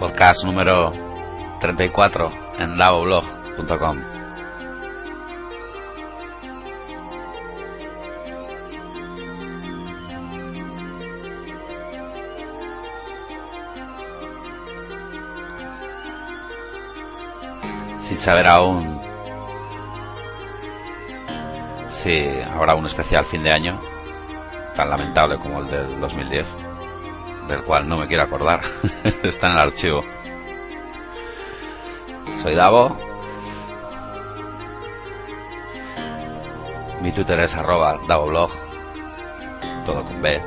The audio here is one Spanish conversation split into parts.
Podcast número 34 en lavoblog.com. Sin saber aún si habrá un especial fin de año tan lamentable como el del 2010, del cual no me quiero acordar, está en el archivo. Soy Davo. Mi Twitter es arroba DavoBlog, todo con B.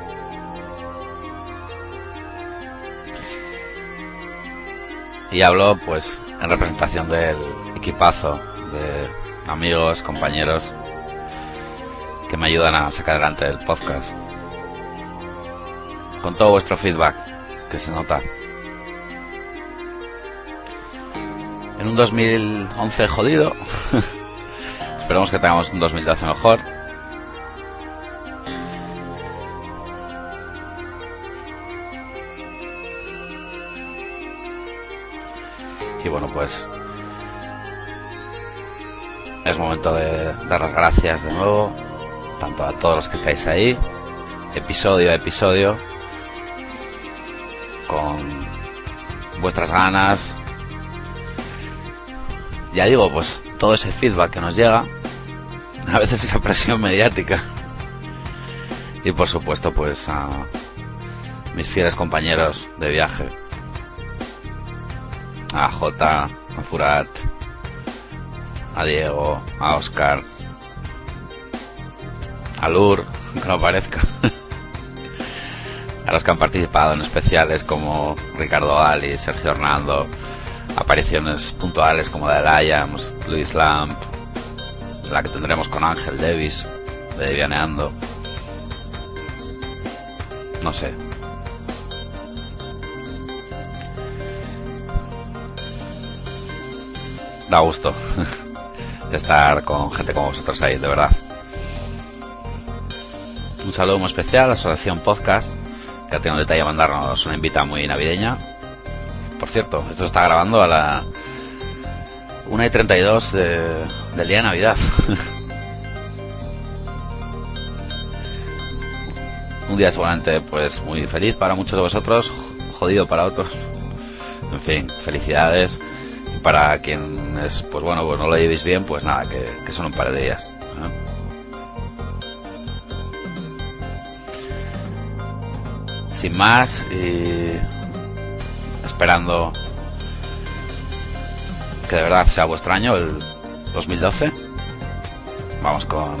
Y hablo pues en representación del equipazo de amigos, compañeros que me ayudan a sacar adelante el podcast. Con todo vuestro feedback, que se nota. En un 2011 jodido. Esperemos que tengamos un 2012 mejor. Y bueno, pues es momento de dar las gracias de nuevo tanto a todos los que estáis ahí, episodio a episodio, vuestras ganas. Ya digo, pues todo ese feedback que nos llega, a veces esa presión mediática. Y por supuesto, pues a mis fieles compañeros de viaje, a J, a Furat, a Diego, a Oscar, a Lur, que no parezca. A los que han participado en especiales como Ricardo Ali, Sergio Hernando, apariciones puntuales como la de Lions, Luis Lamp, la que tendremos con Ángel Davis, de Vianeando. No sé. Da gusto estar con gente como vosotros ahí, de verdad. Un saludo muy especial a la Asociación Podcast, que ha detalle de mandarnos una invita muy navideña. Por cierto, esto está grabando a la 1 y 32 de, del día de Navidad. Un día seguramente pues muy feliz para muchos de vosotros, jodido para otros. En fin, felicidades. Y para quienes, pues bueno, pues no lo llevéis bien, pues nada, que son un par de días. Sin más y esperando que de verdad sea vuestro año, el 2012. Vamos con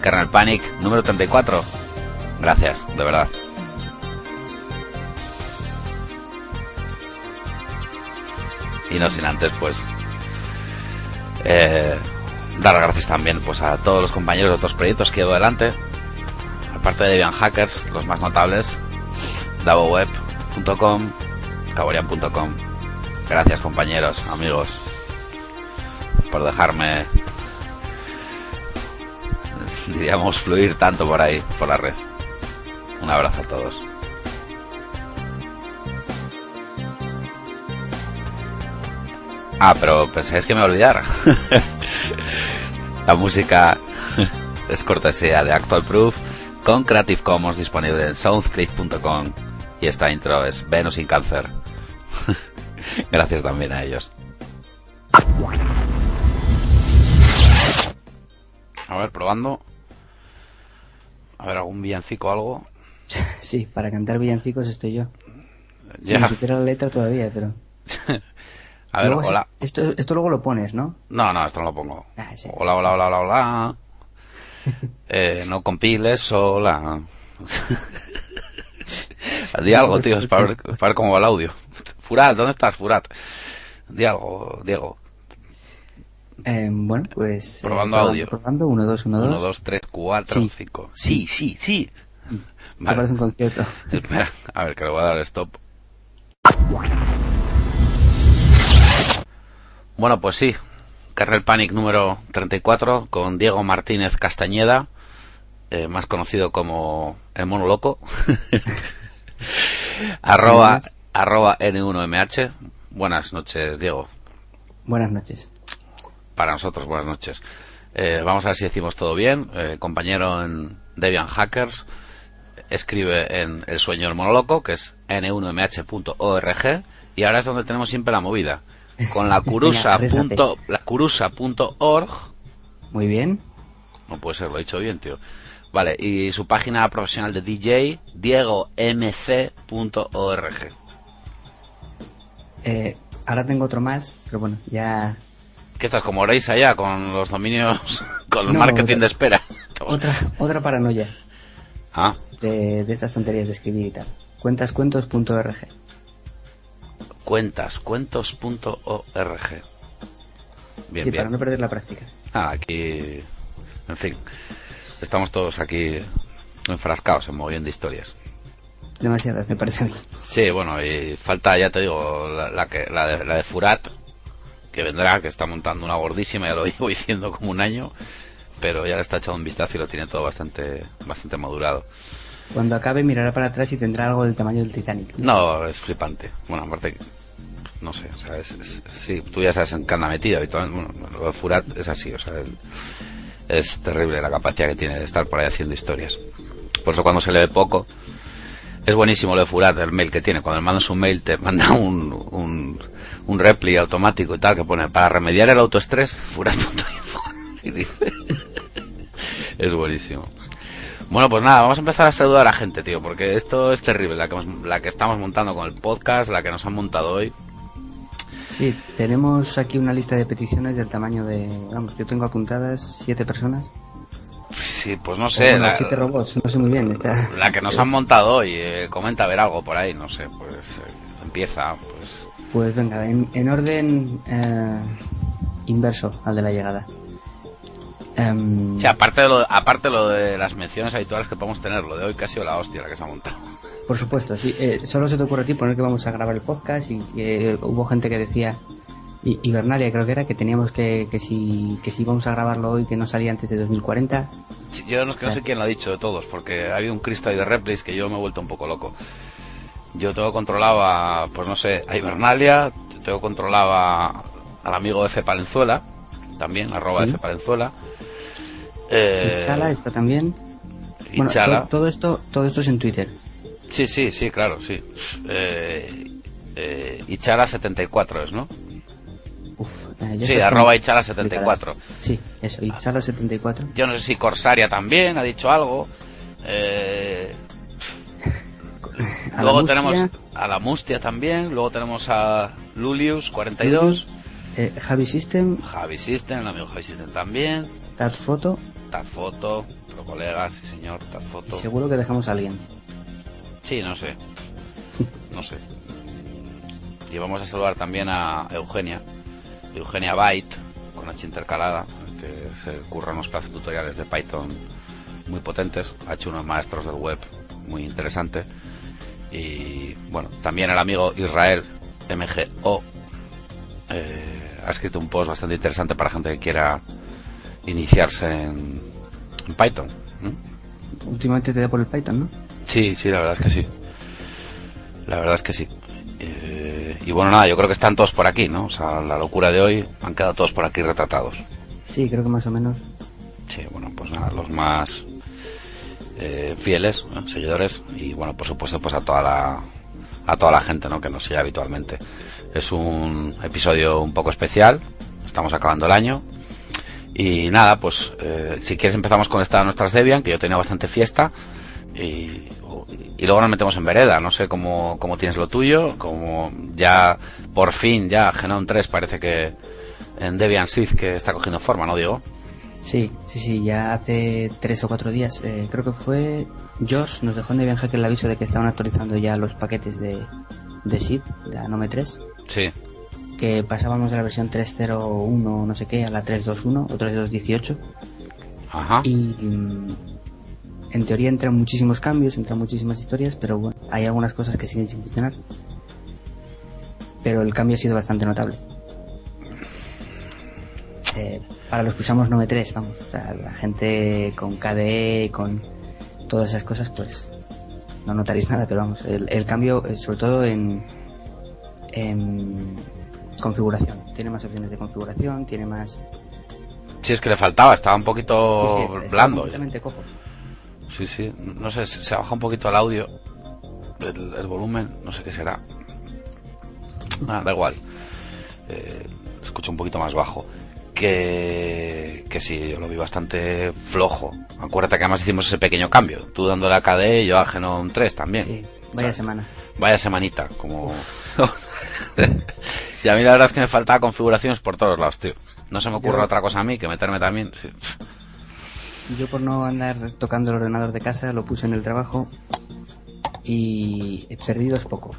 Kernel Panic número 34. Gracias, de verdad. Y no sin antes, pues, eh, dar las gracias también pues a todos los compañeros de otros proyectos que llevo adelante. Aparte de Debian Hackers, los más notables, davoweb.com, caborian.com. Gracias compañeros, amigos, por dejarme, diríamos, fluir tanto por ahí, por la red. Un abrazo a todos. Ah, pero pensáis que me olvidara. la música es cortesía de Actual Proof con Creative Commons disponible en soundclick.com y esta intro es Venus sin cáncer. Gracias también a ellos. A ver, probando. A ver, algún villancico o algo. Sí, para cantar villancicos estoy yo. Si Ya. supiera la letra todavía, pero... A ver, Luego hola. Esto, esto luego lo pones, ¿no? No, no, esto no lo pongo. Ah, sí. Hola, hola, hola, hola, hola. Eh, no compiles, hola. Di algo, tío, es para ver, para ver cómo va el audio. Furat, ¿dónde estás, Furat? Di algo, Diego. Eh, bueno, pues... eh, Probando audio. Probando, uno, dos, uno, dos. 1, 2, 3, 4, Sí. 5. Sí, sí, sí. Esto Vale. parece un concierto. Espera, a ver, que le voy a dar stop. Bueno, pues sí. Kernel Panic número 34 con Diego Martínez Castañeda, eh, más conocido como el mono loco. arroba arroba N1MH. Buenas noches, Diego. Buenas noches. Para nosotros, buenas noches. Eh, vamos a ver si decimos todo bien. Eh, compañero en Debian Hackers escribe en El Sueño del Monoloco, que es n1mh.org, y ahora es donde tenemos siempre la movida. Con la curusa.org. Muy bien. No puede ser, lo he dicho bien, tío. Vale, y su página profesional de DJ, diegomc.org. Eh, ahora tengo otro más, pero bueno, ya... ¿Qué estás como Reis allá con los dominios, con el marketing otra, de espera? Otra, otra paranoia. Ah. De, de, estas tonterías de escribir y tal. Cuentascuentos.org. Cuentascuentos.org. Bien, sí, bien. para no perder la práctica. Ah, aquí, en fin, estamos todos aquí enfrascados en mogollón de historias. Demasiadas, me parece a mí. Sí, bueno, y falta, ya te digo, la, la que, la, de, la de Furat, que vendrá, que está montando una gordísima, ya lo llevo diciendo como un año, pero ya le está echando un vistazo y lo tiene todo bastante, bastante madurado. Cuando acabe mirará para atrás y tendrá algo del tamaño del Titanic. No, es flipante. Bueno, aparte, no sé, o sea, es, es, sí, tú ya sabes en qué anda metido habitualmente. Bueno, lo de Furat es así, o sea, es terrible la capacidad que tiene de estar por ahí haciendo historias. Por eso cuando se le ve poco, es buenísimo lo de Furat, el mail que tiene. Cuando le mandas un mail te manda un, un, un repli automático y tal que pone para remediar el autoestrés, furat.info. Es buenísimo. Bueno, pues nada, vamos a empezar a saludar a la gente, tío, porque esto es terrible, la que, la que estamos montando con el podcast, la que nos han montado hoy. Sí, tenemos aquí una lista de peticiones del tamaño de, vamos, yo tengo apuntadas siete personas. Sí, pues no sé. Bueno, la, siete robots, no sé muy bien. Está, la que nos han montado hoy, eh, comenta a ver algo por ahí, no sé, pues eh, empieza, pues. Pues venga, en, en orden eh, inverso al de la llegada. Um... Sí, aparte de, lo, aparte lo de las menciones habituales que podemos tener, lo de hoy casi la hostia la que se ha montado. Por supuesto, sí. Eh, solo se te ocurre a ti poner que vamos a grabar el podcast y eh, hubo gente que decía, y, y, Bernalia creo que era, que teníamos que, que si que si íbamos a grabarlo hoy que no salía antes de 2040. Sí, yo no, sé quién lo ha dicho de todos, porque ha habido un Cristo ahí de replays que yo me he vuelto un poco loco. Yo tengo controlado a, pues no sé, a Hibernalia, tengo controlado a, al amigo F Palenzuela, también, arroba ¿Sí? F Palenzuela. Eh, Ichala está también. Bueno, todo, todo, esto, todo esto es en Twitter. Sí, sí, sí, claro, sí. Eh, eh, Ichala74 es, ¿no? Uf, eh, sí, arroba Ichala74. Sí, eso, Ichala74. Yo no sé si Corsaria también ha dicho algo. Eh, luego tenemos a la Mustia también. Luego tenemos a Lulius42. eh, Javi System, Javi System, el amigo Javi System también. Tadfoto Tadfoto, pro colegas, sí señor, y Tadfoto. seguro que dejamos a alguien. Sí, no sé. No sé. Y vamos a saludar también a Eugenia. Eugenia Byte, con H intercalada, que se curra unos plazos tutoriales de Python muy potentes. Ha hecho unos maestros del web muy interesantes. Y bueno, también el amigo Israel MGO eh, ha escrito un post bastante interesante para gente que quiera iniciarse en, Python. Últimamente te da por el Python, ¿no? Sí, sí, la verdad es que sí. La verdad es que sí. Eh, y bueno, nada, yo creo que están todos por aquí, ¿no? O sea, la locura de hoy han quedado todos por aquí retratados. Sí, creo que más o menos. Sí, bueno, pues nada, los más eh, fieles, ¿no? seguidores y bueno, por supuesto, pues a toda la a toda la gente, ¿no? Que nos sigue habitualmente. Es un episodio un poco especial. Estamos acabando el año. Y nada, pues eh, si quieres empezamos con esta nuestras Debian, que yo tenía bastante fiesta. Y, y luego nos metemos en vereda. No sé cómo, cómo tienes lo tuyo. Como ya por fin, ya Genome 3 parece que en Debian Sith que está cogiendo forma, ¿no, Diego? Sí, sí, sí, ya hace tres o cuatro días, eh, creo que fue Josh, nos dejó en Debian Hacker el aviso de que estaban actualizando ya los paquetes de, de SID, de Anome 3, Sí. que pasábamos de la versión 3.01 no sé qué a la 3.2.1 o 3.2.18 Ajá. y mm, en teoría entran muchísimos cambios, entran muchísimas historias, pero bueno, hay algunas cosas que siguen sin funcionar. Pero el cambio ha sido bastante notable. Eh, para los que usamos Nome 3, vamos, o sea, la gente con KDE, con todas esas cosas, pues no notaréis nada, pero vamos, el, el cambio, eh, sobre todo en, em, configuración. Tiene más opciones de configuración, tiene más... Sí, es que le faltaba, estaba un poquito Sí, sí, blando. completamente cojo. Sí, sí, no sé, se se baja un poquito el audio, el, el volumen, no sé qué será. Ah, da igual. Eh, escucho un poquito más bajo. Que, que sí, yo lo vi bastante flojo. Acuérdate que además hicimos ese pequeño cambio. Tú dándole a KDE y yo a Genome 3 también. Sí, vaya semana. Vaya semanita, como... y a mí la verdad es que me faltaba configuraciones por todos lados, tío. No se me ocurre Yo- otra cosa a mí que meterme también. sí. Yo por no andar tocando el ordenador de casa lo puse en el trabajo y he perdido es poco.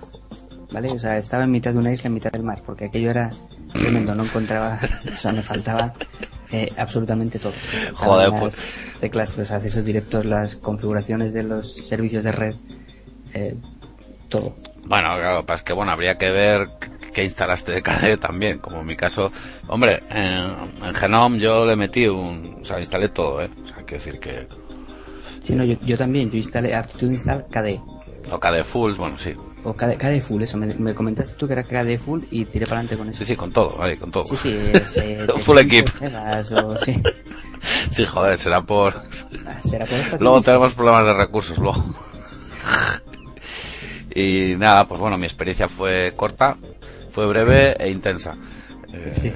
¿Vale? O sea, estaba en mitad de una isla, en mitad del mar, porque aquello era tremendo, no encontraba, o sea, me faltaba eh, absolutamente todo. Joder, las pues. teclas, los accesos directos, las configuraciones de los servicios de red, eh, todo. Bueno, claro, pues que bueno, habría que ver qué instalaste de KDE también, como en mi caso. Hombre, en, en Genome yo le metí un... O sea, instalé todo, ¿eh? Quiero decir que... Sí, no, yo, yo también, yo instalé Aptitude Install KDE. O KDE Full, bueno, sí. O KDE, KDE Full, eso, me, me comentaste tú que era KDE Full y tiré para adelante con eso. Sí, sí, con todo, vale, con todo. Sí, sí, es, eh, Full equip. 15 megas o, sí. Sí, joder, será por... Será por esta Luego tenemos problemas de recursos, luego. y nada, pues bueno, mi experiencia fue corta, fue breve e intensa. Eh, Sí.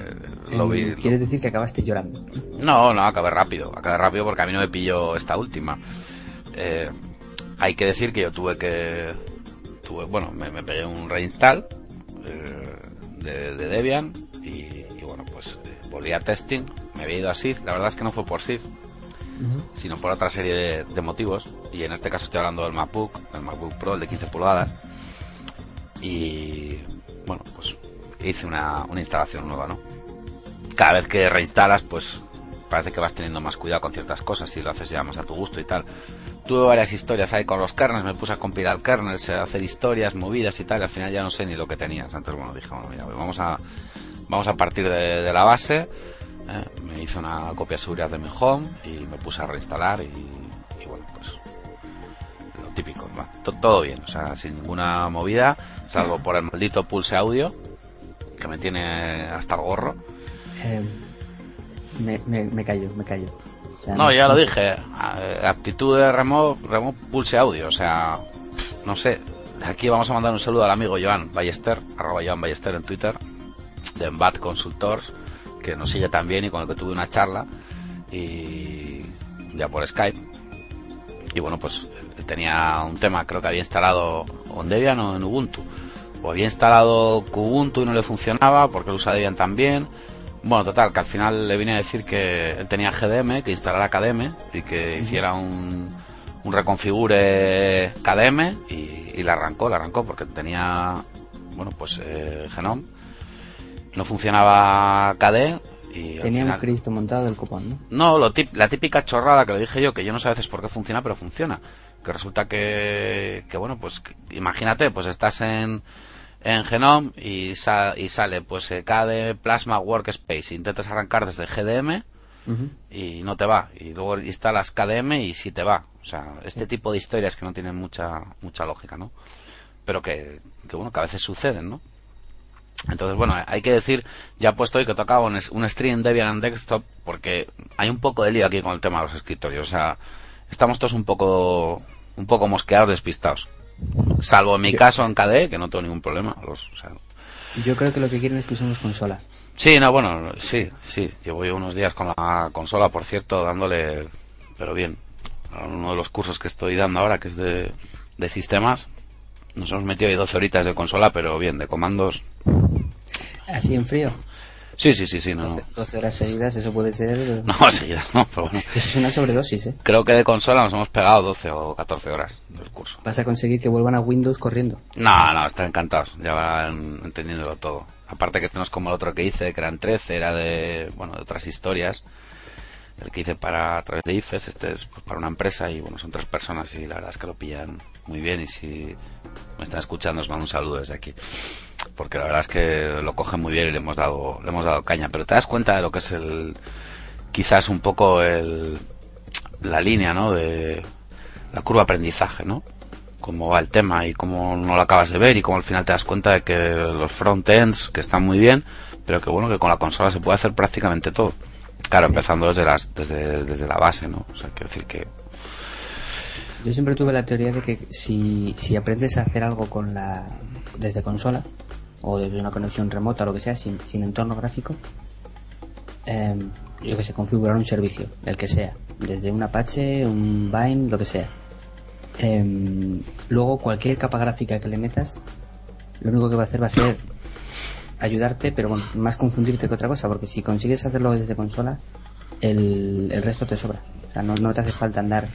Lo Eh, vi, Quieres decir que acabaste llorando. No, no, acabé rápido. Acabé rápido porque a mí no me pilló esta última. Eh, hay que decir que yo tuve que... Tuve, bueno, me, me pegué un reinstall eh, de, de Debian y, y bueno, pues eh, volví a testing. Me había ido a SID. La verdad es que no fue por SID, sino por otra serie de, de motivos. Y en este caso estoy hablando del MacBook, el MacBook Pro, el de 15 pulgadas. Y bueno, pues hice una, una instalación nueva, ¿no? Cada vez que reinstalas, pues parece que vas teniendo más cuidado con ciertas cosas y lo haces ya más a tu gusto y tal. Tuve varias historias ahí con los kernels, me puse a compilar kernels, a hacer historias, movidas y tal, al final ya no sé ni lo que tenías. Antes, bueno, dije, mira, vamos a, vamos a partir de, la base. ¿eh? Me hice una copia seguridad de mi home y me puse a reinstalar y, y bueno, pues lo típico, va, to- todo bien, o sea, sin ninguna movida, salvo por el maldito pulse audio que me tiene hasta el gorro. Eh, me, me, me callo, me callo. O sea, No, ya lo dije. Aptitud de remote, remote pulse audio. O sea, no sé. Aquí vamos a mandar un saludo al amigo Joan Ballester, arroba Joan Ballester en Twitter, de Embat Consultors, que nos sigue también y con el que tuve una charla y ya por Skype. Y bueno, pues tenía un tema, creo que había instalado o en Debian o en Ubuntu. O había instalado Kubuntu y no le funcionaba porque lo usa Debian también. Bueno, total, que al final le vine a decir que él tenía GDM, que instalara KDM y que hiciera un, un reconfigure KDM y, y la arrancó, la arrancó porque tenía, bueno, pues eh, Genome. No funcionaba KDE y al Tenía un Cristo montado el copón, ¿no? no, lo tip- la típica chorrada que le dije yo, que yo no sé a veces por qué funciona, pero funciona. Que resulta que, que bueno, pues que- imagínate, pues estás en, en Genome y, sa- y sale pues eh, KDE Plasma Workspace. Intentas arrancar desde GDM y no te va. Y luego instalas KDM y sí te va. O sea, este tipo de historias que no tienen mucha, mucha lógica, ¿no? Pero que, que bueno, que a veces suceden, ¿no? Entonces, bueno, hay que decir, ya puesto hoy que tocaba un, un stream Debian en desktop porque hay un poco de lío aquí con el tema de los escritorios. O sea, estamos todos un poco, un poco mosqueados, despistados. Salvo en mi caso en KDE, que no tengo ningún problema. Los, o sea, Yo creo que lo que quieren es que usemos consola. Sí, no, bueno, sí, sí. Llevo yo unos días con la consola, por cierto, dándole, pero bien. A uno de los cursos que estoy dando ahora, que es de, de sistemas, nos hemos metido ahí 12 horitas de consola, pero bien, de comandos. Así en frío. Sí, sí, sí, sí, no. 12, 12 horas seguidas, eso puede ser... No, seguidas, no, pero bueno. Eso es una sobredosis, ¿eh? Creo que de consola nos hemos pegado 12 o 14 horas del curso. Vas a conseguir que vuelvan a Windows corriendo. No, no, están encantados, ya van entendiéndolo todo. Aparte que este no es como el otro que hice, que eran 13, era de, bueno, de otras historias. El que hice para a través de IFES, este es pues, para una empresa y bueno, son tres personas y la verdad es que lo pillan muy bien y si me están escuchando os mando un saludo desde aquí. Porque la verdad es que lo cogen muy bien y le hemos dado, le hemos dado caña. Pero te das cuenta de lo que es el, quizás un poco el, la línea, ¿no? De la curva aprendizaje, ¿no? cómo va el tema y cómo no lo acabas de ver y cómo al final te das cuenta de que los front-ends, que están muy bien, pero que bueno, que con la consola se puede hacer prácticamente todo. Claro, empezando desde, las, desde, desde la base, ¿no? O sea, quiero decir que... Yo siempre tuve la teoría de que si, si aprendes a hacer algo con la desde consola o desde una conexión remota o lo que sea, sin, sin entorno gráfico, eh, que sé, configurar un servicio, el que sea, desde un Apache, un Vine, lo que sea. Eh, luego cualquier capa gráfica que le metas, lo único que va a hacer va a ser ayudarte, pero bueno, más confundirte que otra cosa, porque si consigues hacerlo desde consola, el, el resto te sobra. O sea, no, no te hace falta andar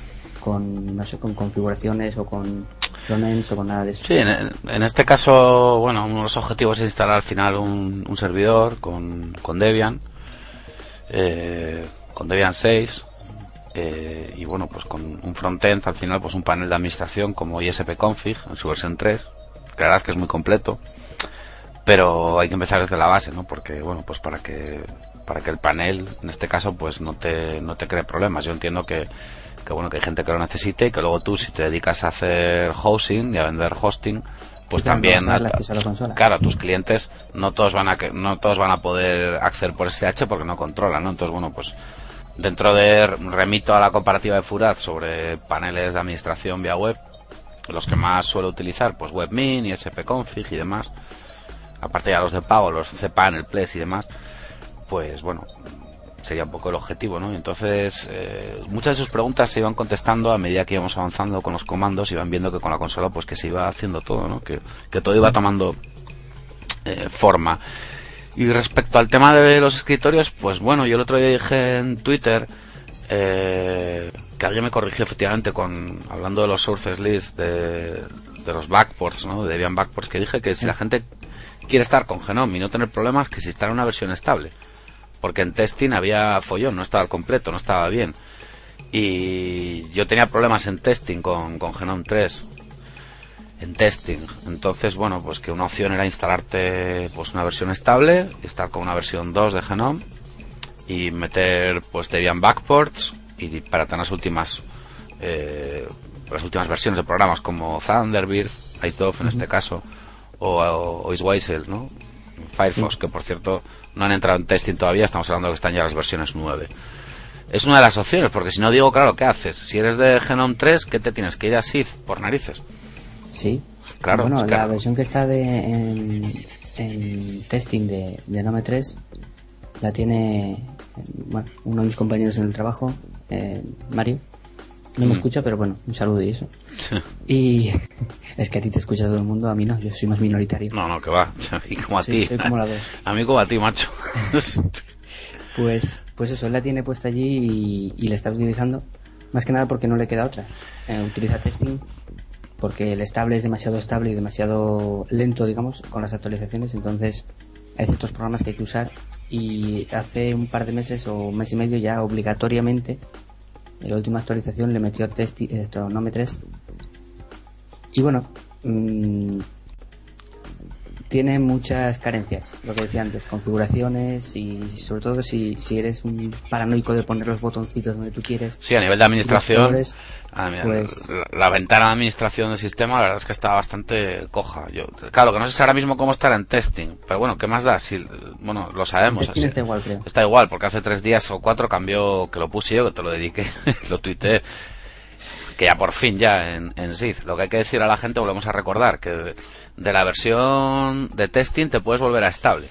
con, no sé, con configuraciones o con frontends o con nada de eso. Sí, en, este caso, bueno, uno de los objetivos es instalar al final un, un servidor con, con Debian, eh, con Debian 6, eh, y bueno, pues con un frontend al final, pues un panel de administración como ISP-config en su versión 3, que la verdad es que es muy completo, pero hay que empezar desde la base, ¿no? Porque, bueno, pues para que para que el panel, en este caso, pues no te, no te cree problemas. Yo entiendo que, que bueno, que hay gente que lo necesite y que luego tú, si te dedicas a hacer hosting y a vender hosting, pues Sí, también a a- claro tus clientes no todos van a que- no todos van a poder acceder por SSH porque no controlan no entonces bueno pues dentro de remito a la comparativa de Furat sobre paneles de administración vía web los que más suelo utilizar pues WebMin y SPConfig y demás aparte ya los de pago los cPanel Ples y demás pues bueno sería un poco el objetivo, ¿no? Y entonces, eh, muchas de sus preguntas se iban contestando a medida que íbamos avanzando con los comandos, iban viendo que con la consola, pues que se iba haciendo todo, ¿no? Que, que todo iba tomando eh, forma. Y respecto al tema de los escritorios, pues bueno, yo el otro día dije en Twitter eh, que alguien me corrigió efectivamente con hablando de los sources list de, de los backports, ¿no? De Debian backports, que dije que si la gente quiere estar con Genome y no tener problemas, que se instale una versión estable porque en testing había follón, no estaba al completo, no estaba bien. Y yo tenía problemas en testing con, con Genome 3. En testing. Entonces, bueno, pues que una opción era instalarte pues una versión estable, estar con una versión 2 de Genome y meter pues Debian backports y para tener las últimas eh, las últimas versiones de programas como Thunderbird, iToF en este caso, o, o, o Isweisel, ¿no? Firefox, que por cierto no han entrado en testing todavía, estamos hablando de que están ya las versiones 9. Es una de las opciones, porque si no digo, claro, ¿qué haces? Si eres de Genome 3, ¿qué te tienes que ir a SID por narices? Sí. Claro, Bueno, la versión que está de, en, en testing de, de Nome 3 la tiene bueno, uno de mis compañeros en el trabajo, eh, Mario. No me Mm. escucha, pero bueno, un saludo y eso. Y es que a ti te escucha todo el mundo, a mí no, yo soy más minoritario. No, no, que va. Y como a Sí, ti. soy como la dos. A mí como a ti, macho. Pues, pues eso, él la tiene puesta allí y, y la está utilizando. Más que nada porque no le queda otra. Eh, utiliza testing porque el estable es demasiado estable y demasiado lento, digamos, con las actualizaciones. Entonces hay ciertos programas que hay que usar. Y hace un par de meses o un mes y medio ya obligatoriamente, en la última actualización le metió Nome 3. Y bueno, mm, tiene muchas carencias, lo que decía antes, configuraciones y sobre todo si, si eres un paranoico de poner los botoncitos donde tú quieres. Sí, a nivel de administración, colores, a mí, pues- la, la ventana de administración del sistema, la verdad es que está bastante coja. Yo, claro, que no sé ahora mismo cómo estará en testing, pero bueno, ¿qué más da? Si, bueno, lo sabemos. Así- está igual, creo. Está igual, porque hace tres días o cuatro cambió, que lo puse yo, que te lo dediqué, lo tuiteé, que ya por fin ya en, en SID. Lo que hay que decir a la gente, volvemos a recordar, que de, de la versión de testing te puedes volver a estable.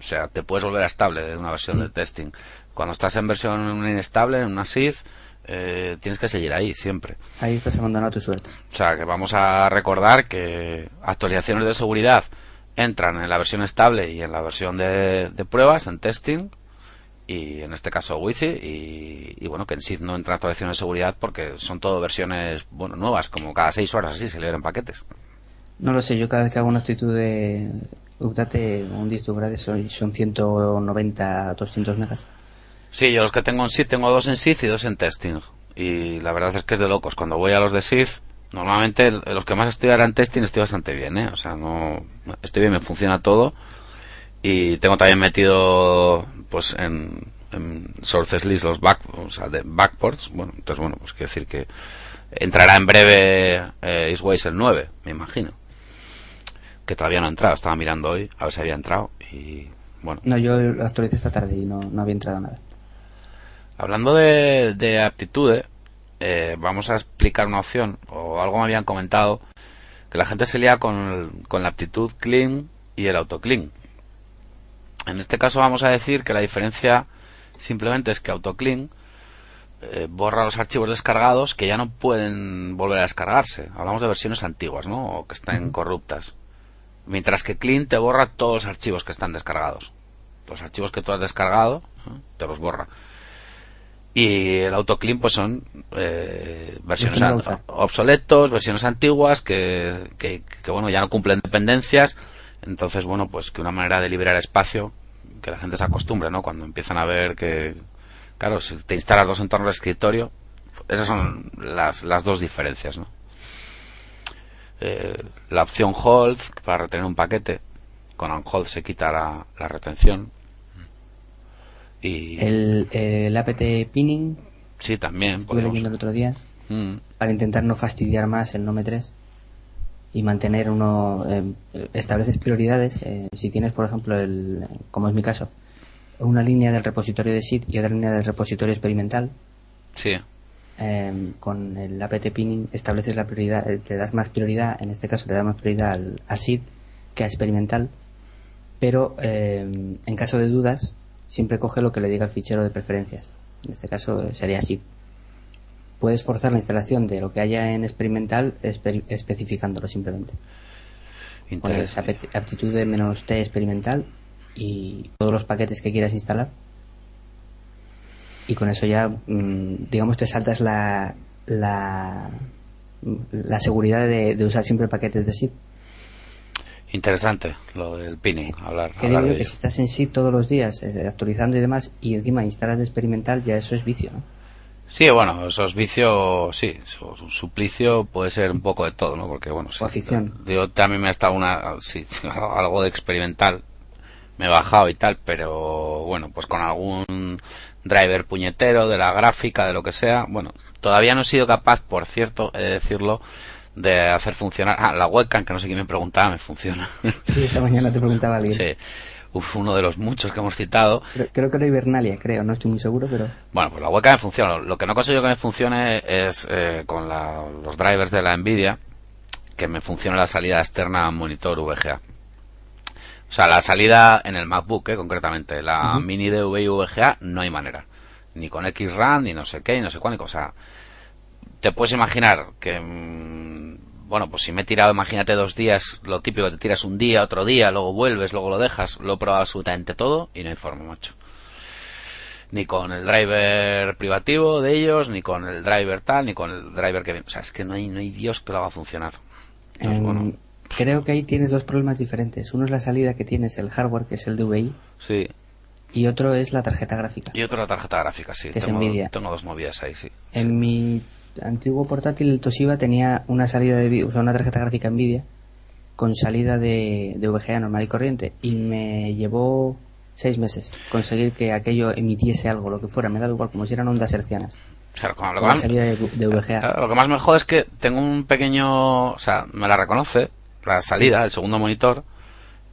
O sea, te puedes volver a estable de una versión Sí. de testing. Cuando estás en versión inestable, en una SID, eh, tienes que seguir ahí siempre. Ahí estás abandonado a tu suerte. O sea, que vamos a recordar que actualizaciones de seguridad entran en la versión estable y en la versión de, de pruebas, en testing, y en este caso Wi-Fi, y, y bueno, que en SID no entra actualizaciones de seguridad porque son todo versiones bueno nuevas, como cada seis horas así se liberan paquetes. No lo sé, yo cada vez que hago una actitud de update, un disco grade son, son 190, 200 megas. Sí, yo los que tengo en SID, tengo dos en SID y dos en testing. Y la verdad es que es de locos. Cuando voy a los de SID, normalmente los que más estoy en testing estoy bastante bien, ¿eh? O sea, no... Estoy bien, me funciona todo. Y tengo también metido, pues, en, en sources list los back, o sea, de backports. Bueno, entonces, bueno, pues quiero decir que Entrará en breve eh, Eastways el 9, me imagino. Que todavía no ha entrado, estaba mirando hoy a ver si había entrado y bueno. No, yo lo actualicé esta tarde y no, no había entrado nada. Hablando de, de aptitudes, eh, vamos a explicar una opción, o algo me habían comentado, que la gente se lía con, con la aptitud clean y el auto clean. En este caso vamos a decir que la diferencia simplemente es que AutoClean eh, borra los archivos descargados que ya no pueden volver a descargarse. Hablamos de versiones antiguas, ¿no? O que están corruptas. Mientras que Clean te borra todos los archivos que están descargados. Los archivos que tú has descargado, te los borra. Y el AutoClean pues son eh, versiones obsoletos, versiones antiguas que, que, que, bueno, ya no cumplen dependencias. Entonces, bueno, pues que una manera de liberar espacio que la gente se acostumbre, ¿no? Cuando empiezan a ver que, claro, si te instalas dos entornos de escritorio, esas son las, las dos diferencias, ¿no? Eh, la opción hold para retener un paquete, con hold se quita la, la retención. Y el, el apt pinning. Sí, también. Estuve leyendo el otro día. Mm. Para intentar no fastidiar más el Nome 3 y mantener uno eh, estableces prioridades eh, si tienes por ejemplo el como es mi caso una línea del repositorio de SID y otra línea del repositorio experimental sí eh, con el apt pinning estableces la prioridad te das más prioridad en este caso te da más prioridad al, a SID que a experimental pero en caso de dudas siempre coge lo que le diga el fichero de preferencias en este caso sería SID puedes forzar la instalación de lo que haya en experimental especificándolo simplemente. Pones aptitud de menos T experimental y todos los paquetes que quieras instalar. Y con eso ya, mm, digamos, te saltas la, la, la seguridad de, usar siempre paquetes de SID. Interesante lo del pinning, hablar. Que digo que si estás en SID todos los días eh, actualizando y demás y encima instalas de experimental, ya eso es vicio, ¿no? Sí, bueno, esos vicios, sí, su, suplicio puede ser un poco de todo, ¿no? Porque, bueno, sí, yo también me ha estado una, sí, algo de experimental, me he bajado y tal, pero bueno, pues con algún driver puñetero de la gráfica, de lo que sea, bueno, todavía no he sido capaz, por cierto, he de decirlo, de hacer funcionar, ah, la webcam, que no sé quién me preguntaba, me funciona. Sí, esta mañana te preguntaba alguien. Sí uno de los muchos que hemos citado. Creo, que era Hibernalia, creo, no estoy muy seguro, pero... Bueno, pues la webcam me funciona. Lo que no consigo que me funcione es eh, con los drivers de la NVIDIA, que me funcione la salida externa monitor VGA. O sea, la salida en el MacBook, eh, concretamente. La mini DV y VGA no hay manera. Ni con XRAM, ni no sé qué, ni no sé cuánto. O sea, te puedes imaginar que... Mm, bueno, pues si me he tirado, imagínate dos días, lo típico, te tiras un día, otro día, luego vuelves, luego lo dejas, lo he probado absolutamente todo y no hay forma, macho. Ni con el driver privativo de ellos, ni con el driver tal, ni con el driver que viene. O sea, es que no hay, no hay Dios que lo haga funcionar. Creo que ahí tienes dos problemas diferentes. Uno es la salida que tienes, el hardware, que es el DVI. Sí. Y otro es la tarjeta gráfica. Y otro la tarjeta gráfica, sí. Que tengo, es Nvidia. Tengo dos movidas ahí, sí. En mi antiguo portátil el Toshiba tenía una salida de o sea, una tarjeta gráfica Nvidia con salida de, de VGA normal y corriente y me llevó seis meses conseguir que aquello emitiese algo, lo que fuera, me da igual, como si eran ondas hercianas. lo, que más, salida de, VGA. lo que más me jode es que tengo un pequeño, o sea, me la reconoce, la salida, el segundo monitor,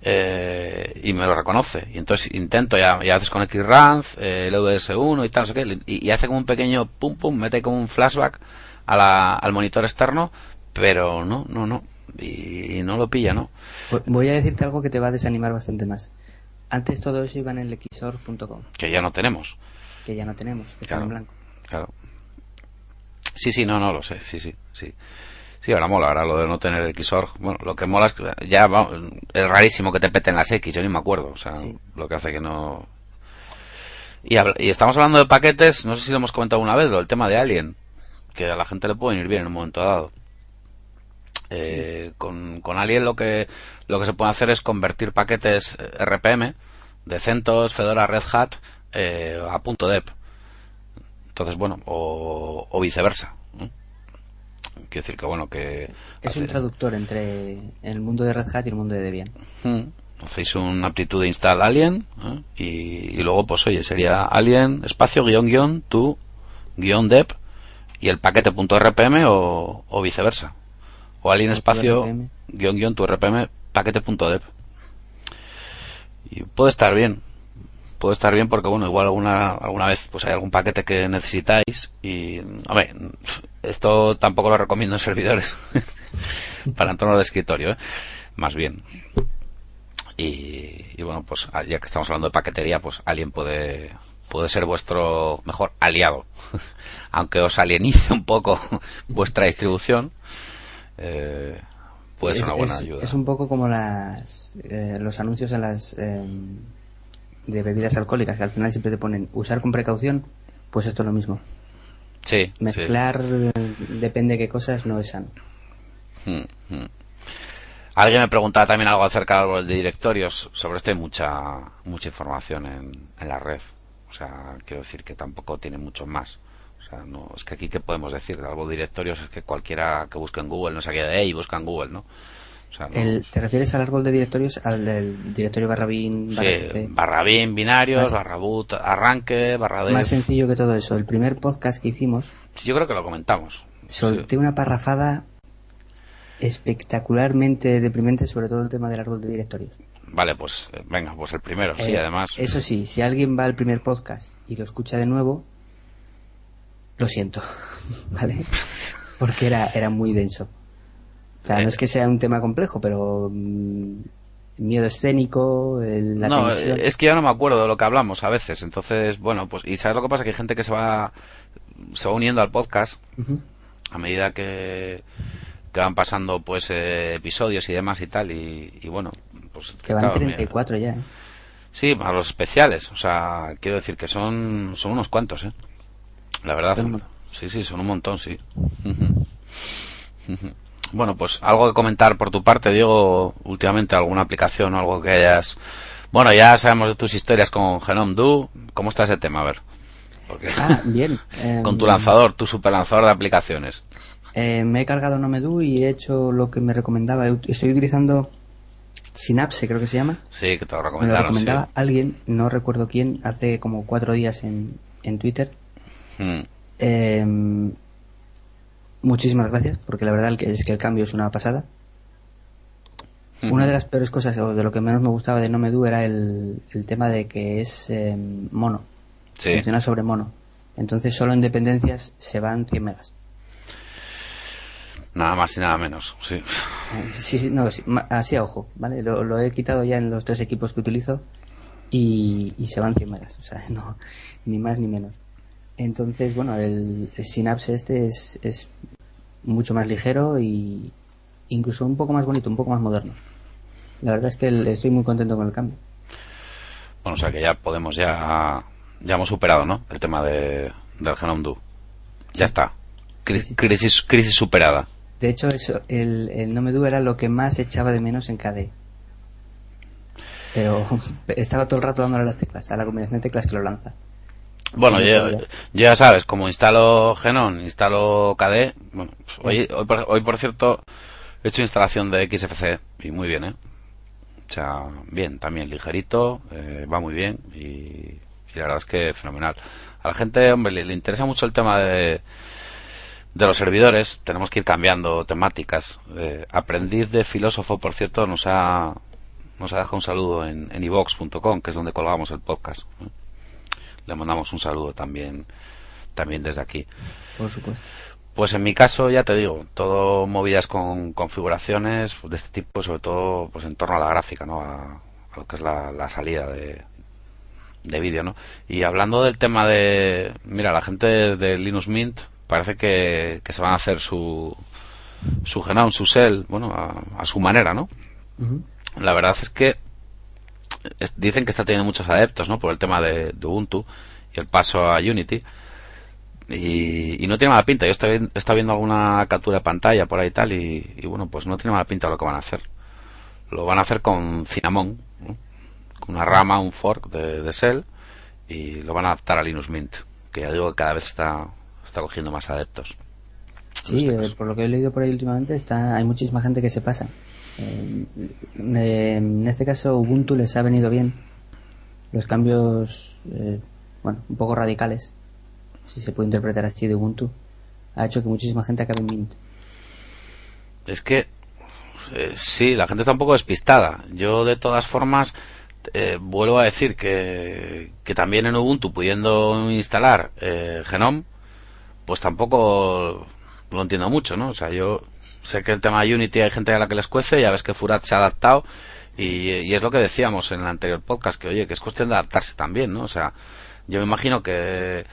eh, y me lo reconoce. Y entonces intento, ya, ya haces con XRAND, eh, el EVS1 y tal, no sé qué, y, hace como un pequeño pum pum, mete como un flashback a la, al monitor externo, pero no, no, no, y, no lo pilla, ¿no? Voy a decirte algo que te va a desanimar bastante más. Antes todo eso iba en el xor.com. Que ya no tenemos. Que ya no tenemos, que está en blanco. Claro. Sí, sí, no, no lo sé, sí, sí, sí. Sí, ahora mola, ahora lo de no tener el XORG. Bueno, lo que mola es que ya es rarísimo que te peten las X, yo ni me acuerdo. O sea, lo que hace que no. Y, y, estamos hablando de paquetes, no sé si lo hemos comentado una vez, lo del tema de Alien, que a la gente le puede ir bien en un momento dado. Eh, con, con Alien lo que, lo que se puede hacer es convertir paquetes eh, RPM de CentOS, Fedora, Red Hat eh, a punto .deb. Entonces, bueno, o, o viceversa. Quiero decir que bueno, que... Es un traductor entre el mundo de Red Hat y el mundo de Debian. Hmm. Hacéis una aptitud de install alien ¿eh? y, luego pues oye, sería alien espacio guion guion tu guion dep y el paquete.rpm o, o viceversa. O alien espacio guion guion tu rpm paquete.dev. Y puede estar bien. Puede estar bien porque, bueno, igual alguna, alguna vez pues hay algún paquete que necesitáis y, a ver, esto tampoco lo recomiendo en servidores para entorno de escritorio, ¿eh? más bien. Y, y, bueno, pues ya que estamos hablando de paquetería, pues alguien puede, puede ser vuestro mejor aliado. Aunque os alienice un poco vuestra distribución, eh, puede ser una buena ayuda. Es un poco como las, eh, los anuncios en las eh, de bebidas alcohólicas, que al final siempre te ponen usar con precaución, pues esto es lo mismo. Sí. Mezclar, depende de qué cosas, no es sano. Hmm, hmm. Alguien me preguntaba también algo acerca de directorios. Sobre esto hay mucha, mucha información en, en la red. O sea, quiero decir que tampoco tiene mucho más. O sea, no, es que aquí, ¿qué podemos decir? De algo directorios es que cualquiera que busque en Google, no sé qué de ahí, busca en Google, ¿no? O sea, no... El, ¿Te refieres al árbol de directorios, al del directorio barra bin, barra, sí, barra bin, binarios, más, barra boot, arranque, barra dev? Más sencillo que todo eso. El primer podcast que hicimos... Yo creo que lo comentamos. Solté sí. una parrafada espectacularmente deprimente sobre todo el tema del árbol de directorios. Vale, pues venga, pues el primero, eh, sí, además. Eso sí, si alguien va al primer podcast y lo escucha de nuevo, lo siento, ¿vale? Porque era, era muy denso. O sea, eh. no es que sea un tema complejo, pero mmm, miedo escénico, el, la No, tensión. es que ya no me acuerdo de lo que hablamos a veces. Entonces, bueno, pues, y sabes lo que pasa, que hay gente que se va, se va uniendo al podcast uh -huh. a medida que, que van pasando pues eh, episodios y demás y tal y, y bueno pues que van claro, 34 mira, ya ¿eh? sí a los especiales o sea quiero decir que son son unos cuantos eh la verdad sí sí son un montón sí bueno pues algo que comentar por tu parte Diego últimamente alguna aplicación o algo que hayas bueno ya sabemos de tus historias con Genome Do cómo está ese tema a ver porque Ah, bien. con tu lanzador tu super lanzador de aplicaciones Eh, me he cargado Nomedu y he hecho lo que me recomendaba. Estoy utilizando Synapse, creo que se llama. sí que te lo Me lo recomendaron recomendaba alguien, no recuerdo quién, hace como cuatro días en, en Twitter. Eh, muchísimas gracias, porque la verdad es que el cambio es una pasada. Una de las peores cosas, o de lo que menos me gustaba de Nomedu, era el, el tema de que es eh, mono. Sí. Funciona sobre mono. Entonces solo en dependencias se van 100 megas. Nada más y nada menos, sí. Eh, Sí, sí, no, sí, así a ojo, ¿vale? Lo, lo he quitado ya en los tres equipos que utilizo y, y se van 100 megas, o sea, no, ni más ni menos. Entonces, bueno, el, el Synapse este es, es mucho más ligero y incluso un poco más bonito, un poco más moderno. La verdad es que el- estoy muy contento con el cambio. Bueno, o sea que ya podemos, ya, ya hemos superado, ¿no? El tema de, del Genome Do. Ya está. Cri- Sí, sí. Crisis, crisis superada. De hecho, eso, el, el Nomedu era lo que más echaba de menos en KDE. Pero estaba todo el rato dándole las teclas, a la combinación de teclas que lo lanza. Bueno, ya. ya sabes, como instalo Genome, instalo KDE, bueno, pues hoy, hoy, por, hoy por cierto he hecho instalación de XFCE y muy bien, ¿eh? O sea, bien, también ligerito, eh, va muy bien y, y la verdad es que fenomenal. A la gente, hombre, le, le interesa mucho el tema de, de los servidores, tenemos que ir cambiando temáticas. Eh, aprendiz de filósofo, por cierto, nos ha, nos ha dejado un saludo en, en ivox.com, que es donde colgamos el podcast. ¿eh? Le mandamos un saludo también, también desde aquí. Por supuesto. Pues en mi caso, ya te digo, todo movidas con configuraciones de este tipo, sobre todo pues en torno a la gráfica, ¿no? A, a lo que es la, la salida de, de vídeo, ¿no? Y hablando del tema de, mira, la gente de, Linux Mint parece que, que se van a hacer su, su Genome, su Shell, bueno, a, a su manera, ¿no? La verdad es que es- dicen que está teniendo muchos adeptos, ¿no? Por el tema de, de Ubuntu y el paso a Unity. Y, y no tiene mala pinta. Yo estoy, estaba viendo alguna captura de pantalla por ahí y tal y, y bueno, pues no tiene mala pinta lo que van a hacer. Lo van a hacer con Cinnamon, ¿no? con una rama, un fork de, de Shell y lo van a adaptar a Linux Mint, que ya digo que cada vez está, está cogiendo más adeptos. Sí, este eh, por lo que he leído por ahí últimamente, está, hay muchísima gente que se pasa. Eh, eh, en este caso, Ubuntu les ha venido bien. Los cambios, eh, bueno, un poco radicales, si se puede interpretar así de Ubuntu. ha hecho que muchísima gente acabe en Mint. Es que eh, sí, la gente está un poco despistada. Yo de todas formas eh, vuelvo a decir que, que también en Ubuntu pudiendo instalar eh, Genome, pues tampoco lo entiendo mucho, ¿no? O sea, yo sé que el tema de Unity hay gente a la que les cuece, ya ves que Furat se ha adaptado y, es lo que decíamos en el anterior podcast, que oye, que es cuestión de adaptarse también, ¿no? O sea, yo me imagino que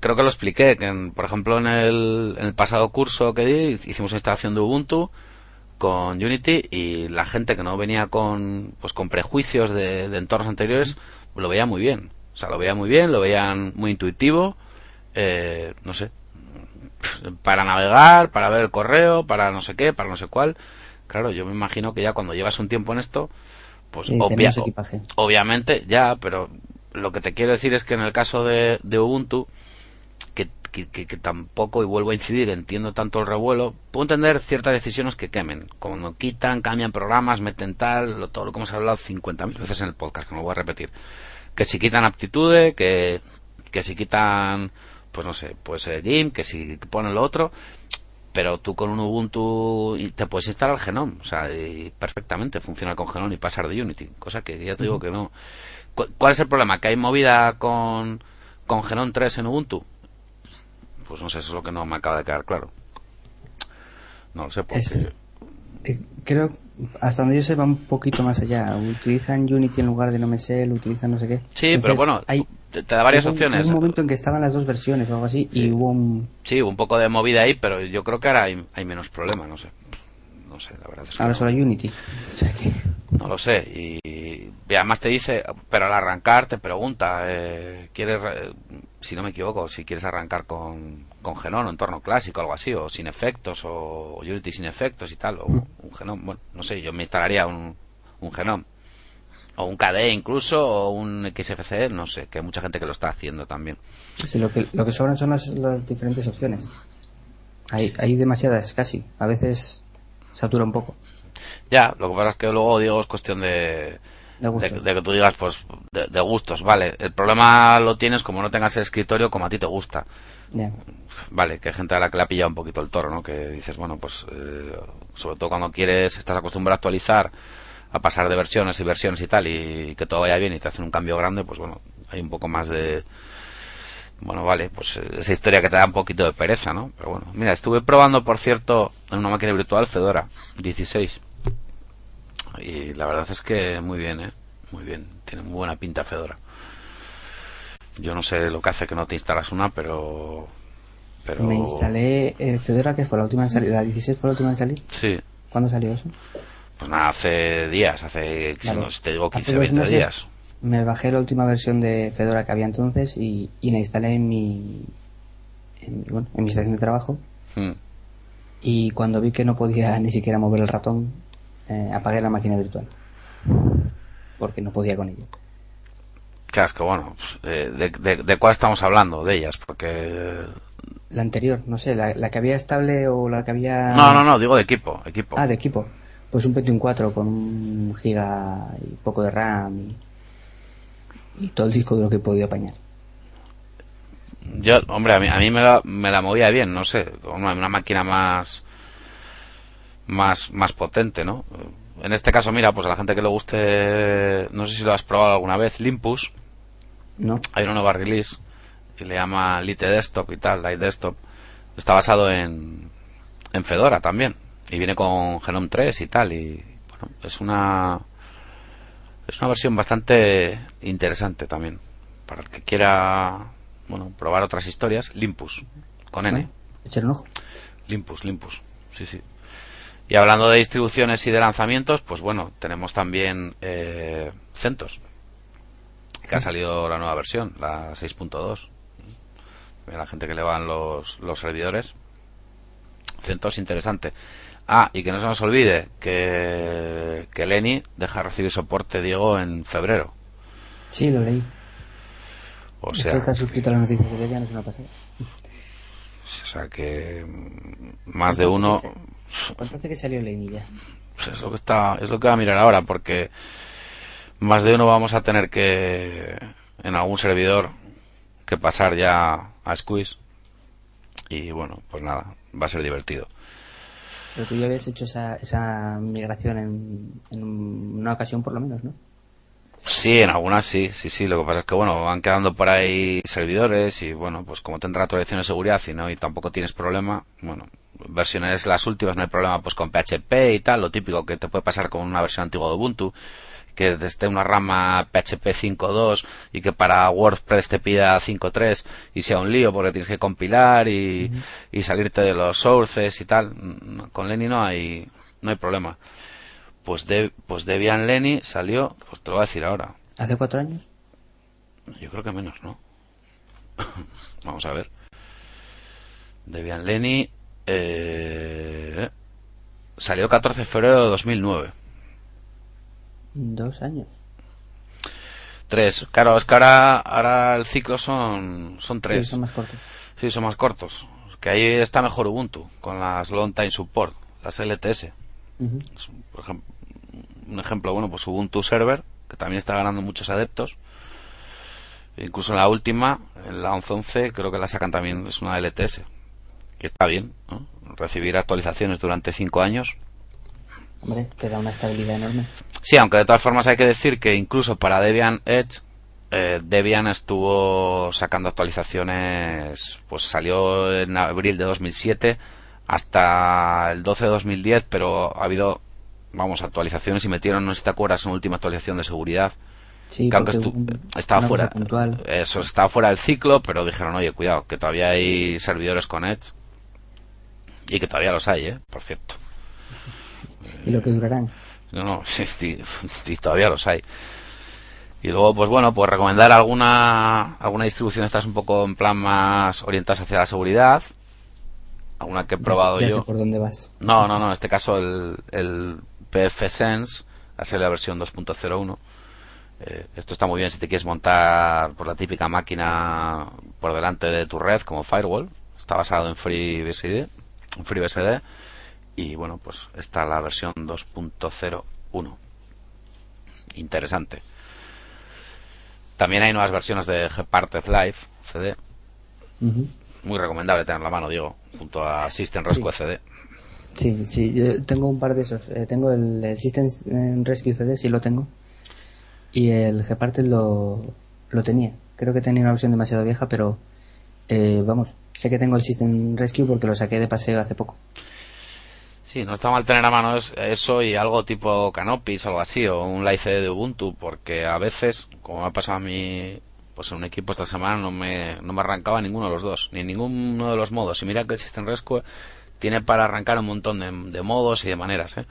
creo que lo expliqué, que en- por ejemplo en el, en el pasado curso que di hicimos una instalación de Ubuntu con Unity y la gente que no venía con pues con prejuicios de, de entornos anteriores lo veía muy bien. O sea, lo veía muy bien, lo veían muy intuitivo, eh, no sé, para navegar, para ver el correo, para no sé qué, para no sé cuál. Claro, yo me imagino que ya cuando llevas un tiempo en esto, pues Sí, obvia- obviamente ya, pero lo que te quiero decir es que en el caso de, de Ubuntu, que, que, que- que tampoco, y vuelvo a incidir, entiendo tanto el revuelo, puedo entender ciertas decisiones que quemen, como no quitan, cambian programas, meten tal, lo, todo lo que hemos hablado 50.000 veces en el podcast, que no lo voy a repetir. Que si quitan aptitude, que, que si quitan, pues no sé, pues eh, GIMP, que si ponen lo otro, pero tú con un Ubuntu te puedes instalar Genome, o sea, y perfectamente funcionar con Genome y pasar de Unity, cosa que ya te digo que no. ¿Cu- ¿Cuál es el problema? ¿Que hay movida con, con Genome 3 en Ubuntu? Pues no sé, eso es lo que no me acaba de quedar claro. No lo sé, porque... Es- Eh, creo, hasta donde yo sé, va un poquito más allá. Utilizan Unity en lugar de NoMesel, utilizan no sé qué. Sí, pero Entonces, bueno, hay, te, te da varias hubo opciones. Hubo un momento en que estaban las dos versiones o algo así y hubo un... Sí, un poco de movida ahí, pero yo creo que ahora hay, hay menos problema, no sé. No sé, la verdad es que Ahora no. solo hay Unity. O sea que... No lo sé. Y, y además te dice, pero al arrancar te pregunta, eh, ¿quieres, re- si no me equivoco, si quieres arrancar con, con Genome o entorno clásico, algo así, o sin efectos, o Unity sin efectos y tal, o un Genome, bueno, no sé, yo me instalaría un, un Genome. O un KDE incluso, o un XFCE, no sé, que hay mucha gente que lo está haciendo también. Sí, lo que, lo que sobran son las, las diferentes opciones. Hay, hay demasiadas, casi. A veces satura un poco. Ya, lo que pasa es que luego, digo, es cuestión de, De que tú digas, pues, de, de gustos, vale. El problema lo tienes como no tengas el escritorio como a ti te gusta. Vale, que hay gente a la que le ha pillado un poquito el toro, ¿no? Que dices, bueno, pues, eh, sobre todo cuando quieres, estás acostumbrado a actualizar, a pasar de versiones y versiones y tal, y que todo vaya bien y te hacen un cambio grande, pues bueno, hay un poco más de, bueno, vale, pues eh, esa historia que te da un poquito de pereza, ¿no? Pero bueno, mira, estuve probando, por cierto, en una máquina virtual Fedora 16. Y la verdad es que muy bien, ¿eh? Muy bien, tiene muy buena pinta Fedora. Yo no sé lo que hace que no te instalas una, pero... pero... Me instalé el Fedora, que fue la última en salir. La 16 fue la última en salir. Sí, ¿Cuándo salió eso? pues nada, hace días, hace, Vale. no, si te digo Hace 15, dos 20 meses días. Me bajé la última versión de Fedora que había entonces y, y la instalé en mi, en, bueno, en mi estación de trabajo. Mm. Y cuando vi que no podía ni siquiera mover el ratón, eh, apagué la máquina virtual. Porque no podía con es que bueno, pues, eh, de, de, de cuál estamos hablando? De ellas, porque... La anterior, no sé, la, la que había estable o la que había... No, no, no, digo de equipo, equipo. Ah, de equipo. Pues un Pentium 4 con un giga y poco de RAM y, y todo el disco de lo que podía apañar. Yo, hombre, a mí, a mí me, la, me la movía bien, no sé, con una, una máquina más, más, más potente, ¿no? En este caso, mira, pues a la gente que le guste, no sé si lo has probado alguna vez, Limpus, ¿No? hay una nueva release y le llama Lite Desktop y tal, Lite Desktop. Está basado en, en Fedora también y viene con Genome 3 y tal y bueno, es una es una versión bastante interesante también para el que quiera bueno, probar otras historias, Limpus con N. Vale, Echar un ojo. Limpus, Limpus. Sí, sí. Y hablando de distribuciones y de lanzamientos, pues bueno, tenemos también eh, CentOS, que ha salido la nueva versión, la 6.2. A la gente que le van los, los servidores. CentOS interesante. Ah, y que no se nos olvide que, que Lenny deja de recibir soporte, Diego, en febrero. Sí, lo leí. O Es sea, que está suscrito a las noticias de Debian, es una pasada. o sea que mm, más de uno ¿Cuánto hace que salió Lenny ya? Pues es lo que está, es lo que va a mirar ahora, porque más de uno vamos a tener que en algún servidor que pasar ya a Squeeze Y bueno, pues nada, va a ser divertido. Pero tú ya habías hecho esa, esa migración en, en una ocasión por lo menos, ¿no? Sí, en algunas sí, sí, sí. Lo que pasa es que, bueno, van quedando por ahí servidores y, bueno, pues como tendrá actualización de seguridad y no, y tampoco tienes problema, bueno, versiones las últimas no hay problema, pues con PHP y tal, lo típico que te puede pasar con una versión antigua de Ubuntu, que esté una rama PHP 5.2 y que para WordPress te pida 5.3 y sea un lío porque tienes que compilar y, y salirte de los sources y tal. Con Lenny no hay, no hay problema pues, de, pues Debian Lenny salió, pues te lo voy a decir ahora. ¿Hace cuatro años? Yo creo que menos, ¿no? Vamos a ver. Debian Lenny eh, salió el 14 de febrero de 2009. Dos años. Tres. Claro, es que ahora, ahora el ciclo son, son tres. Sí, son más cortos. Sí, son más cortos. Que ahí está mejor Ubuntu, con las Long Time Support, las LTS. Por ejemplo, un ejemplo, bueno, pues Ubuntu Server, que también está ganando muchos adeptos. Incluso en la última, en la 11.11, creo que la sacan también, es una LTS. Que está bien, ¿no? Recibir actualizaciones durante cinco años. Hombre, te da una estabilidad enorme. Sí, aunque de todas formas hay que decir que incluso para Debian Edge, eh, Debian estuvo sacando actualizaciones, pues salió en abril de 2007 hasta el 12 de 2010, pero ha habido, vamos, actualizaciones y metieron, no sé si te acuerdas, una última actualización de seguridad. Sí, que aunque un- estaba fuera, puntual. eso estaba fuera del ciclo, pero dijeron, oye, cuidado, que todavía hay servidores con Edge. Y que todavía los hay, ¿eh? Por cierto. Y lo que durarán. No, no, sí, sí, sí, todavía los hay. Y luego, pues bueno, pues recomendar alguna, alguna distribución estas un poco en plan más orientadas hacia la seguridad. Alguna que he Ya sé- probado ya yo. sé por dónde vas. No, no, no, en este caso el, el PF Sense, ser la versión 2.01. Eh, esto está muy bien si te quieres montar por la típica máquina por delante de tu red como firewall. Está basado en FreeBSD, FreeBSD y bueno, pues está la versión 2.01. Interesante. También hay nuevas versiones de Gparted Live CD, muy recomendable tener la mano, digo, junto a System Rescue CD. Sí, sí, yo tengo un par de esos. Eh, tengo el, el System eh, Rescue CD, sí lo tengo. Y el Gparted lo, lo tenía. Creo que tenía una versión demasiado vieja, pero eh, vamos, sé que tengo el System Rescue porque lo saqué de paseo hace poco. Sí, no está mal tener a mano es- eso y algo tipo Canopis algo así, o un live de Ubuntu, porque a veces, como me ha pasado a mí, pues en un equipo esta semana no me, no me arrancaba ninguno de los dos, ni ninguno de los modos. Y mira que el System Rescue tiene para arrancar un montón de, de modos y de maneras, ¿eh?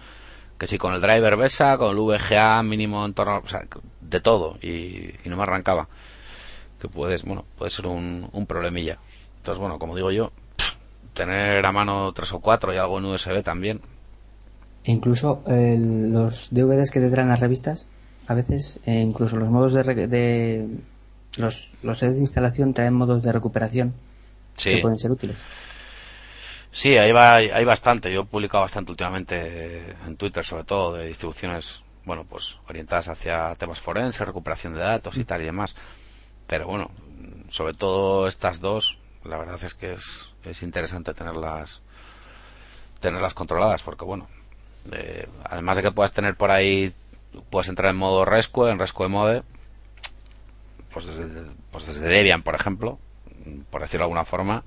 Que si con el driver BESA, con el VGA mínimo en torno, o sea, de todo, y, y no me arrancaba. Que puedes, bueno, puede ser un, un problemilla. Entonces, bueno, como digo yo, tener a mano tres o cuatro y algo en USB también. Incluso el- los DVDs que te traen las revistas, a veces, e incluso los modos de, re- de los, los de instalación traen modos de recuperación Sí, que pueden ser útiles. sí, hay, va- hay bastante. Yo he publicado bastante últimamente en Twitter, sobre todo, de distribuciones, bueno, pues orientadas hacia temas forenses, recuperación de datos y tal y demás. Pero bueno, sobre todo estas dos, la verdad es que es, es interesante tenerlas, tenerlas controladas, porque bueno, eh, además de que puedas tener por ahí, puedes entrar en modo Rescue, en Rescue Mode, pues desde, pues desde Debian, por ejemplo, por decirlo de alguna forma,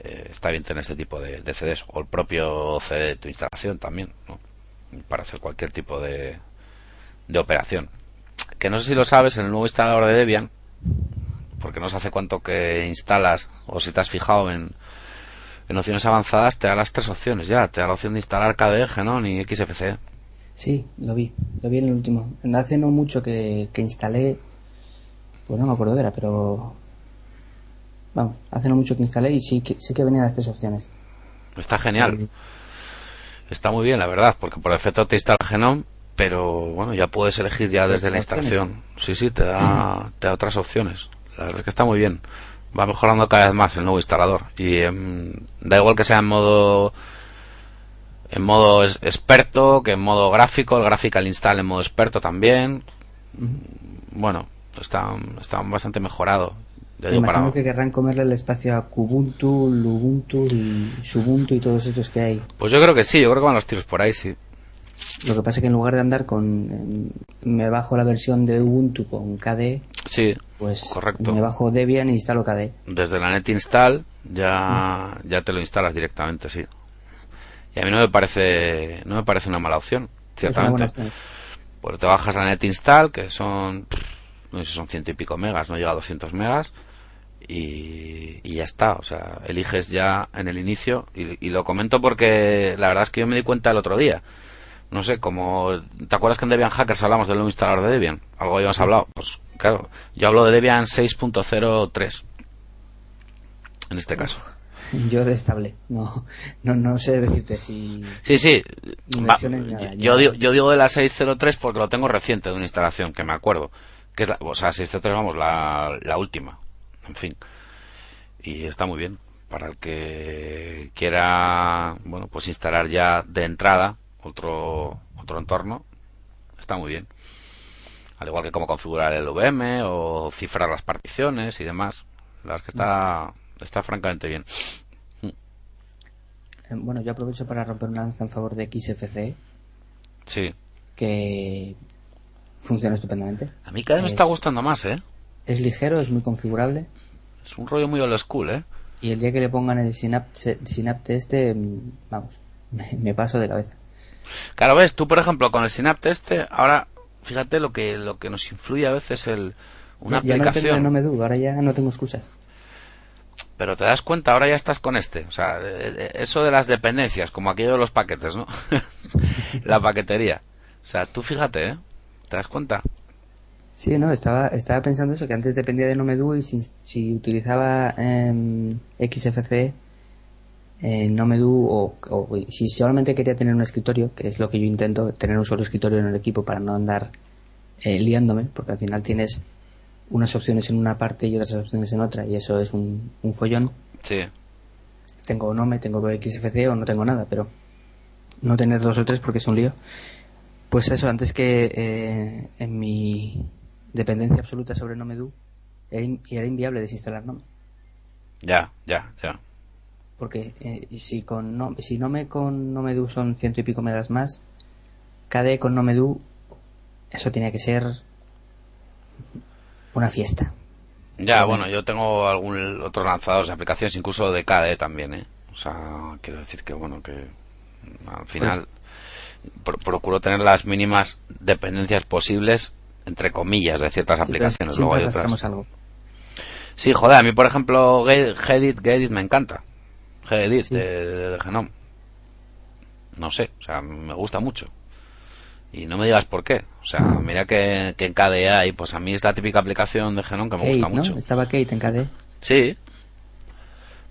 eh, está bien tener este tipo de, de CDs o el propio CD de tu instalación también, ¿no? para hacer cualquier tipo de, de operación. Que no sé si lo sabes, en el nuevo instalador de Debian, porque no sé hace cuánto que instalas o si te has fijado en, en opciones avanzadas, te da las tres opciones ya. Te da la opción de instalar KDE, Genon y XFCE. Sí, lo vi, lo vi en el último. Hace no mucho que, que instalé, pues no me acuerdo qué era, pero vamos, hace no mucho que instalé y sí que, sí que venían las tres opciones. Está genial. Está muy bien, la verdad, porque por defecto te instala Genome, pero bueno, ya puedes elegir ya desde la instalación. Sí, sí, te da, te da otras opciones. La verdad es que está muy bien. Va mejorando cada vez más el nuevo instalador. Y em, da igual que sea en modo en modo es- experto que en modo gráfico, el graphical install en modo experto también. Bueno, está, está bastante mejorado. Me imagino que querrán comerle el espacio a Kubuntu, Lubuntu y Subuntu y todos estos que hay. Pues yo creo que sí, yo creo que van los tiros por ahí, sí. Lo que pasa es que en lugar de andar con... eh, me bajo la versión de Ubuntu con KDE, Sí, pues Correcto. me bajo Debian e instalo KDE. desde la net install ya, ya te lo instalas directamente, sí. Y a mí no me parece, no me parece una mala opción, ciertamente. opción. Pues te bajas la net install, que son, no sé si son ciento y pico megas, no llega a 200 megas, y, y ya está. O sea, eliges ya en el inicio, y, y lo comento porque la verdad es que yo me di cuenta el otro día. No sé, como, ¿te acuerdas que en Debian Hackers hablamos del nuevo instalador de Debian? Algo habíamos hablado. Pues claro, yo hablo de Debian 6.03. En este caso. Yo de estable. No, no, no sé decirte si... Sí, sí. Va, nada, yo, digo, yo digo de la 603 porque lo tengo reciente de una instalación que me acuerdo. Que es la, o sea, 603, vamos, la, la última. En fin. Y está muy bien. Para el que quiera, bueno, pues instalar ya de entrada otro, otro entorno, está muy bien. Al igual que cómo configurar el VM o cifrar las particiones y demás. La verdad es que está, está francamente bien. Eh, Bueno, yo aprovecho para romper una lanza en favor de XFCE, Sí. que funciona estupendamente. A mí cada vez me está Es- gustando más, ¿eh? Es ligero, es muy configurable. Es un rollo muy old school, ¿eh? Y el día que le pongan el Synapse, Synapse este, mm, vamos, me, me paso de cabeza. Claro, ves, tú por ejemplo con el Synapse este, ahora fíjate lo que lo que nos influye a veces el una ya, ya no tengo aplicación, no me du, ahora ya no tengo excusas. pero te das cuenta, ahora ya estás con este, o sea, eh, eh, eso de las dependencias, como aquello de los paquetes, ¿no? La paquetería. O sea, tú fíjate, ¿eh? ¿Te das cuenta? Sí, no, estaba, estaba pensando eso, que antes dependía de Nomedu y si, si utilizaba em, XFCE, eh, Nomedu o, o si solamente quería tener un escritorio, que es lo que yo intento, tener un solo escritorio en el equipo para no andar eh, liándome, porque al final tienes unas opciones en una parte y otras opciones en otra y eso es un, un follón. Sí. Tengo Nome, tengo XFCE o no tengo nada, pero no tener dos o tres porque es un lío. Pues eso, antes que eh, en mi dependencia absoluta sobre Nomedu, era, in- era inviable desinstalar Nome. Ya, ya, ya. Porque eh, y si con no, si Nome con Nomedu son ciento y pico megas más, KDE con Nomedu, eso tenía que ser una fiesta. Ya, bueno, yo tengo algún otros lanzadores de aplicaciones, incluso de KDE también, ¿eh? O sea, quiero decir que, bueno, que al final pro- procuro tener las mínimas dependencias posibles, entre comillas, de ciertas aplicaciones. Luego hay otras. algo. Sí, joder, a mí, por ejemplo, Ge- Gedit, Gedit me encanta. Gedit Sí. de, de, Genome. No sé, o sea, me gusta mucho. Y no me digas por qué. O sea, mira que, que en KDE hay, pues a mí es la típica aplicación de Genome que me Kate, gusta ¿no? mucho. Estaba Kate en KDE. Sí.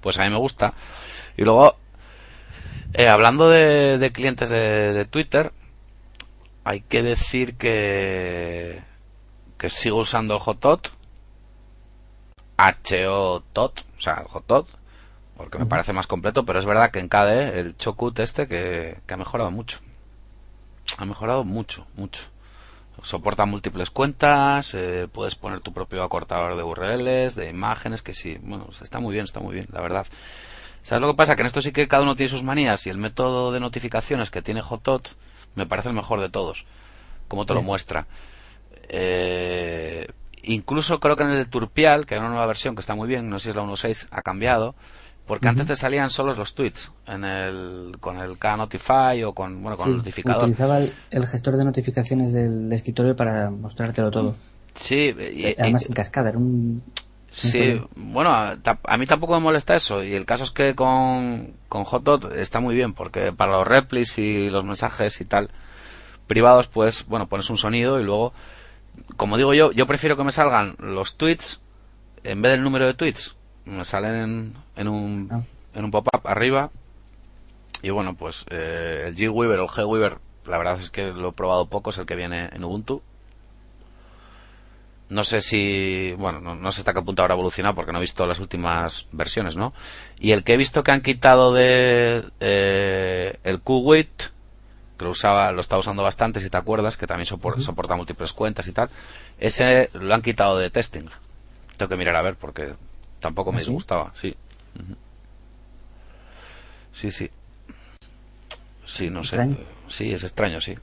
Pues a mí me gusta. Y luego, eh, hablando de, de clientes de, de Twitter, hay que decir que, que sigo usando el Hotot. HOTOT, o sea, el Hotot, porque me parece más completo, pero es verdad que en KDE el Chokut este que, que ha mejorado mucho. Ha mejorado mucho, mucho. Soporta múltiples cuentas, eh, puedes poner tu propio acortador de URLs, de imágenes, que sí, bueno, está muy bien, está muy bien, la verdad. ¿Sabes lo que pasa? Que en esto sí que cada uno tiene sus manías y el método de notificaciones que tiene Hotot me parece el mejor de todos, como te lo muestra. Eh, incluso creo que en el de Turpial, que hay una nueva versión que está muy bien, no sé si es la 1.6, ha cambiado, porque antes te salían solos los tweets en el, con el K-Notify o con, bueno, con Sí, el notificador. Utilizaba el, el gestor de notificaciones del escritorio para mostrártelo todo. Sí, y- y- Además en cascada, era un... Sí, bueno, a, a mí tampoco me molesta eso y el caso es que con, con Hotot está muy bien porque para los replis y los mensajes y tal privados pues bueno pones un sonido y luego como digo yo yo prefiero que me salgan los tweets en vez del número de tweets me salen en, en un Ah. en un pop-up arriba y bueno pues eh, el G-Weaver o el G-Weaver la verdad es que lo he probado poco es el que viene en Ubuntu no sé si, bueno, no, no sé hasta qué punto habrá evolucionado porque no he visto las últimas versiones, ¿no? Y el que he visto que han quitado de eh, el QWIT, que lo usaba, lo estaba usando bastante, si te acuerdas, que también sopor- soporta múltiples cuentas y tal, ese lo han quitado de testing. Tengo que mirar a ver porque tampoco me ¿Ah, sí? disgustaba, sí. Sí, sí. Sí, no Extraño. sé. Sí, es extraño, sí.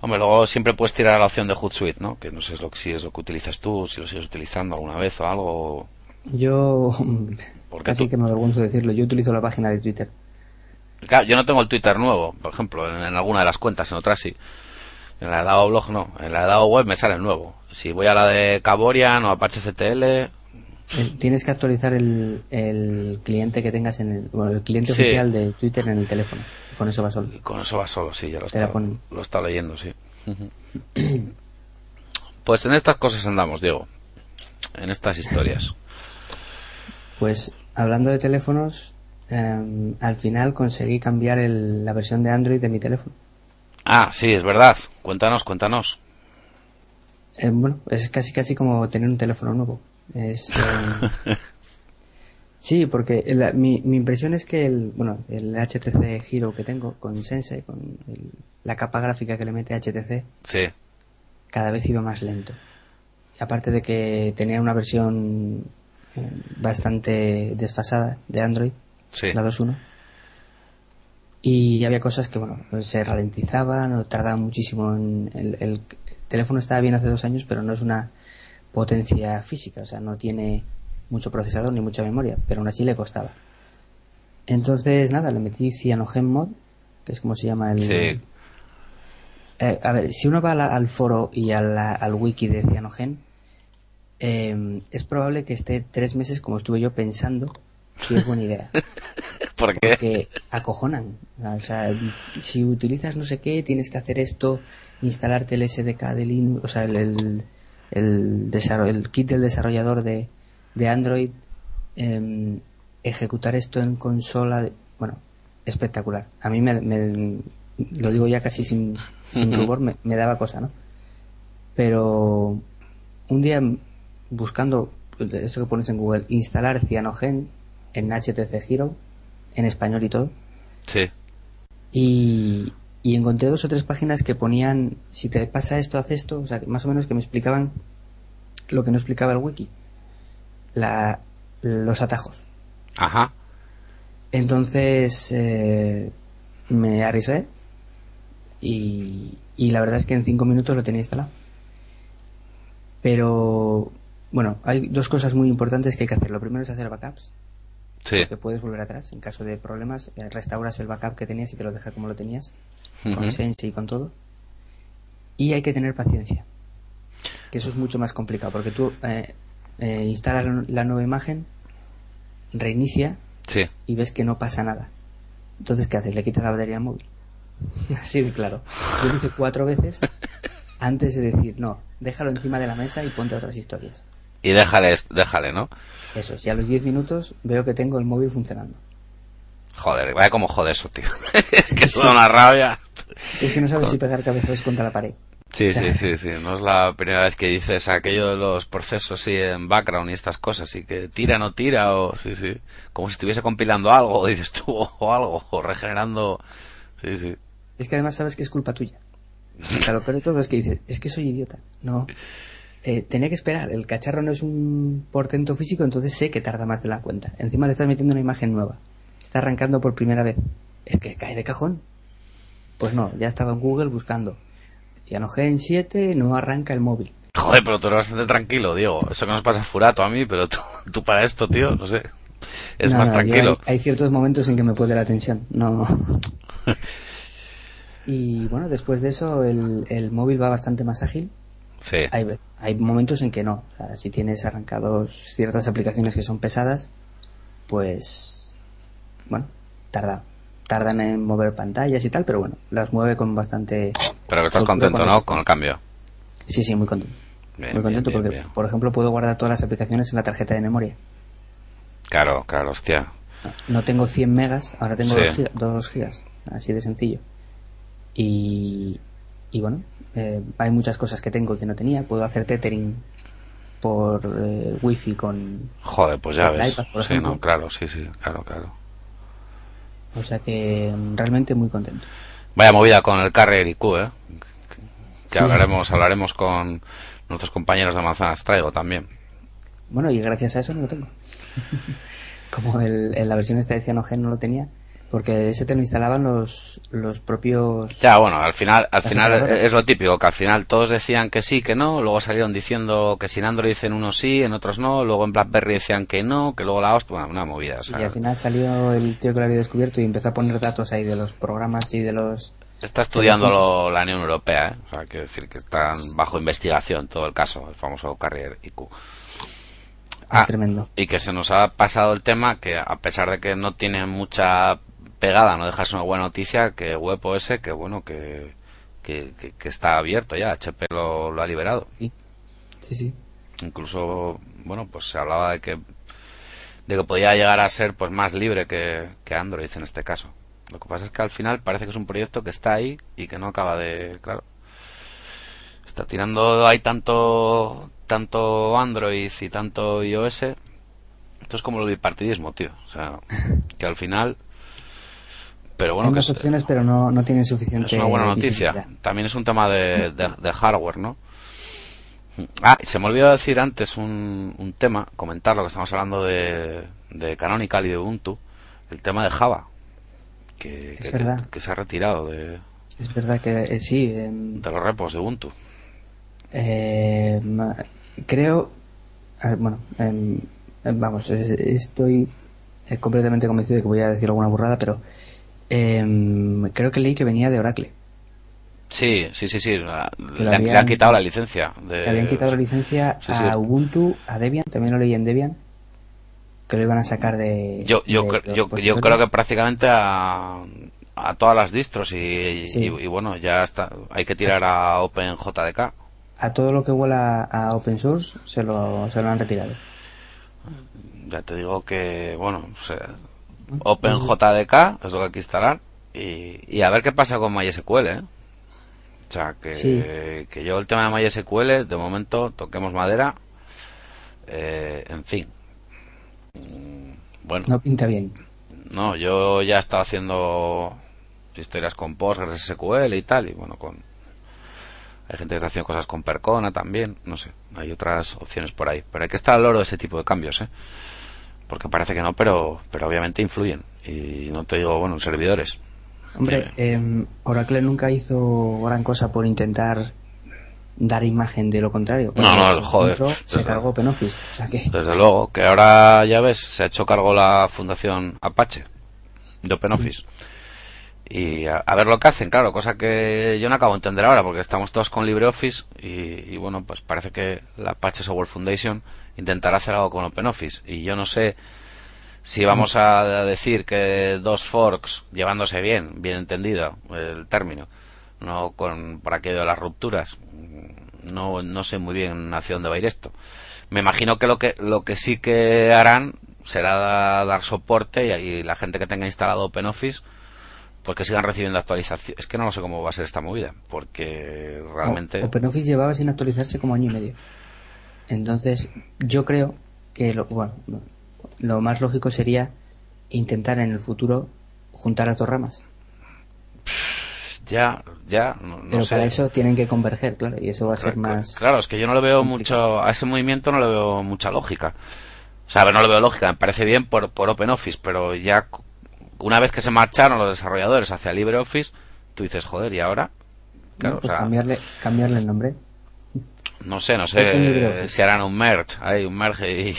Hombre, luego siempre puedes tirar a la opción de Hootsuite, ¿no? Que no sé es lo, que- si es lo que utilizas tú, si lo sigues utilizando alguna vez o algo. Yo, Porque casi tú- que me avergüenzo de decirlo, yo utilizo la página de Twitter. Claro, yo no tengo el Twitter nuevo, por ejemplo, en, en alguna de las cuentas, en otras sí. En la de Dao Blog no, en la de Dao Web me sale el nuevo. Si voy a la de Caborian o Apache CTL, Tienes que actualizar el, el cliente que tengas en el, bueno, el cliente Sí. oficial de Twitter en el teléfono. Con eso va solo. con eso va solo, sí, ya lo Te está, lo está leyendo, sí. Pues en estas cosas andamos, Diego. En estas historias. Pues hablando de teléfonos, eh, al final conseguí cambiar el- la versión de Android de mi teléfono. Ah, sí, es verdad. Cuéntanos, cuéntanos. Eh, bueno, es casi casi como tener un teléfono nuevo. Es, eh, sí, porque la- mi, mi impresión es que el, bueno, el HTC Hero que tengo con Sense, con el- la capa gráfica que le mete HTC, Sí, cada vez iba más lento. Y aparte de que tenía una versión eh, bastante desfasada de Android, sí. la 2.1. Y había cosas que, bueno, se ralentizaban o tardaban muchísimo en... El, el teléfono estaba bien hace dos años, pero no es una potencia física, o sea, no tiene mucho procesador ni mucha memoria, pero aún así le costaba. Entonces, nada, le metí CyanogenMod, que es como se llama el... Sí. Eh, a ver, si uno va la- al foro y a la- al wiki de Cyanogen, eh, es probable que esté tres meses como estuve yo pensando si es buena idea. ¿Por qué? Porque acojonan. O sea, si utilizas no sé qué, tienes que hacer esto, instalarte el SDK de Linux, o sea, el, el, el, el kit del desarrollador de, de Android, em, ejecutar esto en consola. de- bueno, espectacular. A mí me, me- lo digo ya casi sin, sin rubor, me, me daba cosa, ¿no? Pero un día buscando eso que pones en Google, instalar Cyanogen en HTC Hero, en español y todo, Sí. y, y encontré dos o tres páginas que ponían, si te pasa esto, haz esto, o sea, más o menos que me explicaban lo que no explicaba el wiki, la, los atajos. Ajá. Entonces eh, me arriesgué y, y la verdad es que en cinco minutos lo tenía instalado. Pero bueno, hay dos cosas muy importantes que hay que hacer. Lo primero es hacer backups, Sí. que puedes volver atrás en caso de problemas. eh, restauras el backup que tenías y te lo deja como lo tenías, con. Sense y con todo. Y hay que tener paciencia, que eso es mucho más complicado, porque tú eh, eh, instalas la- nueva imagen, reinicia Sí. y ves que no pasa nada. Entonces, ¿qué haces? Le quitas la batería al móvil. Así de claro. Yo lo hice cuatro veces antes de decir, no, déjalo encima de la mesa y ponte otras historias. Y déjale, déjale, ¿no? Eso, si a los 10 minutos veo que tengo el móvil funcionando. Joder, vaya como jode eso, tío. es que es una rabia. Es que no sabes si pegar cabezazos contra la pared. Sí, O sea, sí, sí, sí. No es la primera vez que dices aquello de los procesos sí, en background y estas cosas, y que tira, no tira, o sí, sí. Como si estuviese compilando algo, dices tú, o algo, o regenerando. Sí, sí. Es que además sabes que es culpa tuya. O sea, lo peor de todo es que dices, es que soy idiota. No. Eh, tenía que esperar. El cacharro no es un portento físico, entonces sé que tarda más de la cuenta. Encima le estás metiendo una imagen nueva. Está arrancando por primera vez. Es que cae de cajón. Pues no, ya estaba en Google buscando. Cyanogen 7 no arranca el móvil. Joder, pero tú eres bastante tranquilo, Diego. Eso que nos pasa furato a mí, pero tú, tú para esto, tío, no sé. Es No, más no, tranquilo. Hay, hay ciertos momentos en que me puede la tensión. No. y bueno, después de eso el, el móvil va bastante más ágil. Sí. Hay, hay momentos en que no. O sea, si tienes arrancados ciertas aplicaciones que son pesadas, pues bueno, tarda. Tardan en mover pantallas y tal, pero bueno, las mueve con bastante. Pero que estás contento, ¿no? Con el cambio. Sí, sí, muy contento. Bien, muy contento bien, porque, bien. por ejemplo, puedo guardar todas las aplicaciones en la tarjeta de memoria. Claro, claro, hostia. No tengo 100 megas, ahora tengo Sí. 2 gigas, así de sencillo. Y, y bueno, eh, hay muchas cosas que tengo que no tenía. Puedo hacer tethering por eh, wifi con... Joder, pues ya ves. iPad, por sí, no, claro, sí, sí, claro, claro. O sea que mm, realmente muy contento. Vaya movida con el Carrier IQ, ¿eh? Que Sí. hablaremos, hablaremos con nuestros compañeros de Manzanas Traigo también. Bueno, y gracias a eso no lo tengo. Como el, en la versión esta de Cyanogen no lo tenía, porque ese te lo instalaban los, los propios... Ya, bueno, al final, al final es lo típico, que al final todos decían que sí, que no, luego salieron diciendo que sin Android en unos sí, en otros no, luego en BlackBerry decían que no, que luego la hostia, bueno, una movida. Y al final salió el tío que lo había descubierto y empezó a poner datos ahí de los programas y de los... Está estudiando la Unión Europea, ¿eh? O sea, quiero decir que están bajo investigación todo el caso, el famoso Carrier IQ. Ah, tremendo. Y que se nos ha pasado el tema que a pesar de que no tiene mucha pegada, no dejas una buena noticia que WebOS, que bueno, que, que, está abierto ya, HP lo, ha liberado. Sí. sí, sí. Incluso, bueno, pues se hablaba de que de que podía llegar a ser pues más libre que, que Android en este caso. Lo que pasa es que al final parece que es un proyecto que está ahí y que no acaba de, claro, está tirando hay tanto tanto Android y tanto iOS. Esto es como el bipartidismo, tío. O sea, que al final pero bueno, Hay más opciones, pero no, no tienen suficiente. Es una buena noticia. También es un tema de, de, hardware, ¿no? Ah, se me olvidó decir antes un, un tema, comentar lo que estamos hablando de, de Canonical y de Ubuntu, el tema de Java, que, que, se ha retirado de. Es verdad que eh, sí. de los repos de Ubuntu. Eh, creo. bueno, em, em, vamos, estoy completamente convencido de que voy a decir alguna burrada, pero Em, creo que leí que venía de Oracle. Sí, sí, sí, sí. le, han quitado la licencia. De... habían quitado la licencia a Ubuntu, a Debian, también lo leí en Debian. Que lo iban a sacar de. Yo, yo, yo, yo creo que prácticamente a, a todas las distros y, y, bueno, ya está. Hay que tirar a OpenJDK. A todo lo que huela a open source se lo, se lo han retirado. Ya te digo que, bueno, OpenJDK, es lo que hay que instalar. Y, a ver qué pasa con MySQL, ¿eh? O sea, que, que yo el tema de MySQL, de momento, toquemos madera. Eh, en fin. Bueno. No pinta bien. No, yo ya he estado haciendo historias con PostgreSQL y tal, y bueno, con... Hay gente que está haciendo cosas con Percona también, no sé, hay otras opciones por ahí. Pero hay que estar al loro de ese tipo de cambios, ¿eh? Porque parece que no, pero, pero obviamente influyen. Y no te digo, bueno, servidores. Hombre, eh, Oracle nunca hizo gran cosa por intentar dar imagen de lo contrario. No, no, joder. Se cargó OpenOffice. O sea que... Desde luego, que ahora ya ves, se ha hecho cargo la fundación Apache de OpenOffice. Y a, ver lo que hacen, claro, cosa que yo no acabo de entender ahora, porque estamos todos con LibreOffice y, y bueno, pues parece que la Apache Software Foundation intentar hacer algo con OpenOffice. Y yo no sé si vamos a decir que dos forks, llevándose bien, bien entendido el término, no con por aquello de las rupturas, no, no sé muy bien hacia dónde va a ir esto. Me imagino que lo que, lo que sí que harán será dar soporte y, la gente que tenga instalado OpenOffice pues que sigan recibiendo actualizaciones. Es que no sé cómo va a ser esta movida, porque realmente... OpenOffice llevaba sin actualizarse como año y medio. Entonces, yo creo que lo, bueno, lo más lógico sería intentar en el futuro juntar a dos ramas. Ya, ya, no, Pero para eso tienen que converger, claro, y eso va a ser más. Claro, es que yo no le veo mucho, a ese movimiento no le veo mucha lógica. O sea, no le veo lógica, me parece bien por, por OpenOffice, pero ya una vez que se marcharon los desarrolladores hacia LibreOffice, tú dices, joder, ¿y ahora? Claro, pues cambiarle, cambiarle el nombre. No sé, no sé si harán un merge, hay un merge y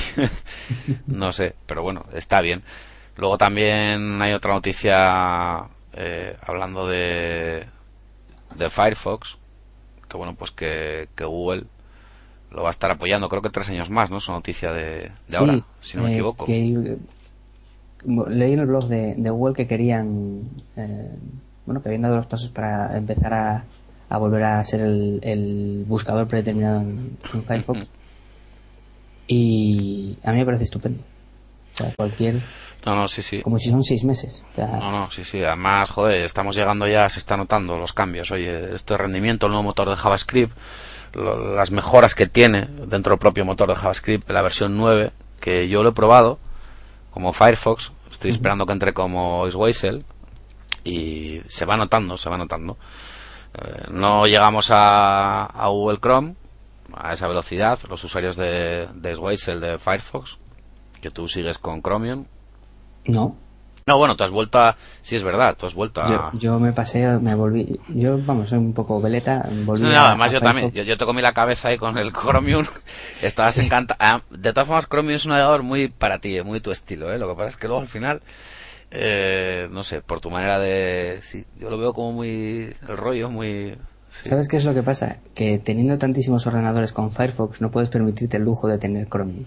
no sé, pero bueno, está bien. Luego también hay otra noticia eh, hablando de, de Firefox, que bueno, pues que, Google lo va a estar apoyando, creo que tres años más, ¿no? Es una noticia de, ahora, si no me eh, equivoco. leí en el blog de, Google que querían, eh, bueno, que habían dado los pasos para empezar a, a volver a ser el, buscador predeterminado en, Firefox. y a mí me parece estupendo. O sea, cualquier... No, no, sí, sí. Como si son seis meses. No, no, sí, sí. Además, joder, estamos llegando ya, se está notando los cambios. Oye, este rendimiento, el nuevo motor de JavaScript, las mejoras que tiene dentro del propio motor de JavaScript, la versión 9, que yo lo he probado como Firefox. Estoy esperando que entre como Iswaisel y se va notando, se va notando. Eh, no llegamos a, Google Chrome, a esa velocidad los usuarios de, de Swaysel de Firefox, que tú sigues con Chromium. No. No, bueno, tú has vuelto a... Sí, es verdad, tú has vuelto a... Yo, yo me pasé, me volví... Yo, vamos, soy un poco veleta. Volví No, a- además a yo también, yo, yo te comí la cabeza ahí con el Chromium, estabas encantado. de todas formas, Chromium es un navegador muy para ti, muy tu estilo, ¿eh? Lo que pasa es que luego al final, eh, no sé, por tu manera de... Sí, yo lo veo como muy... el rollo muy... sí. ¿Sabes qué es lo que pasa? Que teniendo tantísimos ordenadores con Firefox no puedes permitirte el lujo de tener Chromium.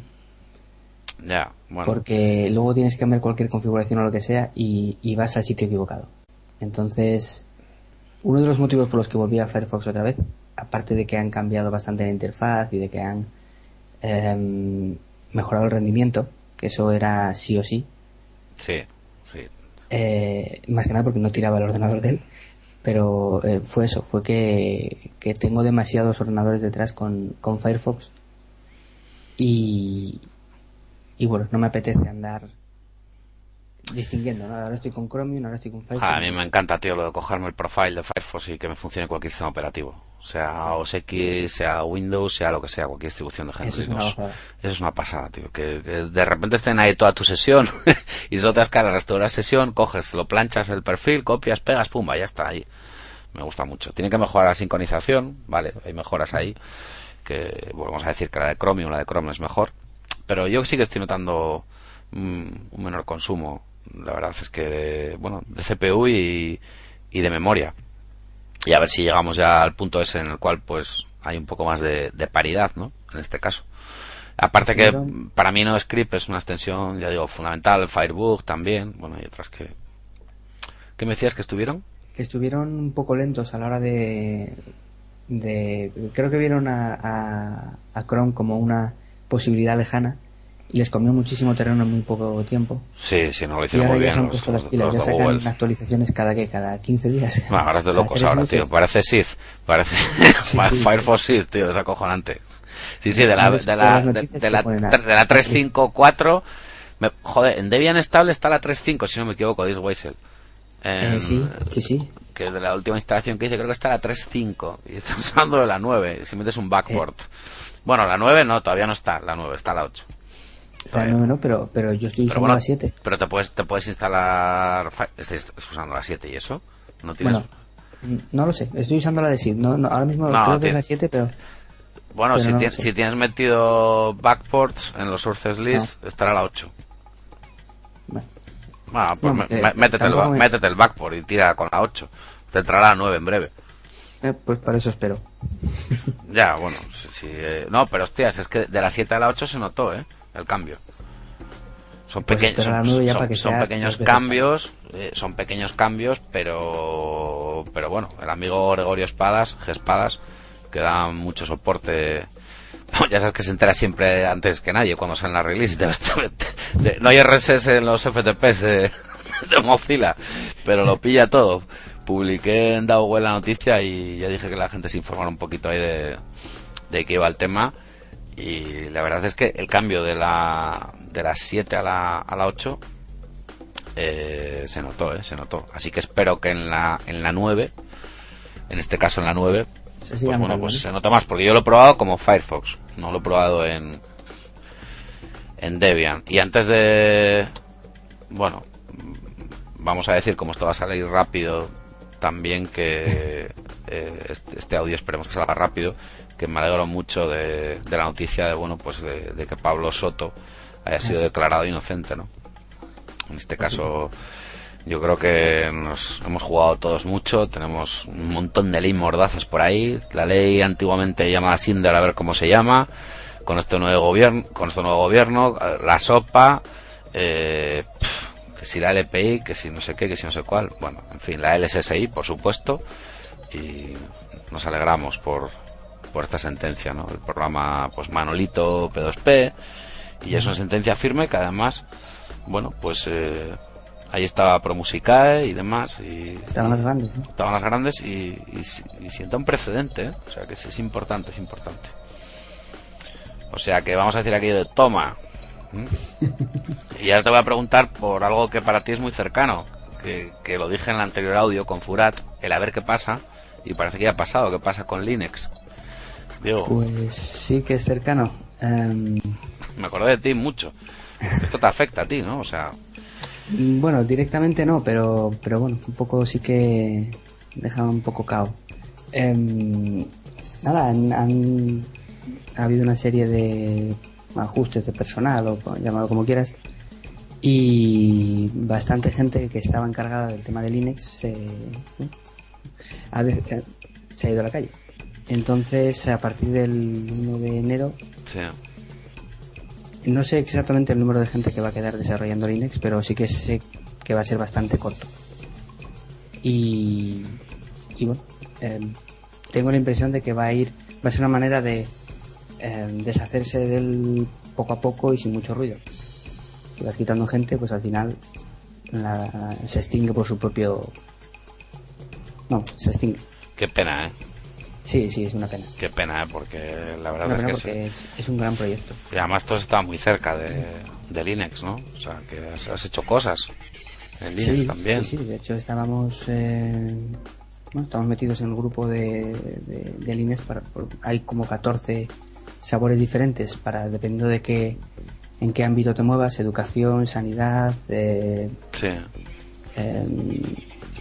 Ya, bueno. Porque luego tienes que cambiar cualquier configuración o lo que sea y, y vas al sitio equivocado. Entonces, uno de los motivos por los que volví a Firefox otra vez, aparte de que han cambiado bastante la interfaz y de que han em, mejorado el rendimiento, que eso era sí o Sí, sí. Eh, más que nada porque no tiraba el ordenador de él, pero eh, fue eso, fue que, que tengo demasiados ordenadores detrás con, con Firefox y, y bueno, no me apetece andar distinguiendo, ¿no? Ahora estoy con Chromium, ahora estoy con Firefox. Ja, a mí me encanta, tío, lo de cogerme el profile de Firefox y que me funcione cualquier sistema operativo. Sea OS X, sea Windows, sea lo que sea, cualquier distribución de Eso es una. Eso es una pasada, tío. Que, que de repente estén ahí toda tu sesión y solo te das cara al resto de la sesión, coges, lo planchas el perfil, copias, pegas, pumba, ya está ahí. Me gusta mucho. Tiene que mejorar la sincronización, vale, hay mejoras ahí. Que bueno, vamos a decir que la de Chromium, la de Chrome es mejor. Pero yo sí que estoy notando mm, un menor consumo. La verdad es que, de, bueno, de CPU y, de memoria. Y a ver si llegamos ya al punto ese en el cual, pues, hay un poco más de paridad, ¿no? En este caso. Aparte que para mí no script es una extensión, ya digo, fundamental, Firebug también, bueno, hay otras que... ¿Qué me decías que estuvieron? que estuvieron un poco lentos a la hora de, de creo que vieron a, a, a Chrome como una posibilidad lejana y les comió muchísimo terreno en muy poco tiempo Sí, sí, no lo y hicieron ahora muy ya bien. se han los- puesto las pilas ya sacan Google. actualizaciones cada que cada 15 días ahora es de locos ahora, meses. tío. Parece Sith. Parece Sí, sí. Firefox Sith, tío. Es acojonante. Sí, sí, de la, de la, de, de la, de la 354. Me, joder, en Debian estable está la 3.5, si no me equivoco, dice Weisel. Eh, En- sí sí sí Que de la última instalación que hice creo que está la 3.5. Y estamos hablando de la 9. Si metes un backport. Eh. Bueno, la 9 no, todavía no está. La 9, está la 8. O sea, no, no, pero pero yo estoy usando bueno, la 7 pero te puedes, te puedes instalar. ¿Estás usando la 7 y eso? ¿No tienes.? bueno no lo sé estoy usando la de SID no, no, ahora mismo No, creo que es la 7 pero Bueno, Pero si, no sé. si tienes metido backports en los sources list, estará la 8. bueno, Bueno, pues No, me- métete, el, tampoco ba- me- métete el backport y tira con la 8. Te entrará la 9 en breve. eh, pues para eso espero Ya, bueno, sí, sí, eh, no, pero hostias, es que de la 7 a la 8 se notó, ¿eh? El cambio. Son, Pues son, 9 ya son- para que son sea pequeños cambios, eh, son pequeños cambios, pero pero bueno, el amigo Gregorio Espadas, G Espadas, que da mucho soporte. Ya sabes que se entera siempre antes que nadie cuando sale la release. de- no hay RSS en los FTPs de, Mozilla, pero lo pilla todo. Publiqué en DAO la noticia y ya dije que la gente se informara un poquito ahí de, de qué iba el tema. Y la verdad es que el cambio de la, de las 7 a la, a la 8 eh, se notó, eh, se notó. Así que espero que en la, en la 9, en este caso en la 9, se pues bueno, pues se nota más, porque yo lo he probado como Firefox, no lo he probado en, en Debian. Y antes de, bueno, vamos a decir, como esto va a salir rápido, también que eh, este, este audio esperemos que salga rápido, que me alegro mucho de, de la noticia de, bueno, pues de, de que Pablo Soto haya sido sí. declarado inocente, ¿no? En este caso, yo creo que nos hemos jugado todos mucho, tenemos un montón de ley mordazas por ahí. La ley antiguamente llamada Sinder, a ver cómo se llama. Con este nuevo gobierno, con este nuevo gobierno, la sopa, eh, pf, que si la LPI, que si no sé qué, que si no sé cuál. Bueno, en fin, la LSSI, por supuesto. Y nos alegramos por, por esta sentencia, ¿no? El programa, pues Manolito P2P. Y es una sentencia firme que además, bueno, pues eh, ahí estaba Promusicae y demás. Y, estaban las grandes ¿no? estaban las grandes y, y, y sienta un precedente, ¿eh? o sea que sí es importante, es importante. O sea que vamos a decir aquello de toma. Y ahora te voy a preguntar por algo que para ti es muy cercano, que, que lo dije en el anterior audio con Furat, el a ver qué pasa, y parece que ya ha pasado, qué pasa con Linux. Diego. Pues sí que es cercano. Em, Me acordé de ti mucho. Esto te afecta a ti, ¿no? O sea, bueno, directamente no, pero, pero bueno, un poco sí que deja un poco cao. Em, nada, han, ha habido una serie de ajustes de personal, o llámalo como quieras, y bastante gente que estaba encargada del tema de Linux se, ha eh, se ha ido a la calle. Entonces, a partir del 1 de enero. No sé exactamente el número de gente que va a quedar desarrollando Linux, pero sí que sé que va a ser bastante corto. Y, bueno, eh, tengo la impresión de que va a ir, va a ser una manera de eh, deshacerse del poco a poco y sin mucho ruido. Si vas quitando gente, pues al final la- se extingue por su propio. No, se extingue. Qué pena, ¿eh? Sí, sí, es una pena. Qué pena, ¿eh? Porque la verdad es que porque es, es un gran proyecto. Y además has estado muy cerca de, de Linux, ¿no? O sea, que has, has hecho cosas en Linux sí, también. Sí, sí, de hecho estábamos, eh, bueno, estamos metidos en el grupo de, de, de Linux para, por- hay como 14 sabores diferentes para dependiendo de qué, en qué ámbito te muevas, educación, sanidad, eh, Sí. eh,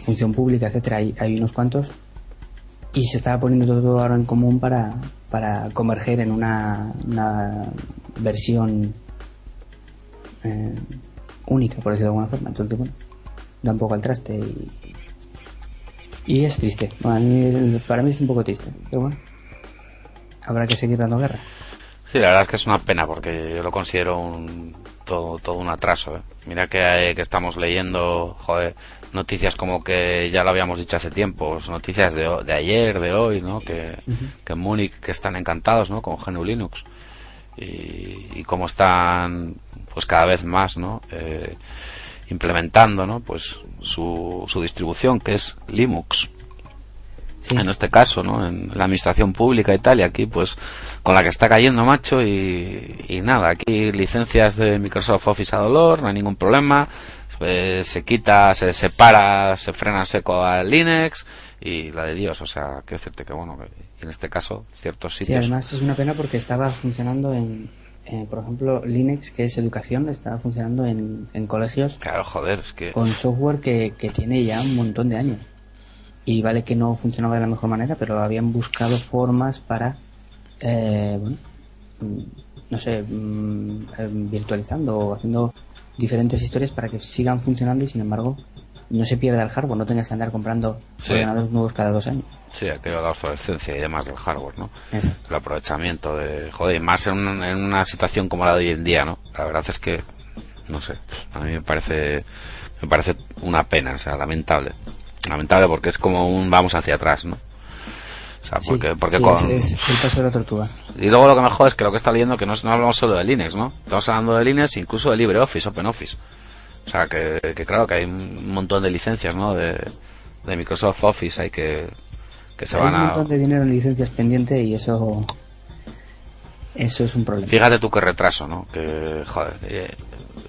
función pública, etcétera, hay, hay unos cuantos y se estaba poniendo todo ahora en común para, para converger en una, una versión eh, única, por decirlo de alguna forma. Entonces, bueno, da un poco al traste y, y es triste. Bueno, a para mí es un poco triste, pero bueno, habrá que seguir dando guerra. Sí, la verdad es que es una pena porque yo lo considero un, todo, todo un atraso. ¿eh? Mira que, eh, que estamos leyendo, joder, noticias como que ya lo habíamos dicho hace tiempo, noticias de, de ayer, de hoy, ¿no? Que, que en Múnich que están encantados, ¿no? Con GNU Linux y, y cómo están, pues cada vez más, ¿no? Eh, implementando, ¿no? Pues su, su distribución que es Linux Sí, en este caso, ¿no? En la administración pública y tal, y aquí, pues, con la que está cayendo, macho, y, y nada, aquí licencias de Microsoft Office a dolor, no hay ningún problema, eh, se quita, se separa, se frena seco al Linux, y la de Dios, o sea, quiero decirte que, bueno, que en este caso, ciertos sí, sitios... además es una pena porque estaba funcionando en, eh, por ejemplo, Linux, que es educación, estaba funcionando en, en colegios Claro, joder, es que... con software que, que tiene ya un montón de años. Y vale que no funcionaba de la mejor manera, pero habían buscado formas para, eh, bueno, mm, no sé, mm, eh, virtualizando o haciendo diferentes historias para que sigan funcionando y sin embargo no se pierda el hardware, no tengas que andar comprando Sí. ordenadores nuevos cada dos años. Sí, aquello de la obsolescencia y demás del hardware, ¿no? Exacto. el aprovechamiento de joder y más en, un- en una situación como la de hoy en día no la verdad es que no sé a mí me parece me parece una pena o sea lamentable lamentable porque es como un vamos hacia atrás no o sea Sí, porque porque sí, con es, es el paso de la tortuga. y luego lo que me jode es que lo que está leyendo que no, no hablamos solo de Linux no estamos hablando de Linux incluso de LibreOffice OpenOffice o sea que, que claro que hay un montón de licencias no de, de Microsoft Office hay que que se Hay van un a montón de dinero en licencias pendiente y eso eso es un problema. Fíjate tú qué retraso, ¿no? Que, joder, eh,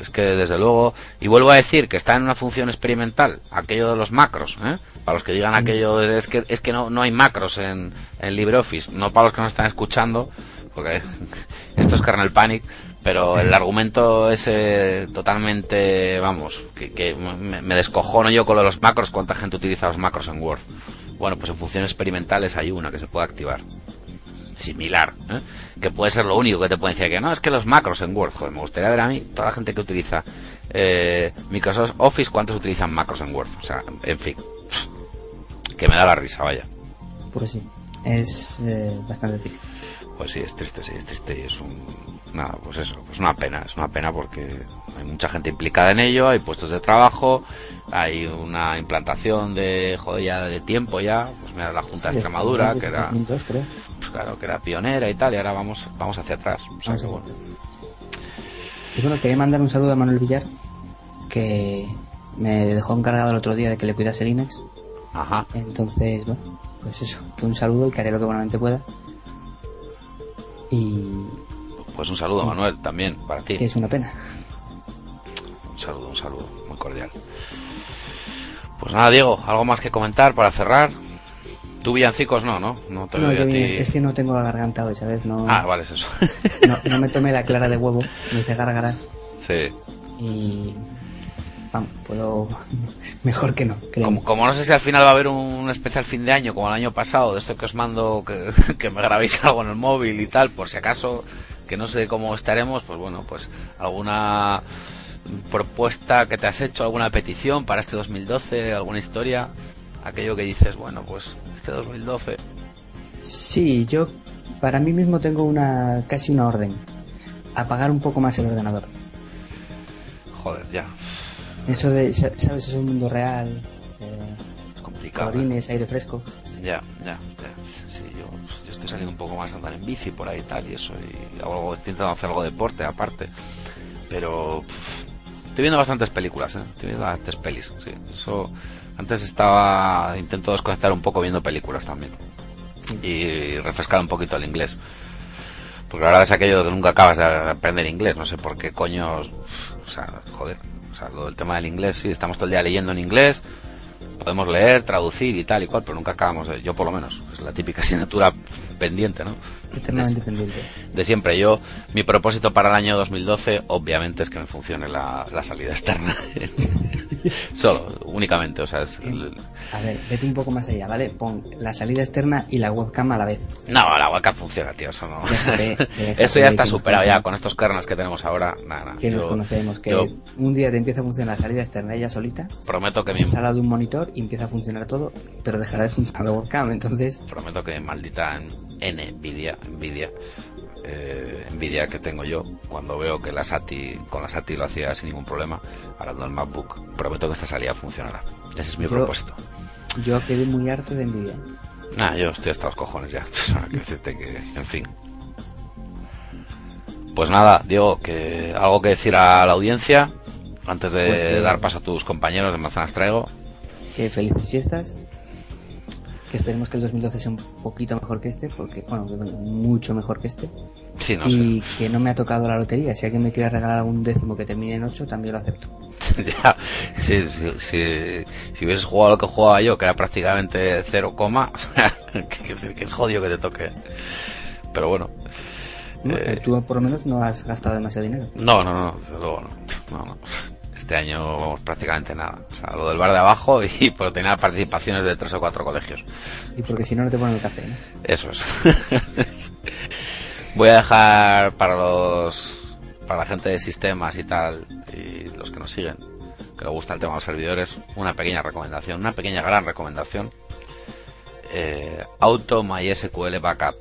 es que desde luego, y vuelvo a decir que está en una función experimental, aquello de los macros, ¿eh? Para los que digan aquello de, es que, es que no, no hay macros en, en LibreOffice, no para los que nos están escuchando, porque esto es kernel panic, pero el argumento es eh, totalmente, vamos, que, que me, me descojono yo con lo de los macros, cuánta gente utiliza los macros en Word. Bueno, pues en funciones experimentales hay una que se puede activar similar, ¿eh? que puede ser lo único que te pueden decir que no, es que los macros en Word, joder, me gustaría ver a mí, toda la gente que utiliza eh, Microsoft Office, ¿cuántos utilizan macros en Word? O sea, en fin, que me da la risa, vaya. Pues sí, es eh, bastante triste. Pues sí, es triste, sí, es triste y es un... Nada, pues eso, pues una pena, es una pena porque hay mucha gente implicada en ello, hay puestos de trabajo, hay una implantación de, joder, ya de tiempo ya, pues mira, la Junta de Extremadura, que era, 2002, creo. pues claro, que era pionera y tal, y ahora vamos, vamos hacia atrás. O sea, que bueno. Y bueno, quería mandar un saludo a Manuel Villar, que me dejó encargado el otro día de que le cuidase Linux. Ajá. Entonces, bueno, pues eso, que un saludo y que haré lo que buenamente pueda. Y Pues un saludo, Manuel, también para ti. que es una pena. Un saludo, un saludo muy cordial. Pues nada, Diego, ¿algo más que comentar para cerrar? tú villancicos no, ¿no? No te No, yo a ti. es que no tengo la garganta hoy, ¿sabes? No, Ah, vale, es eso. no, no me tomé la clara de huevo, me hice gárgaras sí. y... Vamos, puedo... Mejor que no, creo. Como, como no sé si al final va a haber un especial fin de año, como el año pasado, de esto que os mando, que, que me grabéis algo en el móvil y tal, por si acaso, que no sé cómo estaremos, pues bueno, pues alguna propuesta que te has hecho, alguna petición para este 2012, alguna historia, aquello que dices, bueno, pues este 2012, Sí, yo para mí mismo tengo una casi una orden. Apagar un poco más el ordenador. joder, ya, Eso de, sa- ¿sabes? Es un mundo real. Eh, es complicado. ¿eh? colorines, aire fresco. Ya, ya, ya. Sí, yo, yo estoy saliendo un poco más a andar en bici por ahí y tal, y eso, y hago intentando hacer algo de deporte aparte. Pero pff, estoy viendo bastantes películas, ¿eh? Estoy viendo bastantes pelis, sí. Eso, antes estaba, intento desconectar un poco viendo películas también. Y refrescar un poquito el inglés. Porque la verdad es aquello que nunca acabas de aprender inglés, no sé por qué coño, o sea, joder, o sea, lo del tema del inglés, sí, estamos todo el día leyendo en inglés, podemos leer, traducir y tal y cual, pero nunca acabamos de, yo por lo menos, es la típica asignatura pendiente, ¿no? Eternamente pendiente. De siempre, yo, mi propósito para el año 2012, obviamente, es que me funcione la, la salida externa. Solo, únicamente, o sea, es A ver, vete un poco más allá, ¿vale? Pon la salida externa y la webcam a la vez. No, la webcam funciona, tío, eso no. Déjate, déjate eso ya está nos superado ya con estos kernels que tenemos ahora. Nada, nada. Que nos Yo- conocemos, que yo un día te empieza a funcionar la salida externa ella solita, prometo que mi, sala de un monitor y empieza a funcionar todo, pero dejará de funcionar la webcam, entonces... prometo que mi maldita Nvidia, Nvidia, eh, Nvidia que tengo yo, cuando veo que la SATI, con la SATI lo hacía sin ningún problema, ahora no el MacBook, prometo que esta salida funcionará. Ese es mi Yo- propósito. Yo quedé muy harto de envidia. Nah, yo estoy hasta los cojones ya. Decirte que, en fin. Pues nada, Diego, que algo que decir a la audiencia antes de Pues que- dar paso a tus compañeros de Manzanas Traigo. Que felices fiestas. Que esperemos que el 2012 sea un poquito mejor que este, porque, bueno, mucho mejor que este. Sí, no y que no me ha tocado la lotería. Si alguien me quiere regalar algún décimo que termine en 8, también lo acepto. ya, sí, sí, si hubieses jugado lo que jugaba yo, que era prácticamente 0, coma, que, que- que es jodido que te toque. Pero bueno, ¿no? Eh, Tú por lo menos no has gastado demasiado dinero. No, no, no, desde luego no. No, no. Este año vamos prácticamente nada. O sea, lo del bar de abajo y por tener participaciones de tres o cuatro colegios. Y porque si no, no te ponen el café, ¿no? Eso es. Voy a dejar para los para la gente de sistemas y tal y los que nos siguen que les gusta el tema de los servidores una pequeña recomendación, una pequeña gran recomendación. Eh, Auto MySQL Backup.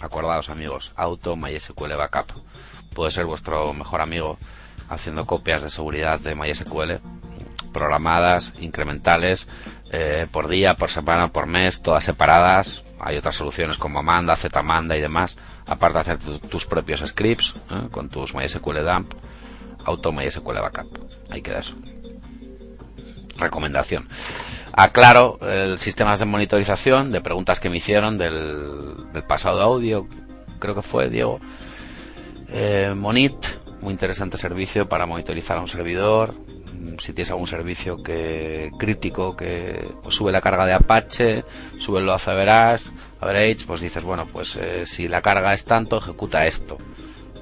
Acordaos amigos, Auto MySQL Backup. Puede ser vuestro mejor amigo haciendo copias de seguridad de MySQL programadas, incrementales, eh, por día, por semana, por mes, todas separadas. Hay otras soluciones como Amanda, Zmanda y demás. Aparte de hacer tu- tus propios scripts ¿eh? con tus MySQL dump, Auto MySQL Backup. Ahí queda eso. Recomendación. Aclaro el sistemas de monitorización de preguntas que me hicieron del, del pasado audio, creo que fue Diego. Eh, Monit, muy interesante servicio para monitorizar a un servidor. Mm, Si tienes algún servicio que crítico que pues, sube la carga de Apache, sube lo hace verás, average, pues dices, bueno, pues eh, si la carga es tanto, ejecuta esto.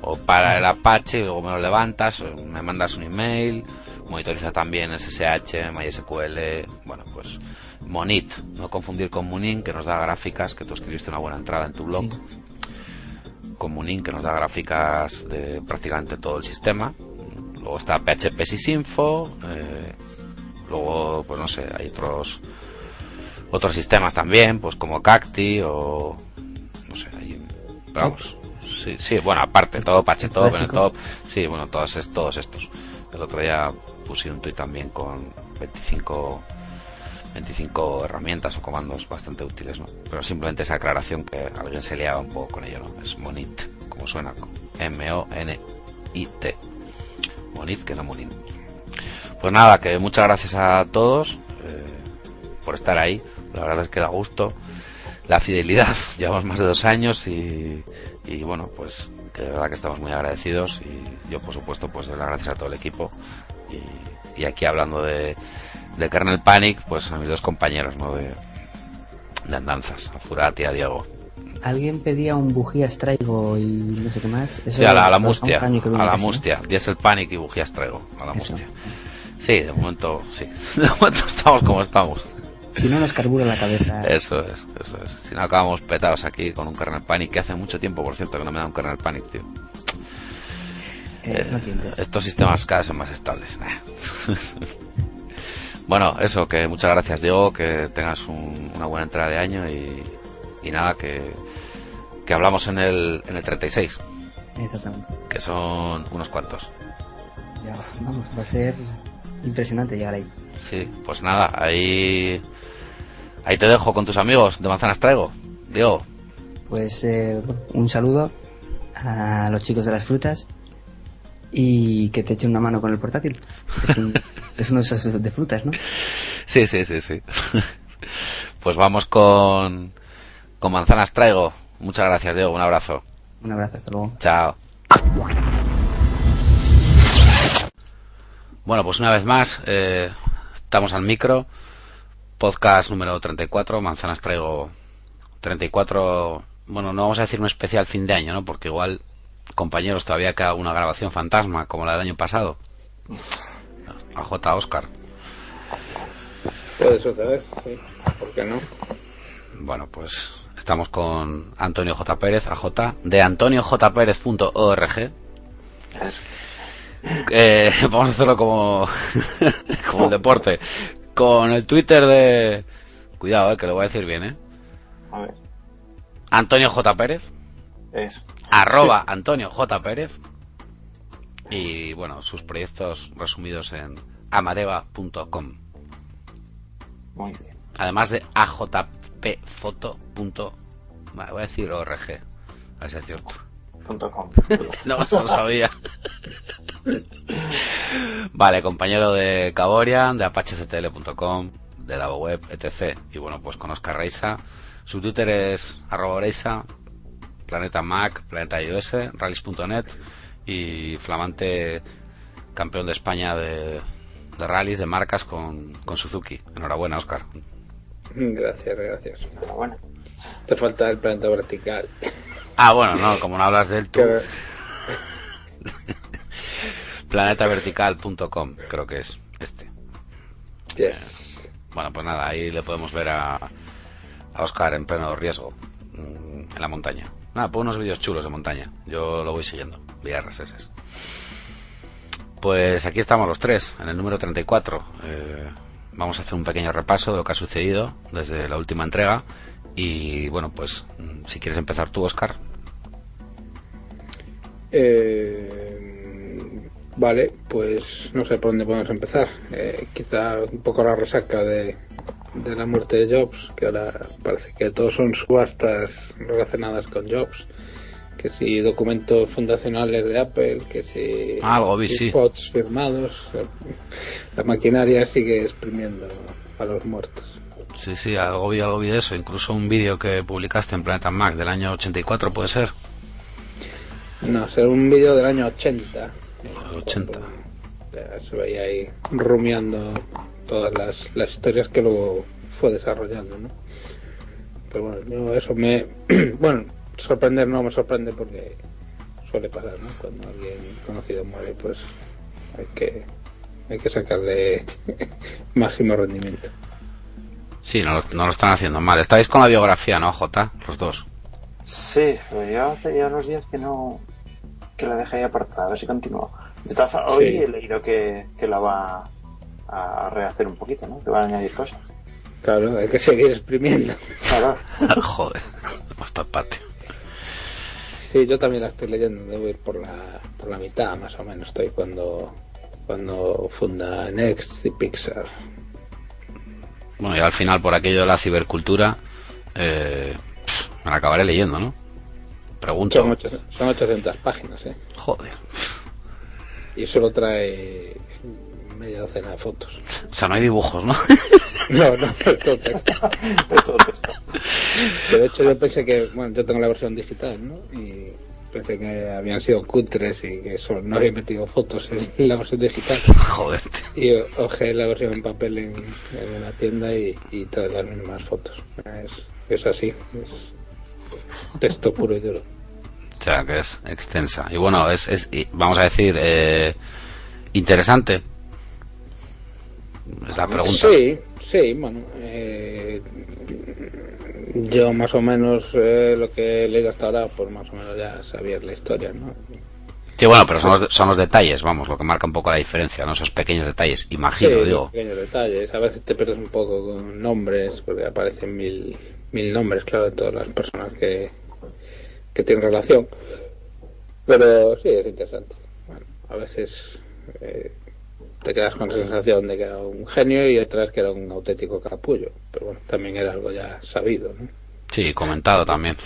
O para el Apache, luego me lo levantas, me mandas un email, monitoriza también SSH, MySQL, bueno, pues Monit, no confundir con Munin, que nos da gráficas, que tú escribiste una buena entrada en tu blog. Con Munin que nos da gráficas de prácticamente todo el sistema. Luego está PHP Sysinfo, eh, luego pues no sé, hay otros otros sistemas también, pues como Cacti o no sé, hay, vamos, sí, sí, bueno, aparte todo Pachetop. Benetop, sí, bueno, todos todos estos. El otro día puse un tuit también con 25 25 herramientas o comandos bastante útiles, ¿no? Pero simplemente esa aclaración que alguien se liaba un poco con ello, ¿no? Es Monit, como suena, M-O-N-I-T. Monit, que no Monin. Pues nada, que muchas gracias a todos eh, por estar ahí. La verdad es que da gusto. La fidelidad, llevamos más de dos años y, y bueno, pues que de verdad que estamos muy agradecidos y yo por supuesto pues doy las gracias a todo el equipo y, y aquí hablando de, de Kernel Panic, pues a mis dos compañeros, ¿no? De, de andanzas, a Furati, a Diego. Alguien pedía un bujías traigo y no sé qué más. Eso Sí, a la, a la mustia, a la casi, ¿no? mustia. Diesel Panic y bujías traigo, a la Eso. mustia. Sí, de momento, sí. De momento estamos como estamos. Si no nos carbura la cabeza. Eso es, eso es. Si no acabamos petados aquí con un kernel panic, que hace mucho tiempo, por cierto, que no me da un kernel panic, tío. eh, no tientes. Estos sistemas cada vez son más estables. bueno, eso, que muchas gracias, Diego, que tengas un- una buena entrada de año y, y nada, que, que hablamos en el, en el 36, Exactamente. que son unos cuantos. Ya, vamos, va a ser impresionante llegar ahí. Sí, pues nada, ahí, ahí te dejo con tus amigos de Manzanas Traigo. Diego, Pues eh, un saludo a los chicos de las frutas y que te echen una mano con el portátil. Es, un, es uno de esos de frutas, ¿no? Sí, sí, sí, sí. pues vamos con, con Manzanas Traigo. Muchas gracias, Diego. Un abrazo. Un abrazo, hasta luego. Chao. Bueno, pues una vez más, eh, estamos al micro. Podcast número 34. Manzanas Traigo 34. Bueno, no vamos a decir un especial fin de año, ¿no? Porque igual, compañeros, todavía queda una grabación fantasma como la del año pasado. A J. Oscar. Puede suceder, sí. ¿Por qué no? Bueno, pues estamos con Antonio J. Pérez, AJ, de antoniojpérez.org. Eh, vamos a hacerlo como, como un deporte. Con el Twitter de... Cuidado, eh, que lo voy a decir bien, ¿eh? A ver, Antonio J. Pérez, es. Arroba Antonio J. Pérez. Y bueno, sus proyectos resumidos en amadeva.com. Muy bien. Además de ajpfoto. Voy a decir org. A ver si es cierto. Punto com. No, se lo sabía. vale, compañero de Caborian, de apachectl.com, de la web, etc. Y bueno, pues con Oscar Reisa. Su Twitter es arroba Reisa, Planeta Mac, Planeta iOS, rallies.net y flamante campeón de España de, de rallies, de marcas con, con Suzuki. Enhorabuena, Oscar. Gracias, gracias. Enhorabuena. Te falta el planeta vertical. Ah, bueno, no, como no hablas de él tú. Planetavertical.com, creo que es este. Yes. Bueno, pues nada, ahí le podemos ver a, a Oscar en pleno riesgo mm, en la montaña. Nada, pues unos vídeos chulos de montaña. Yo lo voy siguiendo, vía RSS. Pues aquí estamos los tres, en el número 34. Eh, vamos a hacer un pequeño repaso de lo que ha sucedido desde la última entrega. Y bueno, pues mm, si quieres empezar tú, Oscar. Eh, vale, pues no sé por dónde podemos empezar. Eh, quizá un poco la resaca de, de la muerte de Jobs, que ahora parece que todos son subastas relacionadas con Jobs. Que si documentos fundacionales de Apple, que si Ah, sí. spots firmados, la maquinaria sigue exprimiendo a los muertos. Sí, sí, algo vi, algo vi de eso. Incluso un vídeo que publicaste en Planeta Mac del año 84, puede ser. No, será un vídeo del año 80. El 80. Ya se veía ahí rumiando todas las, las historias que luego fue desarrollando, ¿no? Pero bueno, yo eso me... bueno, sorprender no me sorprende porque suele pasar, ¿no? Cuando alguien conocido muere, pues hay que, hay que sacarle máximo rendimiento. Sí, no, lo- no lo están haciendo mal. Estáis con la biografía, ¿no, J? Los dos. Sí, pero yo hace ya unos días que no. que la dejé ahí apartada, a ver si continúa. De todas hoy Sí. he leído que, que la va a rehacer un poquito, ¿no? Que van a añadir cosas. Claro, hay que seguir exprimiendo. Claro. Joder, hasta el patio. Sí, yo también la estoy leyendo, debo ir por la, por la mitad más o menos. Estoy cuando, cuando funda Next y Pixar. Bueno, y al final, por aquello de la cibercultura, eh, pff, me la acabaré leyendo, ¿no? Pregunto. Son 800 páginas, ¿eh? Joder. Y solo trae media docena de fotos. O sea, no hay dibujos, ¿no? No, no, es todo texto. Es todo texto. De hecho yo pensé que, bueno, yo tengo la versión digital, ¿no? Y pensé que habían sido cutres y que solo no había metido fotos en la versión digital. Joder. Y ojé la versión en papel en, en la tienda y, y trae las mismas fotos. Es, es así. Es texto puro y duro. O sea, que es extensa. Y bueno, es, es vamos a decir, eh, interesante. Es la pregunta. Sí, sí, bueno. eh, yo más o menos eh, lo que he leído hasta ahora, pues más o menos ya sabía la historia, ¿no? Sí, bueno, pero son los, son los detalles, vamos, lo que marca un poco la diferencia, ¿no? Esos pequeños detalles, imagino, Sí, digo. pequeños detalles. A veces te pierdes un poco con nombres, porque aparecen mil, mil nombres, claro, de todas las personas que, que tienen relación. Pero sí, es interesante. Bueno, a veces eh, te quedas con la sensación de que era un genio y otras que era un auténtico capullo. Pero bueno, también era algo ya sabido, ¿no? Sí, comentado también.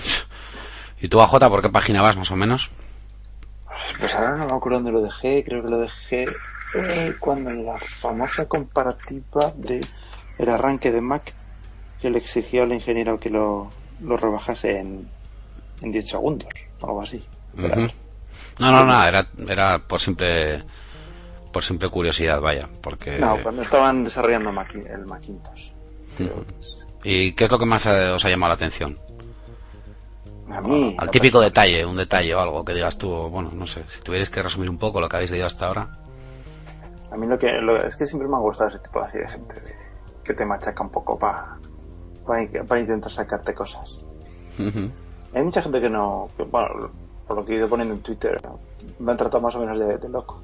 ¿Y tú, AJ, por qué página vas, más o menos? Pues ahora no me acuerdo dónde lo dejé, creo que lo dejé eh, cuando en la famosa comparativa de el arranque de Mac que le exigió al ingeniero que lo, lo rebajase en, en 10 segundos, o algo así. No, no, nada, era, era por simple por simple curiosidad, vaya, porque... No, cuando estaban desarrollando el Macintosh. ¿Y qué es lo que más eh, os ha llamado la atención? A mí, Al típico persona- detalle, un detalle o algo que digas tú, bueno, no sé, si tuvierais que resumir un poco lo que habéis leído hasta ahora. A mí lo que lo- es que siempre me ha gustado ese tipo así de gente de- que te machaca un poco para para intentar sacarte cosas. Hay mucha gente que no, que, bueno, por lo que he ido poniendo en Twitter, me han tratado más o menos de, de loco.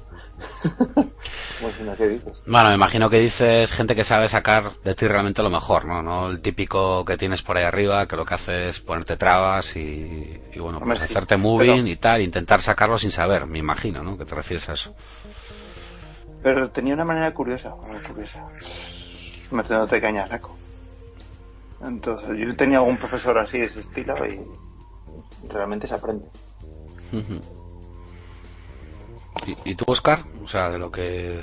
Como si no, ¿qué dices? Bueno, me imagino que dices gente que sabe sacar de ti realmente lo mejor, ¿no? No el típico que tienes por ahí arriba, que lo que hace es ponerte trabas y, y bueno, Hombre, pues sí, hacerte moving pero- y tal, intentar sacarlo sin saber, me imagino, ¿no? Que te refieres a eso. Pero tenía una manera curiosa, muy curiosa. Metiéndote caña saco. Entonces, yo tenía algún profesor así de ese estilo y realmente se aprende. ¿Y, y tú, Oscar? O sea, de lo que...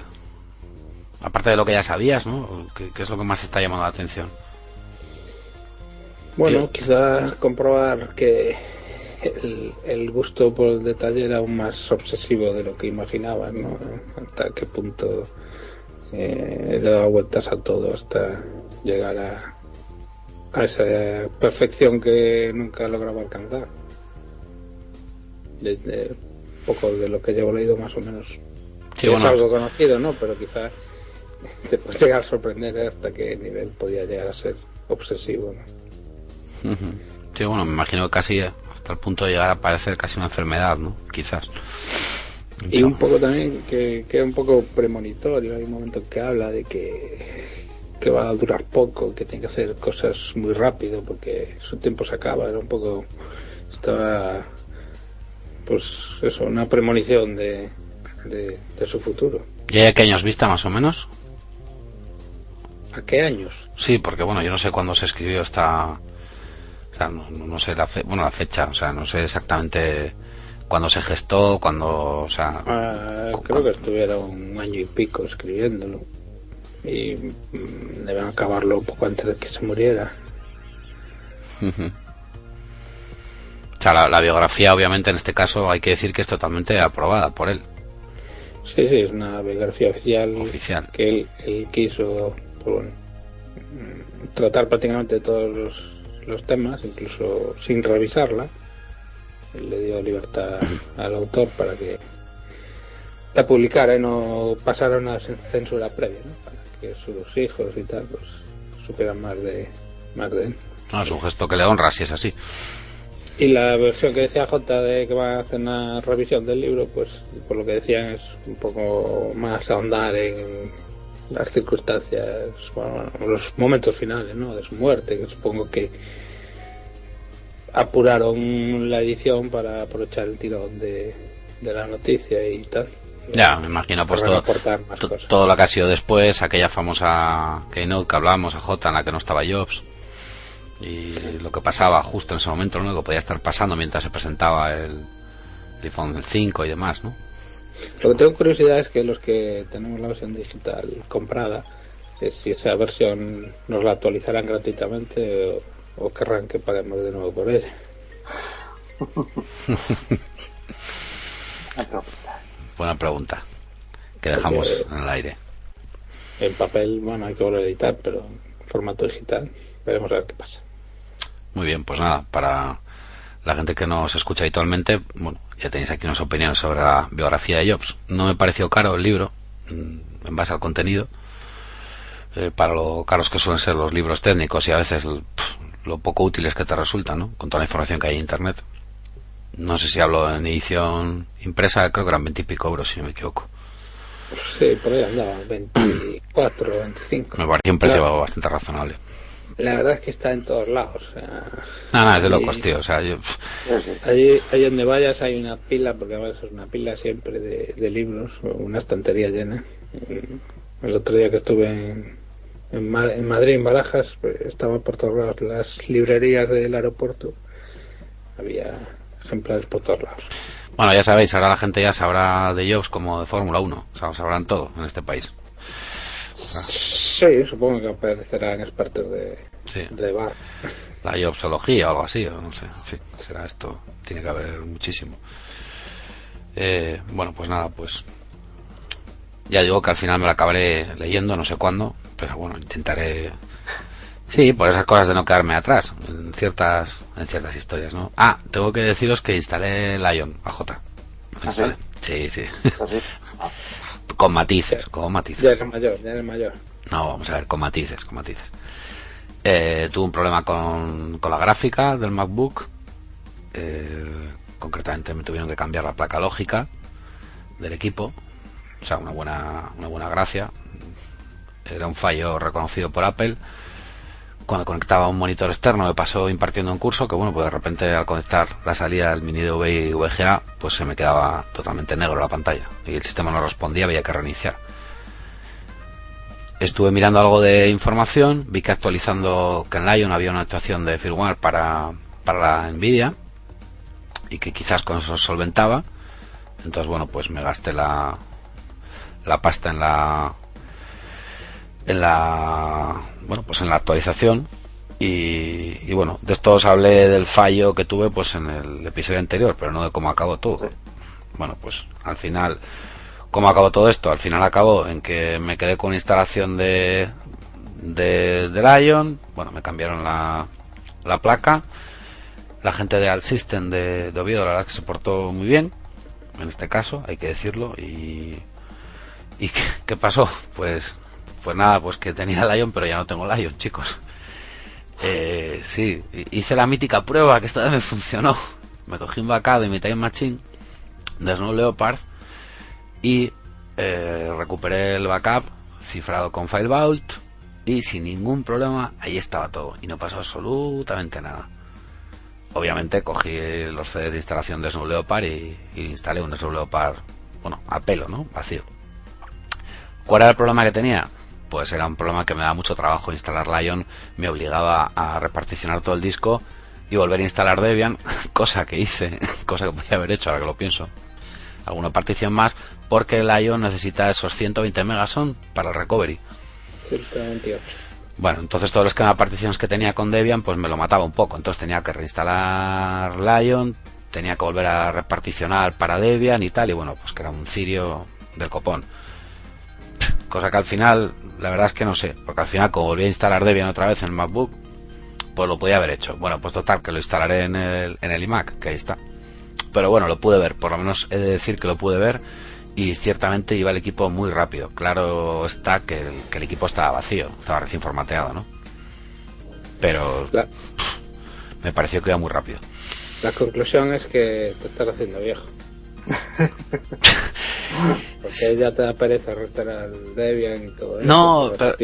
Aparte de lo que ya sabías, ¿no? ¿Qué, qué es lo que más te está llamando la atención? Bueno, Tío. quizá comprobar que el, el gusto por el detalle era aún más obsesivo de lo que imaginabas, ¿no? Hasta qué punto eh, le daba vueltas a todo hasta llegar a, a esa perfección que nunca lograba alcanzar. Desde poco de lo que llevo leído más o menos. Sí, es algo conocido, ¿no? Pero quizá te puedes llegar a sorprender hasta qué nivel podía llegar a ser obsesivo. Sí, bueno, me imagino que casi hasta el punto de llegar a parecer casi una enfermedad, ¿no? Quizás. Y un poco también que, que es un poco premonitorio. Hay un momento que habla de que, que va a durar poco, que tiene que hacer cosas muy rápido porque su tiempo se acaba. Era un poco. Estaba. Pues eso, una premonición de, de, de su futuro. ¿Y hay qué años vista más o menos? ¿A qué años? Sí, porque bueno, yo no sé cuándo se escribió esta... O sea, no, no- sé la, fe- bueno, la fecha, o sea, no sé exactamente cuándo se gestó, cuándo... O sea, Ah, cu- creo que estuviera un año y pico escribiéndolo. Y mm, deben acabarlo un poco antes de que se muriera. O sea, la, la biografía, obviamente, en este caso, hay que decir que es totalmente aprobada por él, Sí, sí, es una biografía oficial. oficial. que él, él quiso pues bueno, tratar prácticamente todos los, los temas, incluso sin revisarla. Él le dio libertad al autor para que la publicara y no pasara una cen- censura previa, ¿no? para que sus hijos y tal pues supieran más de, más de él. No, es un gesto que le honra, si es así. Y la versión que decía J de que va a hacer una revisión del libro, pues por lo que decían es un poco más ahondar en las circunstancias, bueno, los momentos finales, ¿no? De su muerte, que supongo que apuraron la edición para aprovechar el tirón de, de la noticia y tal. Ya, me imagino, pues todo, todo lo que ha sido después, aquella famosa Keynote que hablamos, a J, en la que no estaba Jobs, y lo que pasaba justo en ese momento. Lo que podía estar pasando mientras se presentaba el iPhone 5 y demás, ¿no? Lo que tengo curiosidad es que los que tenemos la versión digital comprada, es si esa versión nos la actualizarán gratuitamente o, o querrán que paguemos de nuevo por ella. Buena pregunta, que dejamos Porque- en el aire. En papel, bueno, hay que volver a editar, pero en formato digital, veremos a ver qué pasa. Muy bien, pues nada, para la gente que nos escucha habitualmente, bueno, ya tenéis aquí unas opiniones sobre la biografía de Jobs. No me pareció caro el libro, mm, en base al contenido, eh, para lo caros que suelen ser los libros técnicos y a veces lo poco útiles que te resultan, ¿no? Con toda la información que hay en Internet. No sé si hablo en edición impresa, creo que eran 20 y pico euros, si no me equivoco. Sí, por ahí andaba, 24, 25. Me pareció un precio bastante razonable. La verdad es que está en todos lados. O sea, no, es de locos, tío. O sea, allí, donde vayas hay una pila, porque además es una pila siempre de, libros, una estantería llena. El otro día que estuve en, en, Madrid, en Barajas, pues, estaba por todos lados las librerías del aeropuerto. Había ejemplares por todos lados. Bueno, ya sabéis, ahora la gente ya sabrá de Jobs como de Fórmula 1. O sea, sabrán todo en este país. Sí, supongo que aparecerán expertos de, de bar. La Jobsología o algo así, o no sé. será esto. Tiene que haber muchísimo. Eh, bueno, pues nada, pues. Ya digo que al final me la acabaré leyendo, no sé cuándo. Pero bueno, intentaré. Sí, por esas cosas de no quedarme atrás en ciertas en ciertas historias, ¿no? Ah, tengo que deciros que instalé Lion AJ. ¿Ah, sí? sí, ¿Ah, con matices, con matices. Ya eres mayor, ya eres mayor. No, vamos a ver, con matices, con matices. Eh, tuve un problema con, con la gráfica del MacBook. Eh, concretamente me tuvieron que cambiar la placa lógica del equipo. O sea, una buena, una buena gracia. Era un fallo reconocido por Apple. Cuando conectaba un monitor externo me pasó impartiendo un curso que bueno, pues de repente al conectar la salida del mini DV y VGA, pues se me quedaba totalmente negro la pantalla y el sistema no respondía, había que reiniciar estuve mirando algo de información, vi que actualizando que en Lion había una actuación de firmware para, para la Nvidia y que quizás con eso solventaba. Entonces, bueno, pues me gasté la, la pasta en la en la bueno pues en la actualización. Y, y, bueno de esto os hablé del fallo que tuve pues en el episodio anterior pero no de cómo acabó todo. Bueno pues al final ¿Cómo acabó todo esto? Al final acabó en que me quedé con instalación de, de, Lion, bueno, me cambiaron la, la placa, la gente de Alt System de, de, la verdad que se portó muy bien, en este caso, hay que decirlo, y, y ¿qué, pasó? Pues, pues nada, pues que tenía Lion, pero ya no tengo Lion, chicos. Eh, sí, hice la mítica prueba que esta vez me funcionó. Me cogí un backup de mi Time Machine de Snow Leopard y eh, recuperé el backup cifrado con File Vault y sin ningún problema ahí estaba todo y no pasó absolutamente nada. Obviamente cogí los CDs de instalación de Snow Leopard y, instalé un Snow Leopard, bueno, a pelo, ¿no? Vacío. ¿Cuál era el problema que tenía? Pues era un problema que me daba mucho trabajo instalar Lion, me obligaba a reparticionar todo el disco y volver a instalar Debian, cosa que hice, cosa que podía haber hecho ahora que lo pienso. Alguna partición más, porque el Lion necesita esos 120 megas para el recovery. Bueno, entonces todos los esquema particiones que tenía con Debian pues me lo mataba un poco, entonces tenía que reinstalar Lion, tenía que volver a reparticionar para Debian y tal, y bueno, pues que era un cirio del copón. Cosa que al final, la verdad es que no sé, porque al final como volví a instalar Debian otra vez en el MacBook, pues lo podía haber hecho. Bueno, pues total, que lo instalaré en el, en el iMac, que ahí está. Pero bueno, lo pude ver, por lo menos he de decir que lo pude ver y ciertamente iba el equipo muy rápido. Claro está que el, equipo estaba vacío, estaba recién formateado, ¿no? Pero me pareció que iba muy rápido. La conclusión es que te estás haciendo viejo. Porque ya te da pereza restaurar Debian y todo eso. No, pero,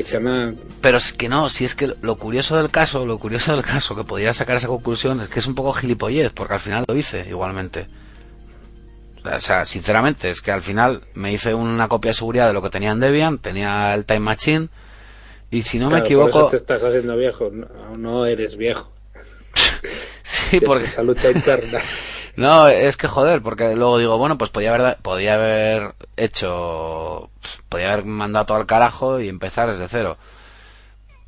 pero, es que no, si es que lo curioso del caso, lo curioso del caso que podría sacar esa conclusión es que es un poco gilipollez, porque al final lo hice igualmente. O sea, sinceramente, es que al final me hice una copia de seguridad de lo que tenía en Debian, tenía el Time Machine, y si no me equivoco... Por eso te estás haciendo viejo, no, eres viejo. sí, porque... Esa lucha interna. no, es que joder, porque luego digo, bueno, pues podía haber, podía haber hecho... Podía haber mandado todo al carajo y empezar desde cero.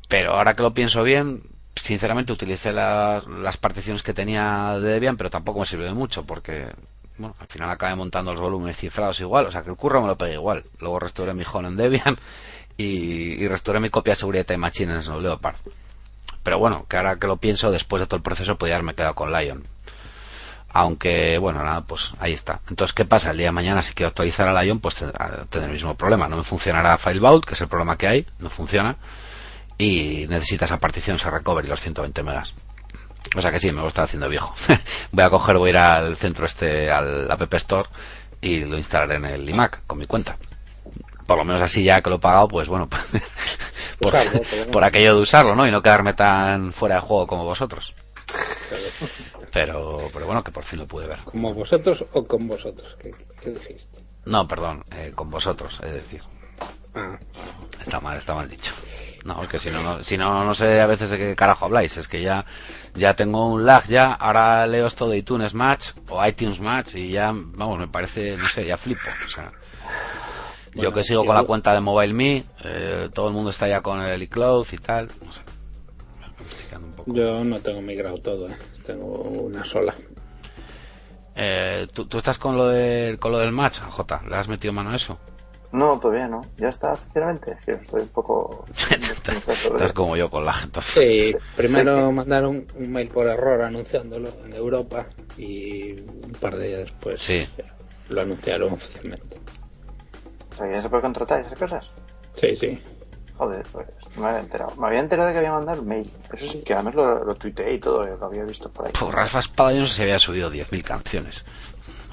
Pero ahora que lo pienso bien, sinceramente utilicé las, las particiones que tenía de Debian, pero tampoco me sirvió de mucho, porque bueno, al final acabé montando los volúmenes cifrados igual, o sea que el curro me lo pegué igual. Luego restauré mi Home en Debian y, y restauré mi copia de seguridad de Machine en Snow Leopard. Pero bueno, que ahora que lo pienso, después de todo el proceso, podría haberme quedado con Lion. Aunque, bueno, nada, pues ahí está. Entonces, ¿qué pasa? El día de mañana, si quiero actualizar a Lion, pues tendré el mismo problema. No me funcionará Filevault, que es el problema que hay, no funciona. Y necesita esa partición, ese recovery, los 120 megas. O sea que sí, me voy a estar haciendo viejo. voy a coger, voy a ir al centro este, al App Store, y lo instalaré en el iMac, con mi cuenta. Por lo menos así ya que lo he pagado, pues bueno, por, por aquello de usarlo, ¿no? Y no quedarme tan fuera de juego como vosotros. Pero, pero bueno, que por fin lo pude ver. ¿Como vosotros o con vosotros? ¿Qué, dijiste? No, perdón, eh, con vosotros, es decir. Ah. Está mal, está mal dicho. No, porque si no, no, si no, no sé a veces de qué carajo habláis. Es que ya, ya tengo un lag ya. Ahora leo esto de iTunes Match o iTunes Match y ya, vamos, me parece, no sé, ya flipo. O sea, yo que sigo con la cuenta de MobileMe, eh, todo el mundo está ya con el iCloud y tal. No sé. Yo no tengo migrado todo, ¿eh? tengo una sola. Eh, ¿tú, ¿tú, estás con lo, de, con lo del match, J? ¿Le has metido mano a eso? No, todavía no. Ya está oficialmente. Es que estoy un poco. Estás como yo con la gente. Sí, primero mandaron un mail por error anunciándolo en Europa y un par de días después sí. lo anunciaron oficialmente. ¿ya se puede contratar esas cosas? Sí, sí. Joder, pues no me había enterado. Me había enterado de que había mandado el mail. Eso sí, que además lo, lo tuiteé y todo, lo había visto por ahí. Pues Rafa Espada yo no sé si había subido 10.000 canciones.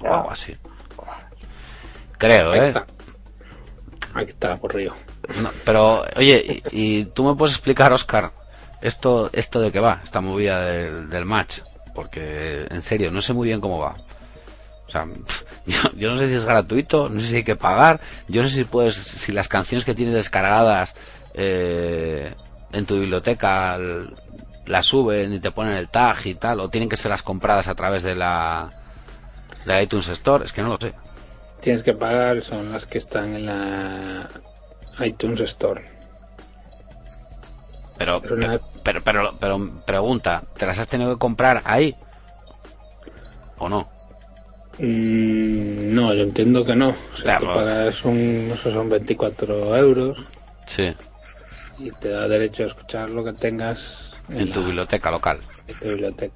O algo así. Creo, ¿eh? está. Ahí está, río. No, pero, oye, y, tú me puedes explicar, Oscar, esto, esto de qué va, esta movida del, del match, porque en serio, no sé muy bien cómo va. O sea, yo, yo, no sé si es gratuito, no sé si hay que pagar, yo no sé si puedes, si las canciones que tienes descargadas eh, en tu biblioteca las suben y te ponen el tag y tal, o tienen que ser las compradas a través de la de iTunes Store, es que no lo sé. Tienes que pagar, son las que están en la iTunes Store. Pero, pero, una... pero, pero, pero, pregunta, ¿te las has tenido que comprar ahí? ¿O no? Mm, no, yo entiendo que no. O sea, claro. tú pagas un, eso son 24 euros. Sí. Y te da derecho a escuchar lo que tengas en, en tu la, biblioteca local. En tu biblioteca.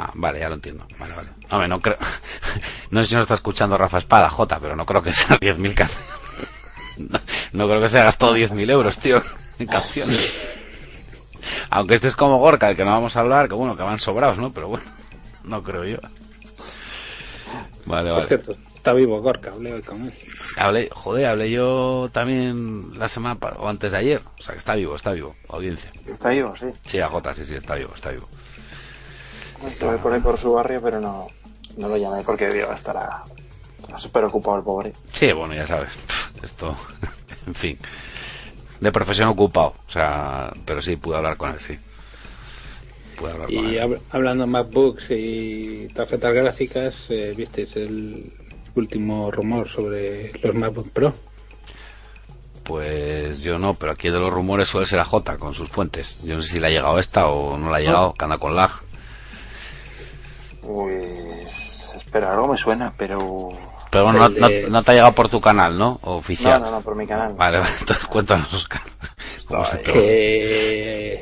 Ah, vale, ya lo entiendo. Vale, vale. Hombre, no creo. no sé si no está escuchando Rafa Espada, J, pero no creo que sea 10.000 canciones. No, no, creo que se gastado 10.000 euros, tío, en canciones. Aunque este es como Gorka, el que no vamos a hablar, que bueno, que van sobrados, ¿no? Pero bueno, no creo yo. Vale, Por vale. cierto, está vivo Gorka, hablé hoy con él. Hablé, joder, hablé yo también la semana o antes de ayer. O sea, que está vivo, está vivo, audiencia. Está vivo, sí. Sí, AJ, sí, sí, está vivo, está vivo. Estuve por ahí por su barrio, pero no, no lo llamé porque digo, estará, estará súper ocupado el pobre. Sí, bueno, ya sabes. Esto, en fin. De profesión ocupado. O sea, pero sí, pude hablar con él, sí. Pude hablar y con él. hab hablando de MacBooks y tarjetas gráficas, eh, ¿visteis el último rumor sobre los MacBook Pro? Pues yo no, pero aquí de los rumores suele ser a J con sus fuentes. Yo no sé si le ha llegado esta o no le ha llegado, que anda con lag. Pues espera, algo me suena, pero... Pero bueno, no, no, no, te ha llegado por tu canal, ¿no? Oficial. No, no, no, por mi canal. Vale, vale entonces cuéntanos, Oscar. ¿Cómo se que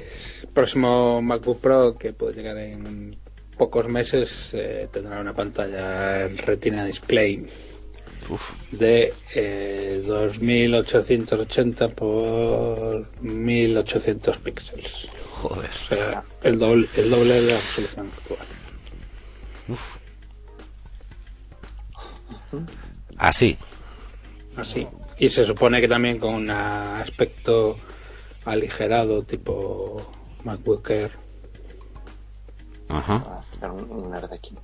el próximo MacBook Pro, que puede llegar en pocos meses, eh, tendrá una pantalla Retina Display Uf. de eh, 2880 por 1800 píxeles. Joder. O sea, el doble, el doble de la resolución actual. Uf. Así. Así. Y se supone que también con un aspecto aligerado tipo MacBook Air. Ajá. Un, un de 15.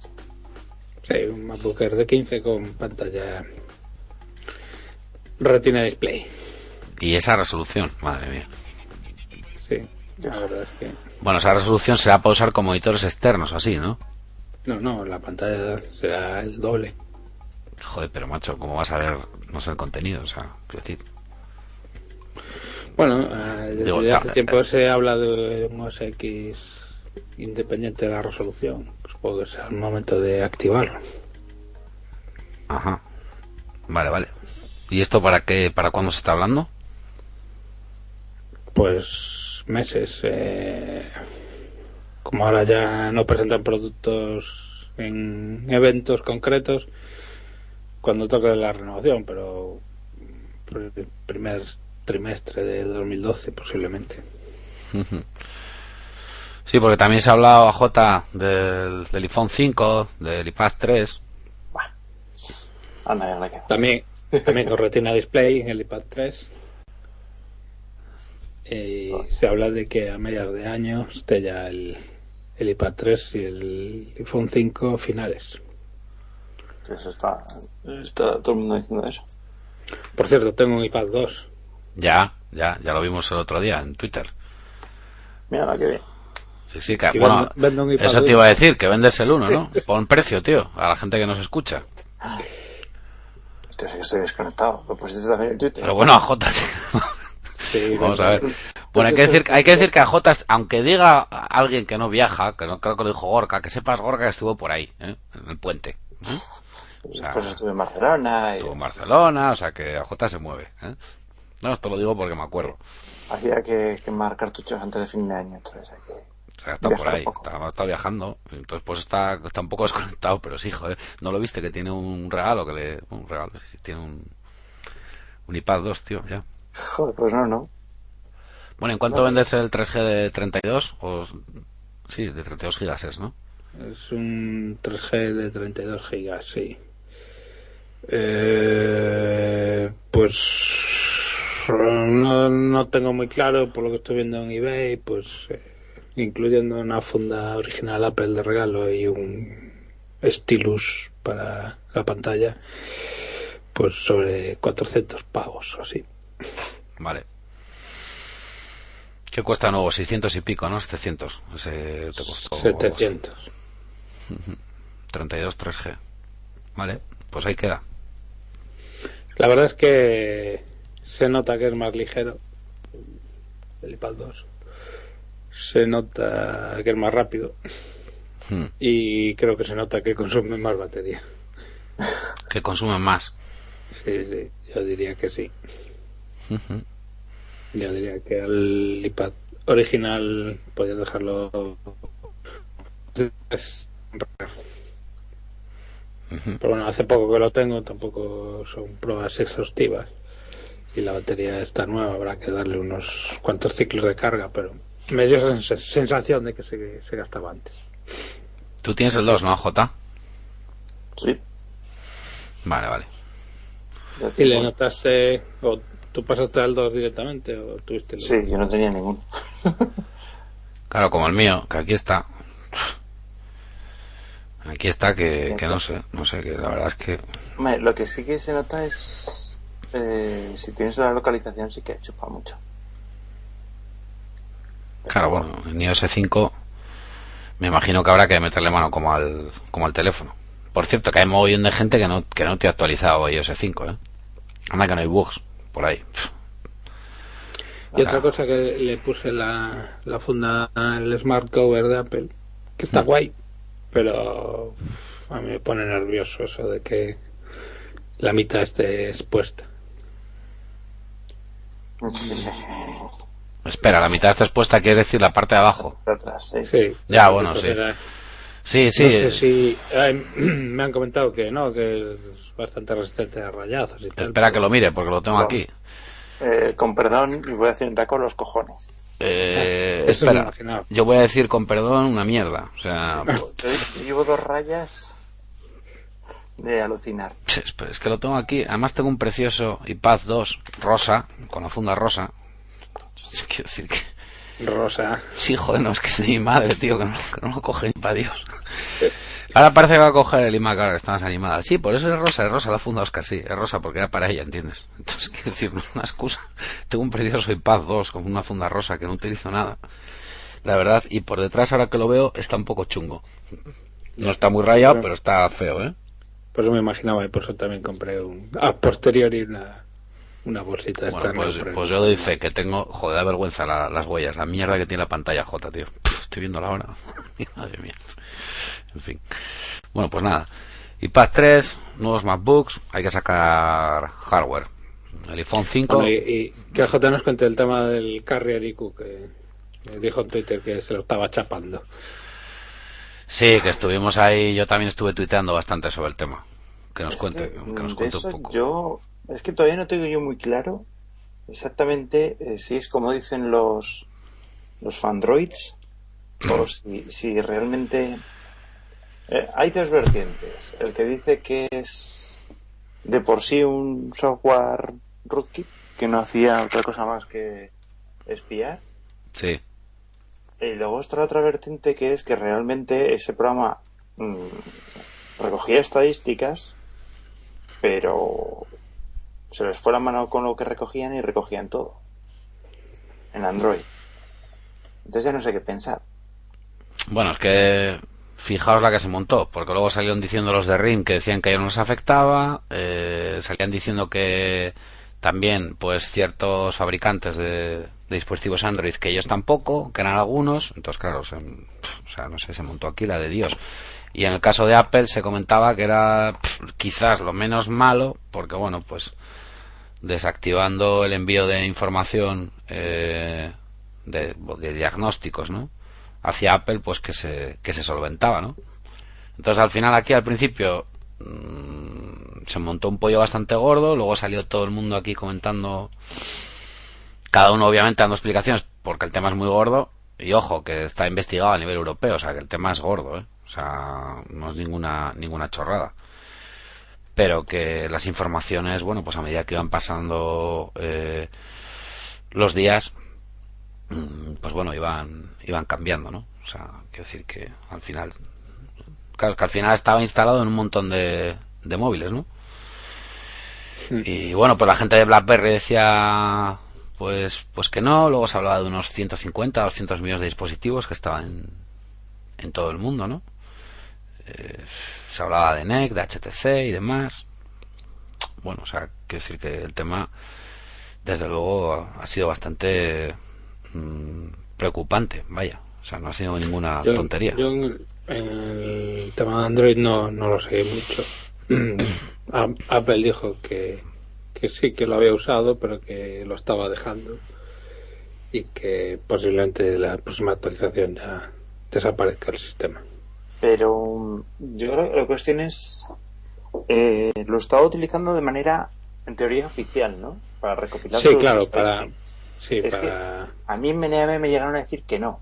Sí, un MacBook Air de 15 con pantalla Retina Display. Y esa resolución, madre mía. Sí, la verdad es que. Bueno, esa resolución será para usar con monitores externos, así, ¿no? No, no, la pantalla será el doble. Joder, pero macho, ¿cómo vas a ver, no sé, el contenido? O sea, quiero decir. Bueno, uh, desde Digo, hace tiempo tal. se habla de un OS X independiente de la resolución. Supongo que será el momento de activarlo. Ajá. Vale, vale. ¿Y esto para qué, para cuándo se está hablando? Pues meses. Eh, como ahora ya no presentan productos en eventos concretos, cuando toque la renovación, pero el primer trimestre de 2012 posiblemente. Sí, porque también se ha hablado a J del, del iPhone 5, del iPad 3. A nadie le queda. También, también con Retina Display en el iPad 3. Eh, se habla de que a mediados de año esté ya el, el iPad 3 y el iPhone 5 finales. Eso está, está todo el mundo diciendo eso. Por cierto, tengo un iPad 2. Ya, ya, ya lo vimos el otro día en Twitter. Mira la que bien. Sí, sí, que, bueno, vendo- vendo eso te iba a decir, que vendes el uno, ¿no? Pon precio, tío, a la gente que nos escucha. Hostia, sí que estoy desconectado. Lo pusiste también en Twitter. Pero bueno, a J, tío. Sí, Vamos a ver. Bueno, hay que decir, hay que decir que a J, aunque diga alguien que no viaja, que no creo que lo dijo Gorka, que sepas Gorka que estuvo por ahí, ¿eh? en el puente. ¿eh? O sea, Pues estuve en Barcelona y estuvo en Barcelona, o sea que a J se mueve. ¿eh? No, esto lo digo porque me acuerdo. había que quemar cartuchos antes del fin de año. Entonces hay que... O sea, está por ahí, está, está viajando. Entonces, pues está, está un poco desconectado, pero sí, joder. ¿No lo viste que tiene un regalo? que le Un regalo, tiene un, un iPad 2, tío, ya. Joder, pues no, no. Bueno, ¿en cuánto vendes el 3G de 32? O, sí, de 32 gigas es, ¿no? Es un 3G de 32 gigas, sí. Eh, pues no, no tengo muy claro por lo que estoy viendo en eBay, pues eh, incluyendo una funda original Apple de regalo y un stylus para la pantalla, pues sobre 400 pavos o así. Vale. ¿Qué cuesta nuevo? 600 y pico, ¿no? 700. Ese te costó... 700. 32 3G. Vale, pues ahí queda. La verdad es que se nota que es más ligero el iPad 2. Se nota que es más rápido Hmm. y creo que se nota que consume más batería. Que consumen más. Sí, sí, yo diría que sí. Yo diría que al iPad original podías dejarlo. Pero bueno, hace poco que lo tengo, tampoco son pruebas exhaustivas. Y la batería está nueva, habrá que darle unos cuantos ciclos de carga, pero me dio sens- sensación de que se, se gastaba antes. Tú tienes el 2, ¿no, J? Sí. Vale, vale. ¿Y le notaste, o tú pasaste al 2 directamente, o tuviste el Sí, yo no tenía ninguno. Claro, como el mío, que aquí está. Aquí está que, que no sé, no sé, que la verdad es que... Hombre, lo que sí que se nota es. eh, si tienes la localización, sí que chupa mucho. Claro, bueno, en iOS 5 me imagino que habrá que meterle mano como al, como al teléfono. Por cierto, que hay mogollón de gente que no, que no te ha actualizado iOS 5, ¿eh? Anda que no hay bugs por ahí. Y otra cosa que le puse la, la funda, el Smart Cover de Apple, que está guay, pero a mí me pone nervioso eso de que la mitad esté expuesta. Espera, la mitad está expuesta, quieres decir la parte de abajo. Sí. Sí, Ya, bueno, sí. era- Sí, sí. no sé si ay, me han comentado que no, que bastante resistente a rayazos y tal. Espera que lo mire, porque lo tengo aquí. Eh, con perdón, y voy a decir en con los cojones. Eh, me espera, yo voy a decir con perdón una mierda. O sea, llevo dos rayas de alucinar. es es que lo tengo aquí. Además tengo un precioso iPad 2 rosa, con la funda rosa. Quiero decir que... Rosa. Sí, joder, no, es que es de mi madre, tío, que no, que no lo coge ni para Dios. Ahora parece que va a coger el iMac ahora que está más animada. Sí, por eso es rosa, es rosa la funda Oscar, sí, es rosa porque era para ella, ¿entiendes? Entonces, quiero decir, una excusa. Tengo un precioso iPad 2 con una funda rosa que no utilizo nada. La verdad, y por detrás ahora que lo veo está un poco chungo. No está muy rayado, pero está feo, ¿eh? Pues me imaginaba y por eso también compré un, a posteriori una, una bolsita de Bueno, esta pues, pues yo doy fe que tengo, joder, da vergüenza la- las huellas, la mierda que tiene la pantalla J, tío. Pff, estoy viendo la hora. Madre mía. En fin. Bueno, pues nada. iPad 3, nuevos MacBooks, hay que sacar hardware. El iPhone 5. Bueno, y, y que J nos cuente el tema del Carrier IQ que, Dijo en Twitter que se lo estaba chapando. Sí, que estuvimos ahí, yo también estuve tuiteando bastante sobre el tema. Que nos cuente, que, nos cuente un poco. Yo, es que todavía no tengo yo muy claro exactamente eh, si es como dicen los, los fandroids o si, si realmente. Eh, hay dos vertientes. El que dice que es de por sí un software rootkit que no hacía otra cosa más que espiar. Sí, Y luego está la otra vertiente que es que realmente ese programa mm, recogía estadísticas, pero se les fue la mano con lo que recogían y recogían todo. En Android. Entonces ya no sé qué pensar. Bueno, es que fijaos la que se montó, porque luego salieron diciendo los de RIM que decían que ya no nos afectaba, eh, salían diciendo que también, pues ciertos fabricantes de, dispositivos Android que ellos tampoco, que eran algunos, entonces claro, o sea, no sé, se montó aquí la de Dios. Y en el caso de Apple se comentaba que era quizás lo menos malo, porque bueno, pues desactivando el envío de información eh, de diagnósticos, ¿no? Hacia Apple, pues que se, que se solventaba, ¿no? Entonces al final aquí al principio mm, se montó un pollo bastante gordo, luego salió todo el mundo aquí comentando, cada uno obviamente dando explicaciones, porque el tema es muy gordo, y ojo, que está investigado a nivel europeo, o sea que el tema es gordo, ¿eh? O sea, no es ninguna, ninguna chorrada pero que las informaciones, bueno, pues a medida que iban pasando eh, los días, pues bueno, iban, iban cambiando, ¿no? O sea, quiero decir que al final, claro, que al final estaba instalado en un montón de, de móviles, ¿no? Y bueno, pues la gente de BlackBerry decía, pues, pues que no, luego se hablaba de unos 150, 200 millones de dispositivos que estaban en, en todo el mundo, ¿no? Eh, se hablaba de NEC, de HTC y demás. Bueno, o sea, quiero decir que el tema, desde luego, ha sido bastante mm, preocupante, vaya. O sea, no ha sido ninguna Yo, tontería. yo en, el tema de Android no, no lo sé mucho. Apple dijo que, que sí que lo había usado, pero que lo estaba dejando y que posiblemente la próxima actualización ya desaparezca el sistema. Pero mm, yo creo que la cuestión es. eh, lo estaba utilizando de manera, en teoría, oficial, ¿no? Para recopilar Sí, claro, para. Sí, Es que- A mí en MNM me llegaron a decir que no.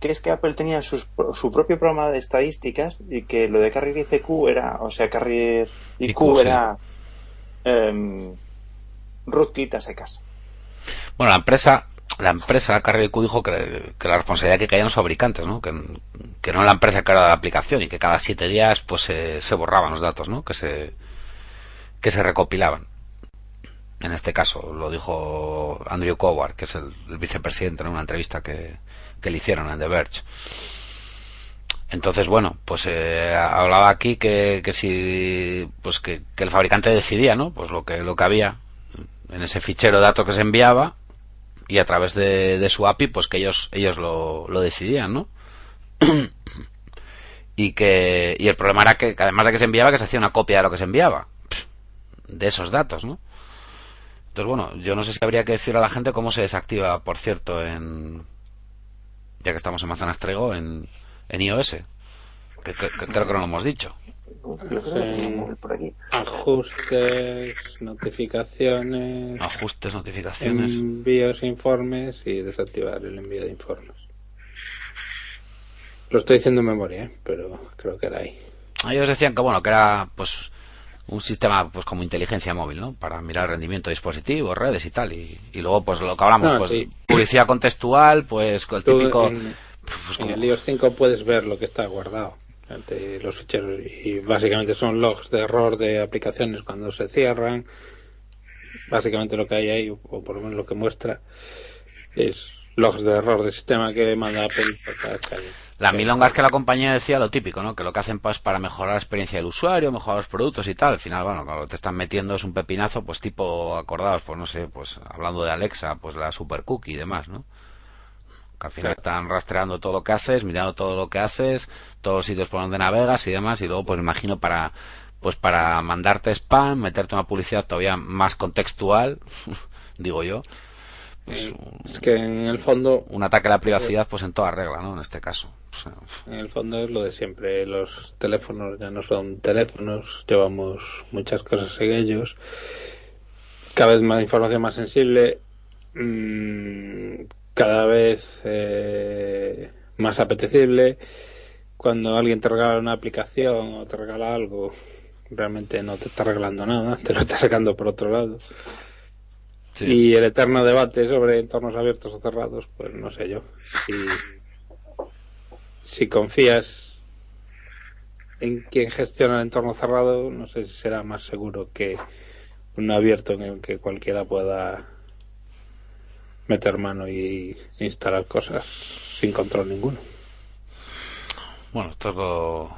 Que es que Apple tenía sus, su propio programa de estadísticas y que lo de Carrier ICQ era, o sea, Carrier IQ, IQ, sí. era em, rootkit a secas. Bueno, la empresa, la empresa Carrier IQ dijo que, que la responsabilidad que caía en los fabricantes, ¿no? Que, que no la empresa que era la aplicación y que cada siete días pues se, se borraban los datos, ¿no? Que se, que se recopilaban. En este caso, lo dijo Andrew Coward, que es el, vicepresidente en una entrevista que, que le hicieron en The Verge. Entonces, bueno, pues eh, hablaba aquí que, que si, pues que, que el fabricante decidía, ¿no? Pues lo que, lo que había en ese fichero de datos que se enviaba y a través de, de su API, pues que ellos, ellos lo, lo decidían, ¿no? y que, y el problema era que, además de que se enviaba, que se hacía una copia de lo que se enviaba, de esos datos, ¿no? Entonces, bueno, yo no sé si habría que decir a la gente cómo se desactiva, por cierto, en, ya que estamos en Manzanas Trego, en, en iOS. Que, que- que creo que no lo hemos dicho. Aquí. ajustes, notificaciones, Ajustes, notificaciones. envíos, informes y desactivar el envío de informes. Lo estoy diciendo en memoria, ¿eh? pero creo que era ahí. Ellos decían que bueno, que era pues un sistema pues como inteligencia móvil, ¿no? Para mirar rendimiento de dispositivos, redes y tal. Y, y luego pues lo que hablamos, No, pues sí. publicidad contextual, pues con el Tú típico... en, pues, en como- el iOS 5 puedes ver lo que está guardado ante los ficheros y básicamente son logs de error de aplicaciones cuando se cierran. Básicamente lo que hay ahí, o por lo menos lo que muestra, es logs de error de sistema que manda Apple por cada calle. La milonga es que la compañía decía lo típico, ¿no? Que lo que hacen pues para mejorar la experiencia del usuario, mejorar los productos y tal. Al final, bueno, cuando te están metiendo es un pepinazo, pues tipo acordados, pues no sé, pues hablando de Alexa, pues la super cookie y demás, ¿no? Que al final están rastreando todo lo que haces, mirando todo lo que haces, todos los sitios por donde navegas y demás, y luego pues imagino para pues para mandarte spam, meterte una publicidad todavía más contextual, digo yo, pues, Eh, es que en el fondo un ataque a la privacidad, pues en toda regla, ¿no? En este caso. O sea, En el fondo es lo de siempre. Los teléfonos ya no son teléfonos, llevamos muchas cosas en ellos. Cada vez más información más sensible, mm, cada vez eh, más apetecible. Cuando alguien te regala una aplicación o te regala algo, realmente no te está regalando nada, te lo está sacando por otro lado. Sí. Y el eterno debate sobre entornos abiertos o cerrados, pues no sé yo. Si, si confías en quien gestiona el entorno cerrado, no sé si será más seguro que un abierto en el que cualquiera pueda meter mano y instalar cosas sin control ninguno. Bueno, esto es lo,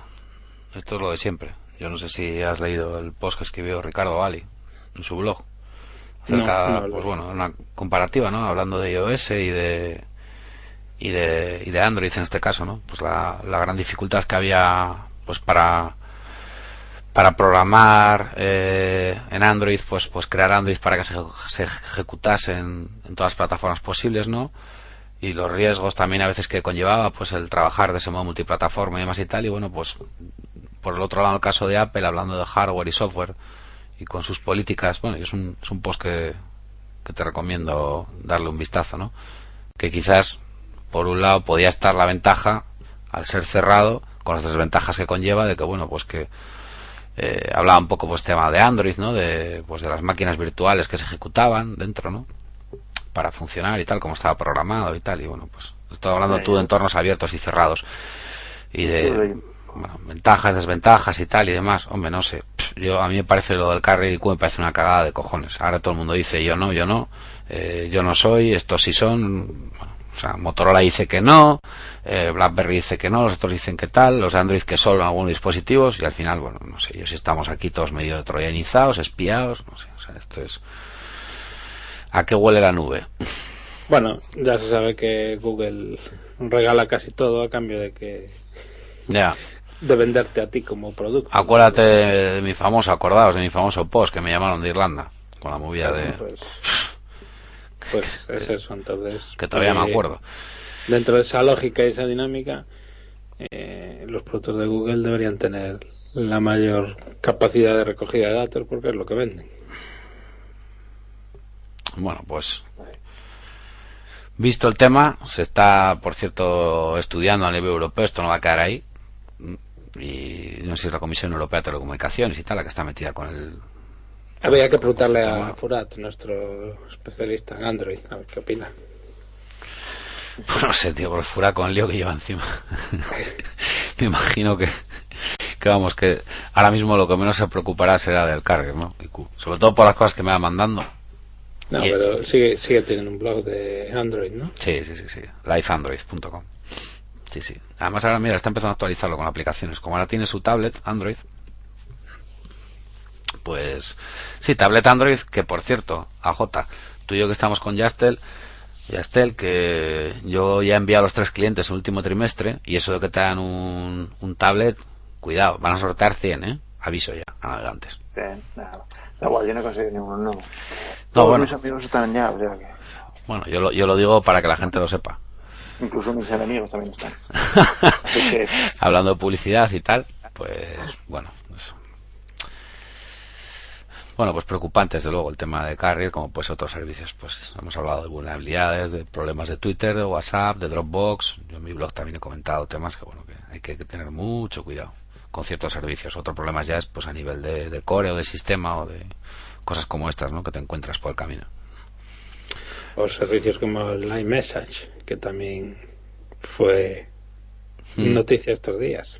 esto es lo de siempre. Yo no sé si has leído el post que escribió Ricardo Ali en su blog. Acerca, No, no, pues no. bueno, una comparativa, ¿no? Hablando de iOS y de y de y de Android en este caso, ¿no? Pues la, la gran dificultad que había, pues para para programar eh, en Android, pues pues crear Android para que se, se ejecutase en, en todas las plataformas posibles, ¿no? y los riesgos también a veces que conllevaba pues el trabajar de ese modo multiplataforma y demás y tal y bueno pues por el otro lado el caso de Apple hablando de hardware y software y con sus políticas bueno es un, es un post que, que te recomiendo darle un vistazo no que quizás por un lado podía estar la ventaja al ser cerrado con las desventajas que conlleva de que bueno pues que eh, hablaba un poco pues tema de Android no de pues de las máquinas virtuales que se ejecutaban dentro no para funcionar y tal, como estaba programado y tal. Y bueno, pues estoy hablando Sí, tú de entornos abiertos y cerrados. Y de Sí, bueno, ventajas, desventajas y tal y demás. Hombre, no sé. Yo, a mí me parece lo del Carry Q me parece una cagada de cojones. Ahora todo el mundo dice yo no, yo no, eh, yo no soy, estos sí son. Bueno, o sea, Motorola dice que no, eh, BlackBerry dice que no, los otros dicen que tal, los Android que solo algunos dispositivos y al final, bueno, no sé, yo si estamos aquí todos medio troyanizados, espiados, no sé, o sea, esto es... ¿A qué huele la nube? Bueno, ya se sabe que Google regala casi todo a cambio de que Ya. De venderte a ti como producto. Acuérdate de mi famoso, acordaos de mi famoso post que me llamaron de Irlanda con la movida de Pues, pues es eso, entonces. que todavía me eh, acuerdo. Dentro de esa lógica y esa dinámica, eh, los productos de Google deberían tener la mayor capacidad de recogida de datos porque es lo que venden. Bueno, pues visto el tema, se está, por cierto, estudiando a nivel europeo, esto no va a quedar ahí. Y no sé si es la Comisión Europea de Telecomunicaciones y tal, la que está metida con el... Habría que preguntarle a. Furat, nuestro especialista en Android, a ver qué opina. Pues no sé, tío, por el fura con el lío que lleva encima. Me imagino que, que vamos, que ahora mismo lo que menos se preocupará será del cargue, ¿no? Sobre todo por las cosas que me va mandando. No, Y- pero sigue, sigue teniendo un blog de Android, ¿no? Sí, sí, sí, sí. Lifeandroid.com. Sí, sí. Además ahora, mira, está empezando a actualizarlo con aplicaciones. Como ahora tiene su tablet Android, pues... Sí, tablet Android, que por cierto, AJ, tú y yo que estamos con Yastel, Yastel, que yo ya he enviado a los tres clientes el último trimestre, y eso de que te dan un, un tablet, cuidado, van a sortear 100, ¿eh? Aviso ya, a navegantes. Sí, nada. Da igual, yo no consigo ninguno. No, Todos bueno. mis amigos están ya, o sea que... Bueno, yo lo, yo lo digo para que la gente lo sepa. Incluso mis enemigos también están. Así que... hablando de publicidad y tal, pues bueno, eso. Bueno, pues preocupante desde luego el tema de Carrier, como pues otros servicios, pues hemos hablado de vulnerabilidades, de problemas de Twitter, de WhatsApp, de Dropbox. Yo en mi blog también he comentado temas que bueno que hay que tener mucho cuidado con ciertos servicios. Otro problema ya es pues a nivel de, de core o de sistema o de cosas como estas, ¿no? Que te encuentras por el camino. O servicios como el iMessage, que también fue Mm. noticia estos días.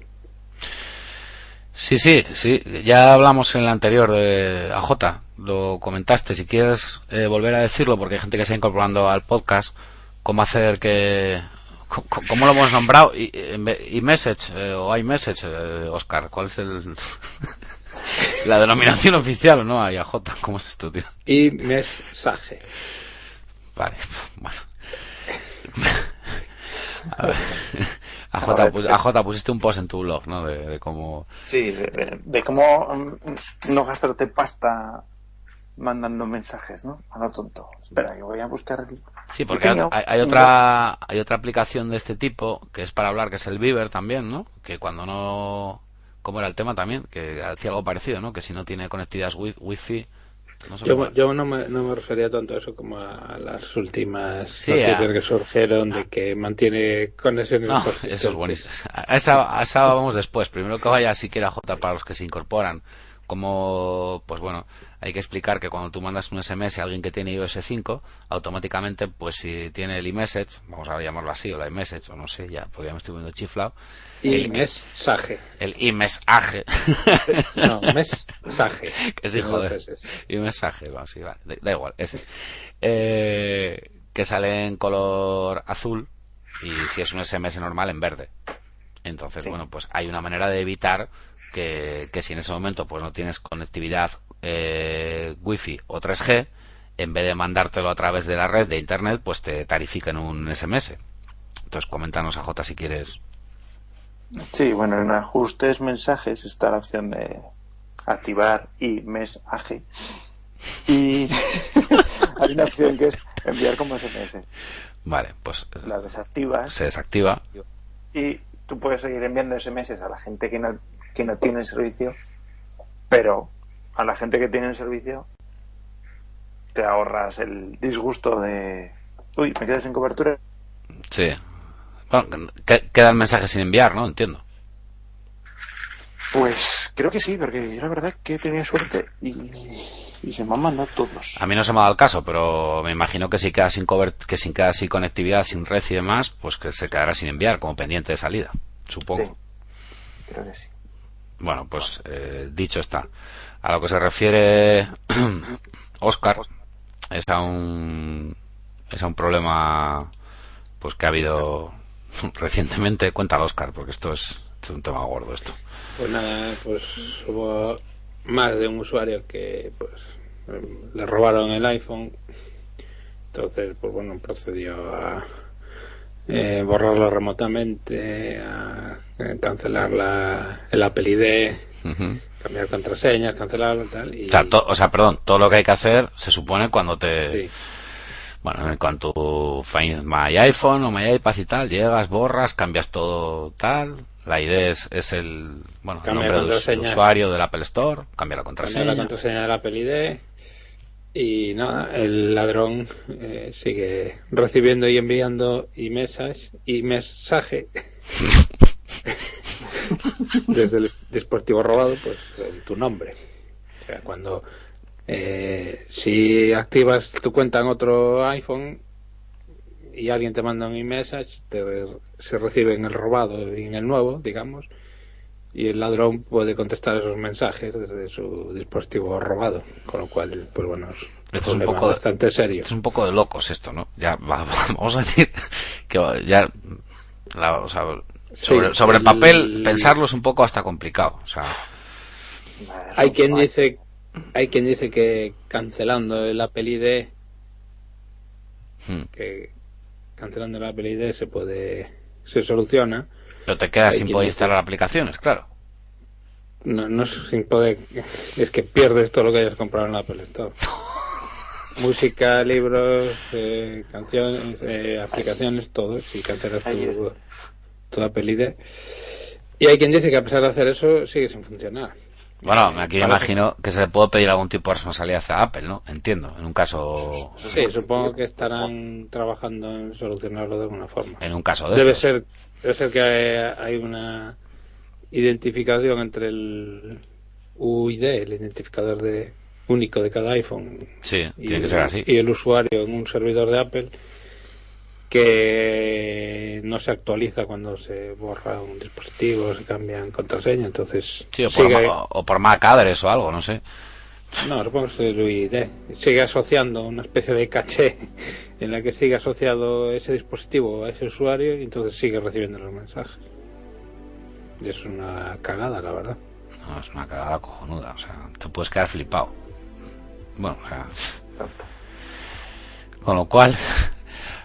Sí, sí, sí. Ya hablamos en el anterior de AJ. Lo comentaste. Si quieres eh, volver a decirlo, porque hay gente que se está incorporando al podcast, cómo hacer que. ¿Cómo lo hemos nombrado? Y, y message eh, o iMessage, eh, Oscar. ¿Cuál es el. la denominación oficial, ¿no? Hay AJ. ¿Cómo es esto, tío? Y mensaje. Vale, bueno. A ver. AJ, pusiste un post en tu blog, ¿no? De, de cómo. Sí, de, cómo mm, no gastarte pasta mandando mensajes, ¿no? A lo tonto. Espera, que voy a buscar el... Sí, porque hay, hay- otra hay otra aplicación de este tipo que es para hablar, que es el Viber también, ¿no? Que cuando no... ¿Cómo era el tema también? Que hacía algo parecido, ¿no? Que si no tiene conectividad wi- wifi... No Yo, no, me, no me refería tanto a eso como a las últimas Sí, noticias a- que surgieron de que mantiene conexiones. No, eso es buenísimo. A esa, a esa vamos después. Primero que vaya siquiera J para los que se incorporan. Como, pues bueno, hay que explicar que cuando tú mandas un SMS a alguien que tiene iOS 5, automáticamente, pues si tiene el iMessage, vamos a llamarlo así, o la iMessage, o no sé, ya, porque ya me estoy viendo chiflado. Y el, mensaje. el iMessage. No, mensaje. que sí, joder. mensaje, vamos, sí, vale, da, da igual, ese. Eh, que sale en color azul y si es un SMS normal en verde. Entonces, Sí. bueno, pues hay una manera de evitar que, que si en ese momento pues no tienes conectividad eh, Wi-Fi o 3G, en vez de mandártelo a través de la red de internet, pues te tarifiquen un SMS. Entonces, coméntanos a J si quieres. Sí, bueno, en ajustes mensajes está la opción de activar y mensaje. Y hay una opción que es enviar como SMS. Vale, pues eh, La desactivas se desactiva. y tú puedes seguir enviando SMS a la gente que no, que no tiene el servicio, pero a la gente que tiene el servicio te ahorras el disgusto de uy, me quedo sin cobertura. Sí. Bueno, que- queda el mensaje sin enviar, ¿no? Entiendo. Pues creo que sí, porque yo la verdad que tenía suerte y, y se me han mandado todos. A mí no se me ha dado el caso, pero me imagino que si queda sin cobert que sin queda sin conectividad, sin red y demás, pues que se quedará sin enviar como pendiente de salida, supongo. Sí, creo que sí. Bueno, pues eh, dicho está. A lo que se refiere Oscar es a un es a un problema pues que ha habido recientemente. Cuéntalo, Oscar, porque esto es, esto es un tema gordo esto. Pues nada, pues hubo más de un usuario que pues le robaron el iPhone. Entonces, pues bueno, procedió a eh, borrarlo remotamente, a, eh, cancelar la, el Apple ID. Cambiar contraseñas, cancelarlo y tal. Y, O sea, to- o sea, perdón, todo lo que hay que hacer se supone cuando te sí, Bueno, en cuanto Find My iPhone o My iPad y tal, llegas, borras, cambias todo tal. La idea es, es el, bueno, el Cambia nombre del usuario del Apple Store, cambia la contraseña. la contraseña del Apple ID. Y nada, el ladrón eh, sigue recibiendo y enviando y mensaje y mensaje desde el dispositivo robado, pues en tu nombre. O sea, cuando eh, si activas tu cuenta en otro iPhone y alguien te manda un iMessage, te, se recibe en el robado y en el nuevo, digamos, y el ladrón puede contestar esos mensajes desde su dispositivo robado, con lo cual, pues bueno, es Esto es un poco bastante serio. Es un poco de locos esto, ¿no? Ya, va- vamos a decir que ya, la- o sea, sobre, Sí, sobre el el- papel pensarlo es un poco hasta complicado. O sea, Hay quien dice, hay quien dice que cancelando el Apple ID, hmm. que cancelando el Apple ID se puede, se soluciona. pero te quedas Hay sin poder dice- instalar aplicaciones, claro. No, no es sin poder, es que pierdes todo lo que hayas comprado en la Apple Store. Música, libros, eh, canciones, eh, aplicaciones, todo, si cancelas tu, tu Apple ID. Y hay quien dice que a pesar de hacer eso sigue sin funcionar. Bueno, aquí me imagino que se le puede pedir algún tipo de responsabilidad a Apple, ¿no? Entiendo, en un caso, Sí, supongo que estarán trabajando en solucionarlo de alguna forma. en un caso de Debe estos. ser, debe ser que hay, hay una identificación entre el UID, el identificador de único de cada iPhone, Sí, y, tiene que ser así. y el usuario en un servidor de Apple que no se actualiza cuando se borra un dispositivo, se cambian contraseña, entonces Sí, o por, sigue- o por Mac address o algo, no sé. no, supongo que es el UID. Sigue asociando una especie de caché en la que sigue asociado ese dispositivo a ese usuario y entonces sigue recibiendo los mensajes. Y es una cagada, la verdad. No, es una cagada cojonuda, o sea, te puedes quedar flipado. Bueno, o sea, con lo cual,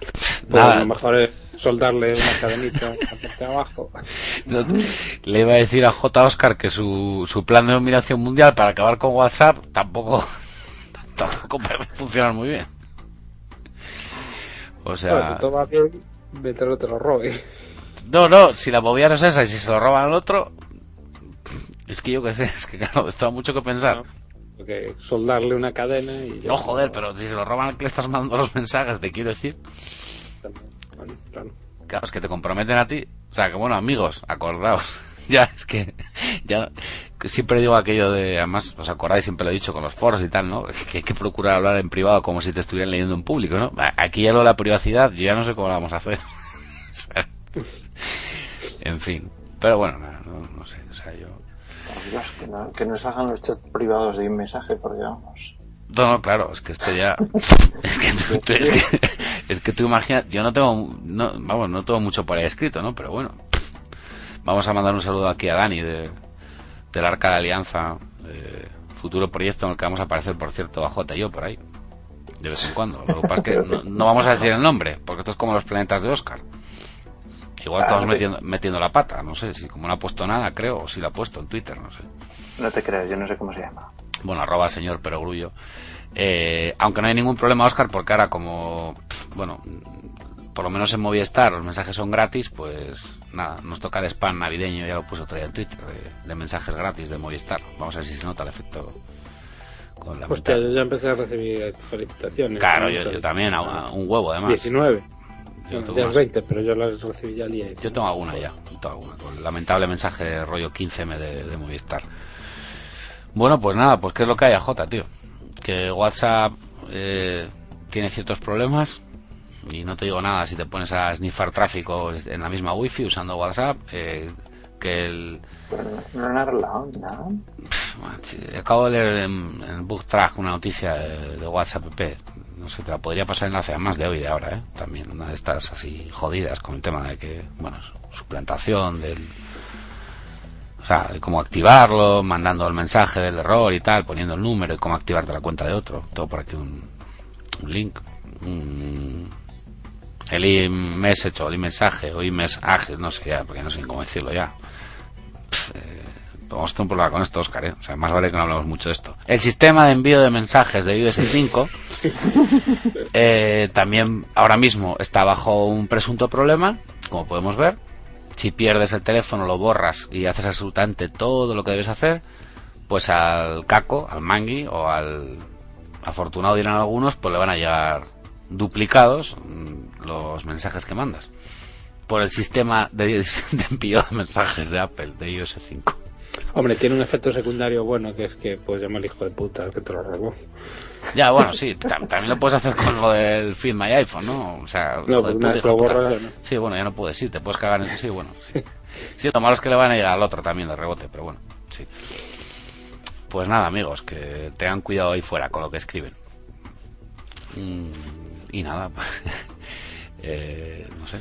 Pues nada, lo mejor es soldarle una cadenita abajo. no- le iba a decir a J. Oscar que su, su plan de dominación mundial para acabar con WhatsApp tampoco, tampoco parece funcionar muy bien. O Bueno, sea, si todo va bien, mientras no te lo robe. no, no, si la movida no es esa y si se lo roban al otro, es que yo qué sé, es que claro, está mucho que pensar. No. Porque soldarle una cadena y... No, joder, pero si se lo roban al que le estás mandando los mensajes, te quiero decir, Bueno, claro. claro, es que te comprometen a ti. O sea, que bueno, amigos, acordaos. ya, es que, ya, siempre digo aquello de, además, os acordáis, siempre lo he dicho con los foros y tal, ¿no? Que hay que procurar hablar en privado como si te estuvieran leyendo en público, ¿no? Aquí ya lo de la privacidad, yo ya no sé cómo la vamos a hacer. En fin. Pero bueno, no, no- no sé, o sea, yo... Dios, que no, que no salgan los chats privados de un mensaje, porque vamos. No, no, claro, es que esto ya... Es que tú, es que, tú imaginas... Yo no tengo... No, vamos, no tengo mucho por ahí escrito, ¿no? Pero bueno. Vamos a mandar un saludo aquí a Dani de, del Arca de Alianza. eh, futuro proyecto en el que vamos a aparecer, por cierto, a J y yo por ahí. De vez en cuando. Lo que pasa es que no vamos a decir el nombre, porque esto es como los planetas de Oscar. Igual estamos Ah, sí. metiendo, metiendo la pata, no sé, si como no ha puesto nada, creo, o si la ha puesto en Twitter, no sé No te creas, yo no sé cómo se llama. bueno, arroba señor perogrullo. Eh, aunque no hay ningún problema, Oscar, porque ahora como, bueno, por lo menos en Movistar los mensajes son gratis, pues nada, nos toca el spam navideño, ya lo puse otro día en Twitter, de, de mensajes gratis de Movistar. Vamos a ver si se nota el efecto con la Hostia, yo ya empecé a recibir felicitaciones. Claro, ¿no? yo, yo también, a- a un huevo además. 19. Yo tengo ya es más. 20, pero yo las recibí ya el Yo tengo alguna ya, tengo alguna, con el lamentable mensaje rollo 15M de, de Movistar. Bueno, pues nada, pues qué es lo que hay, J, tío. Que WhatsApp eh, tiene ciertos problemas y no te digo nada si te pones a sniffar tráfico en la misma wifi usando WhatsApp. eh, que el. Machi, Acabo de leer en, en Book Track una noticia de, de WhatsApp PP. No sé, te la podría pasar enlace además de hoy de ahora, ¿eh? También una de estas así jodidas con el tema de que, bueno, su- suplantación del. O sea, de cómo activarlo, mandando el mensaje del error y tal, poniendo el número y cómo activarte la cuenta de otro. Todo por aquí un, link. un- el e-message o el e-mensaje o e-message, no sé ya, porque no sé cómo decirlo ya. Eh, Vamos a tener un problema con esto, Oscar, ¿eh? O sea, más vale que no hablamos mucho de esto. El sistema de envío de mensajes de iOS 5 eh, también ahora mismo está bajo un presunto problema, como podemos ver. Si pierdes el teléfono, lo borras y haces absolutamente todo lo que debes hacer, pues al caco, al mangui o al afortunado dirán algunos, pues le van a llegar duplicados mm, los mensajes que mandas por el sistema de, de envío de mensajes de Apple, de iOS 5. Hombre, tiene un efecto secundario bueno, que es que puedes llamar al hijo de puta que te lo robó. Ya, bueno, sí, tam- también lo puedes hacer con lo del Feed My iPhone, ¿no? O sea, No, pues puta, lo borras, ¿no? Sí, bueno, ya no puedes ir, te puedes cagar en eso. Sí, bueno, sí. Sí, lo malo es que le van a llegar al otro también de rebote, pero bueno, sí. Pues nada, amigos, que tengan cuidado ahí fuera con lo que escriben. Mm, y nada, pues, eh, no sé.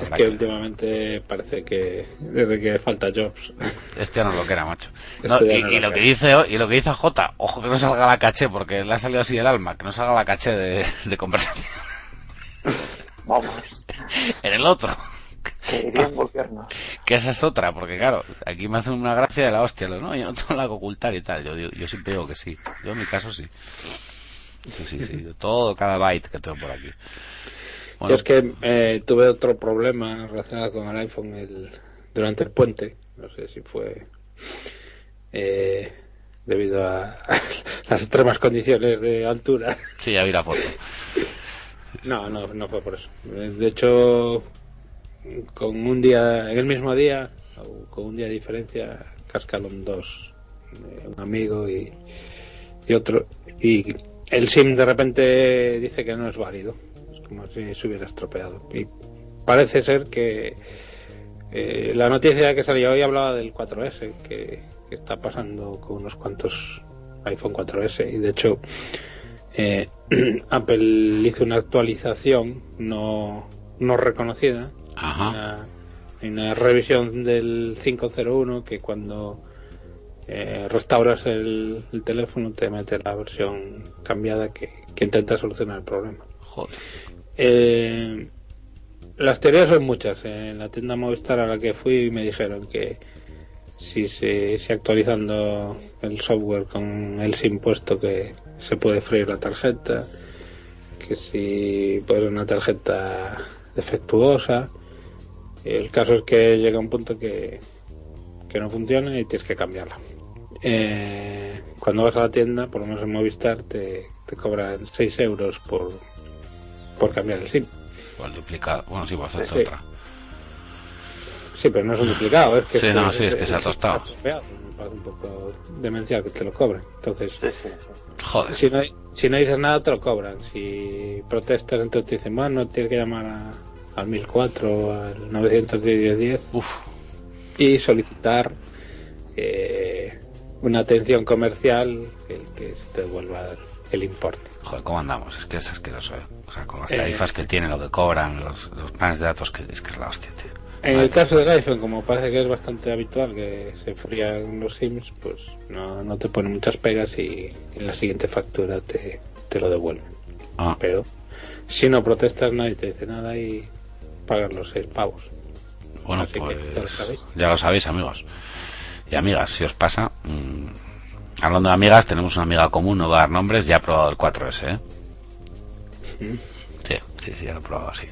Es que que- últimamente parece que desde que falta Jobs. Este no lo que era, macho. No, ya y, no y lo que dice y lo que dice J, ojo que no salga la caché, porque le ha salido así el alma, que no salga la caché de, de conversación Vamos, en el otro. querían volvernos. Que esa es otra, porque claro, aquí me hace una gracia de la hostia, lo, no, yo no tengo nada que ocultar y tal. Yo, digo- yo siempre digo que sí. Yo en mi caso sí. Sí, sí, sí. yo todo, cada byte que tengo por aquí. Yo es que eh, tuve otro problema relacionado con el iPhone el, durante el puente. No sé si fue eh, debido a, las extremas condiciones de altura. sí, ya vi la foto. No, no, no fue por eso. De hecho, con un día, en el mismo día, con un día de diferencia, cascaron dos, eh, un amigo y, y otro. Y el SIM de repente dice que no es válido. Como si se hubiera estropeado. Y parece ser que eh, la noticia que salió hoy hablaba del 4S, que, que está pasando con unos cuantos iPhone 4S. Y de hecho, eh, Apple hizo una actualización no, no reconocida. Ajá. Una, hay una revisión del 501 que cuando eh, restauras el, el teléfono te mete la versión cambiada que, que intenta solucionar el problema. Joder. Eh, las teorías son muchas. En la tienda Movistar a la que fui me dijeron que si se si actualizando el software con el SIM puesto que, se puede freír la tarjeta, que si puede ser una tarjeta defectuosa. El caso es que llega un punto que, que no funciona y tienes que cambiarla. Eh, cuando vas a la tienda, por lo menos en Movistar, te, te cobran 6 euros por, por cambiar el SIM. Igual duplicado. Bueno, sí, pues hacer Sí, sí. otra. Sí, pero no es un duplicado, es que... Sí, no, sí, es que se ha tostado. tropeado. Me parece un poco demencial que te lo cobren. Entonces, Sí, sí, sí. Joder. si no, si no dices nada, te lo cobran. Si protestas, entonces te dicen, bueno, tienes que llamar a- al 1004 o al 910 Uf. y solicitar eh, una atención comercial que, que te devuelva el importe. Joder, ¿cómo andamos? Es que es asqueroso, ¿eh? O sea, con las Eh. tarifas que tienen, lo que cobran, los, los planes de datos, que es que es la hostia, tío. En Vale. el caso del iPhone, como parece que es bastante habitual que se frían los SIMs, pues no, no te ponen muchas pegas y en la siguiente factura te, te lo devuelven. Ah, Pero si no protestas, nadie te dice nada y pagas los seis pavos. bueno, así que pues ya lo sabéis. ya lo sabéis, amigos. Y amigas, si os pasa... mm, hablando de amigas, tenemos una amiga común, no va a dar nombres, ya ha probado el 4S, ¿eh? Sí, sí, sí, ya lo he probado, sí.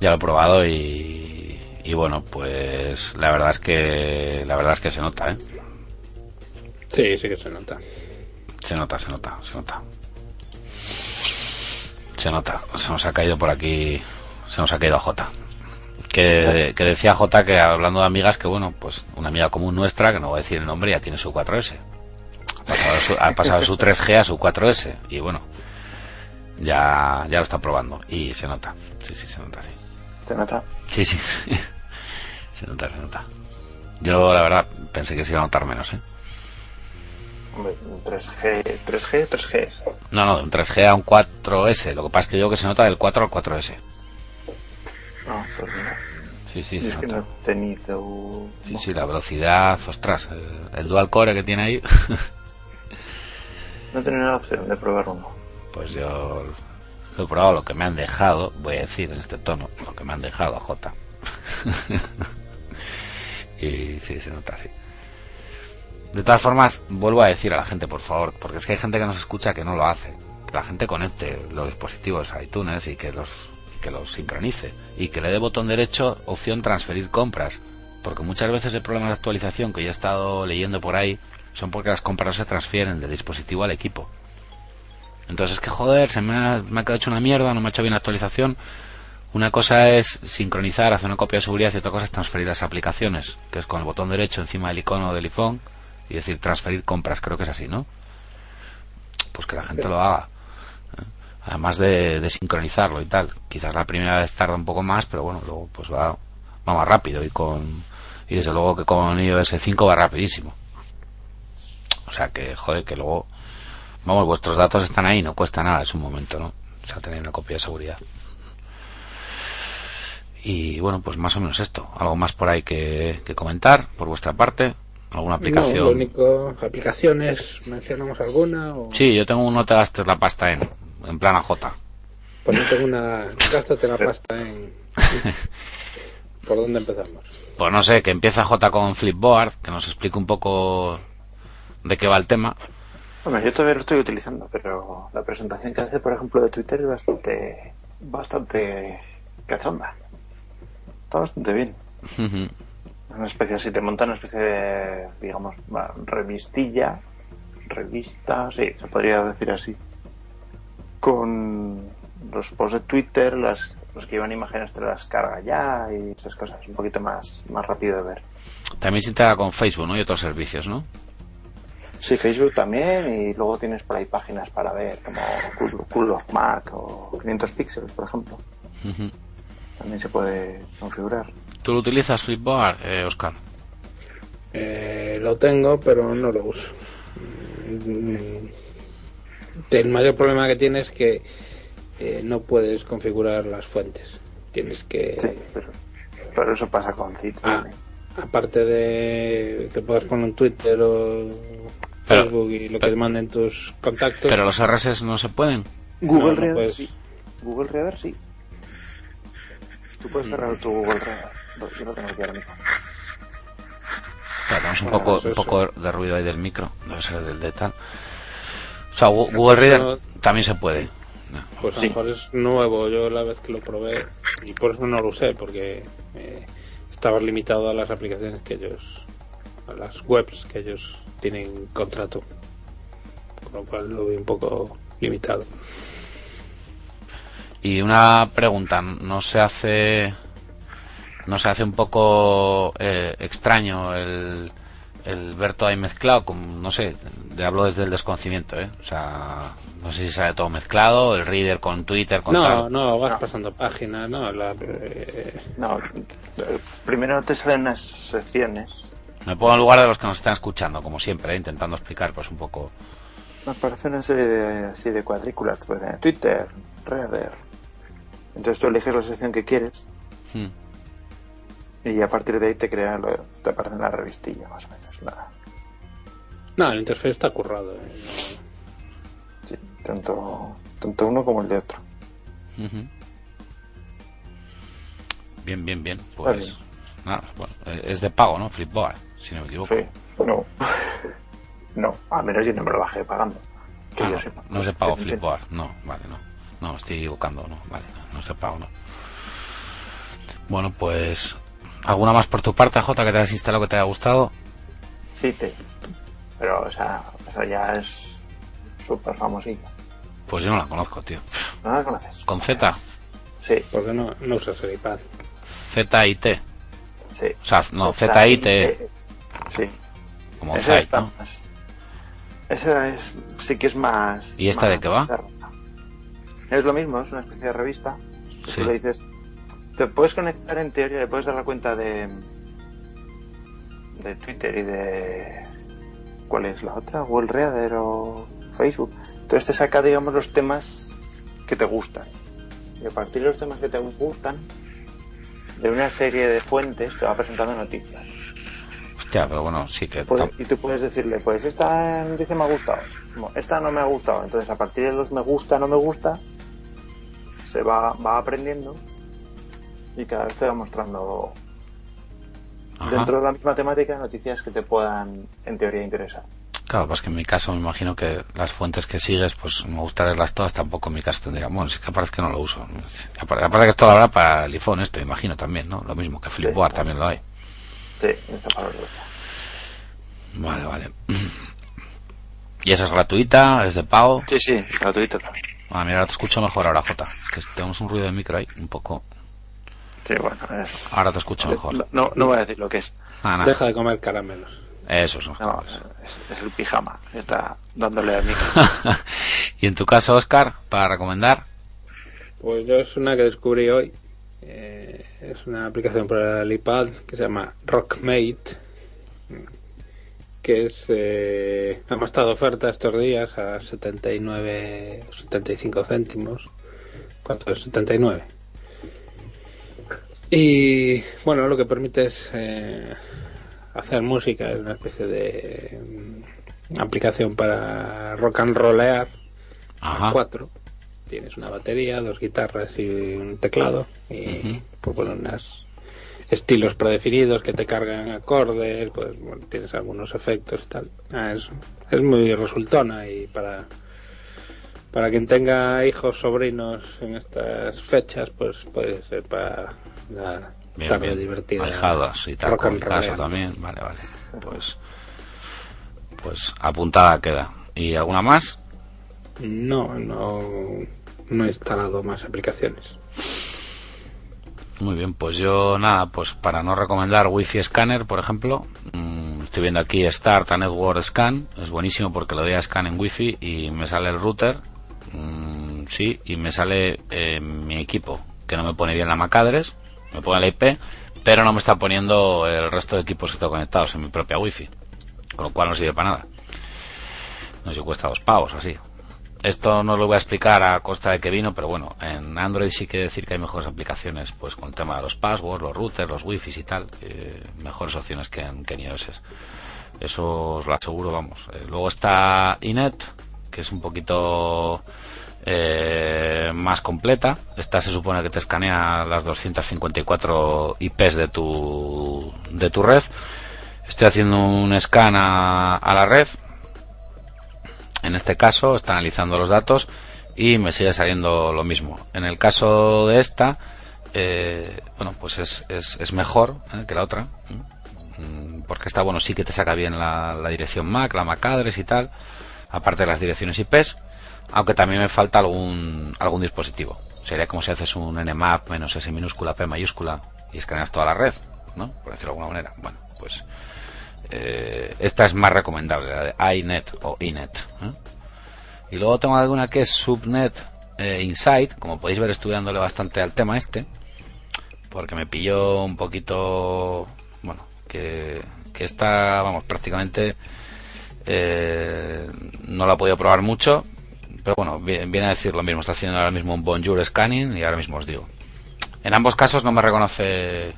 Ya lo he probado y, y bueno, pues la verdad es que la verdad es que se nota, ¿eh? Sí, sí que se nota. Se nota, se nota, se nota. Se nota. Se nos ha caído por aquí. Se nos ha caído a Jota. Que, que decía Jota que hablando de amigas, que bueno, pues una amiga común nuestra, que no voy a decir el nombre, ya tiene su 4S. Ha pasado su, ha pasado su 3G a su 4S. Y bueno, ya, ya lo está probando. Y se nota. Sí, sí, se nota, sí. ¿Te nota? Sí, sí. se nota, se nota. Yo la verdad pensé que se iba a notar menos, ¿eh? Hombre, un 3G, 3G, 3G. No, no, de un 3G a un 4S. Lo que pasa es que digo que se nota del 4 al 4S. No, pues no. Sí, sí, Yo se es que no nota. he tenido... Sí, sí, la velocidad, ostras, el, dual core que tiene ahí. No he tenido la opción de probar uno. pues yo he probado lo que me han dejado, voy a decir en este tono, lo que me han dejado J. y sí, se nota así. De todas formas, vuelvo a decir a la gente, por favor, porque es que hay gente que nos escucha que no lo hace. Que la gente conecte los dispositivos a iTunes y que los, que los sincronice. Y que le dé botón derecho opción transferir compras. Porque muchas veces el problema de actualización que ya he estado leyendo por ahí son porque las compras se transfieren del dispositivo al equipo. Entonces es que joder, se me ha, me ha quedado hecho una mierda, no me ha hecho bien la actualización. Una cosa es sincronizar, hacer una copia de seguridad y otra cosa es transferir las aplicaciones, que es con el botón derecho encima del icono del iPhone y decir transferir compras, creo que es así, ¿no? Pues que la gente lo haga. Además de, de sincronizarlo y tal. Quizás la primera vez tarda un poco más, pero bueno, luego pues va, va más rápido y con y desde luego que con iOS 5 va rapidísimo. O sea que, joder, que luego Vamos, vuestros datos están ahí, no cuesta nada, es un momento, ¿no? O sea, tener una copia de seguridad. Y bueno, pues más o menos esto. ¿Algo más por ahí que, que comentar por vuestra parte? ¿Alguna aplicación? No, lo único, aplicaciones, ¿mencionamos alguna? O... Sí, yo tengo un no te gastes la pasta en, en plan AJ. Pues no tengo una. Gástate la pasta en. ¿Por dónde empezamos? Pues no sé, que empieza J con Flipboard, que nos explique un poco de qué va el tema. Hombre, yo todavía lo estoy utilizando, pero la presentación que hace, por ejemplo, de Twitter es bastante, bastante cachonda. Está bastante bien. Ujú. Una especie así, te monta una especie de, digamos, revistilla, revista, sí, se podría decir así, con los posts de Twitter, las, los que llevan imágenes te las carga ya y esas cosas, un poquito más, más rápido de ver. También se integra con Facebook, ¿no? Y otros servicios, ¿no? Sí, Facebook también y luego tienes por ahí páginas para ver como Cool, Cool of Mac o 500 píxeles, por ejemplo. También se puede configurar. ¿Tú lo utilizas Flipboard, eh, Oscar? Eh, lo tengo, pero no lo uso. Mm, El mayor problema que tienes es que eh, no puedes configurar las fuentes. Tienes que, Sí, pero, pero eso pasa con Cit. Ah, aparte de que puedas poner en Twitter o Pero- Facebook y lo que pero- te manden tus contactos. Pero los RS no se pueden. Google no, Reader sí. Google Reader sí. Tú puedes cerrar tu Google Reader. Yo lo tengo aquí ahora mismo. Claro, tenemos un Bueno, poco, un poco de ruido ahí del micro, debe ser del de tal. O sea, Google Reader No. también se puede. Pues a Sí. lo mejor es nuevo, yo la vez que lo probé y por eso no lo usé, porque eh, estaba limitado a las aplicaciones que ellos, a las webs que ellos tienen contrato, con lo cual lo vi un poco limitado. Y una pregunta, ¿no se hace no se hace un poco eh, extraño el, el ver todo ahí mezclado? Como, no sé, te hablo desde el desconocimiento, ¿eh? O sea, no sé si sale todo mezclado, el reader con Twitter, con No, tal. no, vas pasando páginas, no, la, eh, No, primero te salen unas secciones. Me pongo en lugar de los que nos están escuchando, como siempre, ¿eh? intentando explicar pues un poco. Me aparece una serie de, así de cuadrículas. Puede tener Twitter, Reader. Entonces tú eliges la sección que quieres Hmm. y a partir de ahí te crea lo- te aparece en la revistilla, más o menos. Nada. no, el interfaz está currado. eh, Sí, tanto, tanto uno como el de otro. Bien, bien, bien. Pues bien. nada, bueno, eh, es de pago, ¿no? Flipboard, si no me equivoco. Sí, no. no, a menos yo no me lo bajé pagando. Que Ah, yo no, sepa. no es de pago. Flipboard, no, vale, no. No, me estoy equivocando, no, vale, no, no es de pago, no. Bueno, pues. ¿Alguna más por tu parte, Jota, que te hayas instalado que te haya gustado? Pero, o sea, eso ya es súper famosilla. Pues yo no la conozco, tío. ¿No la conoces? Con Z, Sí, ¿Por qué no, no usas el iPad? Z y T. sí. O sea, no, Z y T, Sí. como Esa está ¿no? más. Esa es, sí que es más. ¿Y esta de qué va? cerrada. Es lo mismo, es una especie de revista. Sí. Tú le dices. Te puedes conectar en teoría, le puedes dar la cuenta de. De Twitter y de. ¿Cuál es la otra? ¿Google Reader o Facebook? Entonces te saca, digamos, los temas que te gustan. Y a partir de los temas que te gustan, de una serie de fuentes te va presentando noticias. Hostia, pero bueno, sí que. Tam- y tú puedes decirle, pues esta noticia me ha gustado, esta no me ha gustado. Entonces, a partir de los me gusta, no me gusta, se va, va aprendiendo y cada vez te va mostrando Ajá. dentro de la misma temática noticias que te puedan, en teoría, interesar. Claro, pues que en mi caso me imagino que las fuentes que sigues, pues me gusta leerlas todas, tampoco en mi caso tendría. Bueno, es que aparte que no lo uso. Aparte que esto lo habrá para el iPhone, esto me imagino también, ¿no? Lo mismo que Flipboard Sí. también lo hay. Sí, esa palabra. Vale, vale. ¿Y esa es gratuita? ¿Es de pago? Sí, sí, gratuito. Ah, mira, ahora te escucho mejor ahora, Jota. Es que tenemos un ruido de micro ahí, un poco. Sí, bueno, es- Ahora te escucho mejor. no, no, no voy a decir lo que es. Ah. Deja de comer caramelos. Eso es. No, es, es el pijama que está dándole al micro. y en tu caso, Oscar, para recomendar. Pues yo es una que descubrí hoy. Eh, es una aplicación para el iPad que se llama Rockmate. Que es. Eh, ha estado oferta estos días a 79 o 75 céntimos. ¿Cuánto es? 79. Y bueno, lo que permite es eh, hacer música. Es una especie de mm, aplicación para rock and rollear Ajá. cuatro. Tienes una batería, dos guitarras y un teclado. Y pues bueno, unos estilos predefinidos que te cargan acordes, pues bueno, tienes algunos efectos y tal. Ah, es, es muy resultona y para para quien tenga hijos, sobrinos en estas fechas, pues puede ser para la Bien, divertida. Y tal, con casa también. Vale, vale. Pues. Pues apuntada queda. ¿Y alguna más? No, no, no he instalado más aplicaciones. Muy bien, pues yo nada, pues para no recomendar Wi-Fi Scanner, por ejemplo, mm, estoy viendo aquí Start a Network Scan, es buenísimo porque lo doy a scan en Wi-Fi y me sale el router, mm, sí, y me sale eh, mi equipo, que no me pone bien la MAC address, me pone la IP, pero no me está poniendo el resto de equipos que tengo conectados en mi propia Wi-Fi, con lo cual no sirve para nada. No sé cuesta dos pavos así. Esto no lo voy a explicar a costa de que vino, pero bueno, en Android sí que decir que hay mejores aplicaciones, pues con el tema de los passwords, los routers, los wifi y tal, eh, mejores opciones que en, que en iOS. Eso os lo aseguro, vamos. Eh, luego está Inet, que es un poquito eh, más completa. Esta se supone que te escanea las 254 IPs de tu, de tu red. Estoy haciendo un scan a, la red En este caso está analizando los datos y me sigue saliendo lo mismo. En el caso de esta, eh, bueno, pues es, es, es mejor ¿eh? que la otra. Mm, Porque esta, bueno, sí que te saca bien la, la dirección MAC, la MAC address y tal, aparte de las direcciones IPs, aunque también me falta algún, algún dispositivo. Sería como si haces un nmap menos S minúscula P mayúscula y escaneas toda la red, ¿no? Por decirlo de alguna manera. Bueno, pues eh, esta es más recomendable, la de iNet o iNet. ¿eh? Y luego tengo alguna que es Subnet eh, Insight, como podéis ver estudiándole bastante al tema este, porque me pilló un poquito, bueno, que, que esta, vamos, prácticamente eh, no la he podido probar mucho, pero bueno, vi- viene a decir lo mismo, está haciendo ahora mismo un Bonjour Scanning y ahora mismo os digo. En ambos casos no me reconoce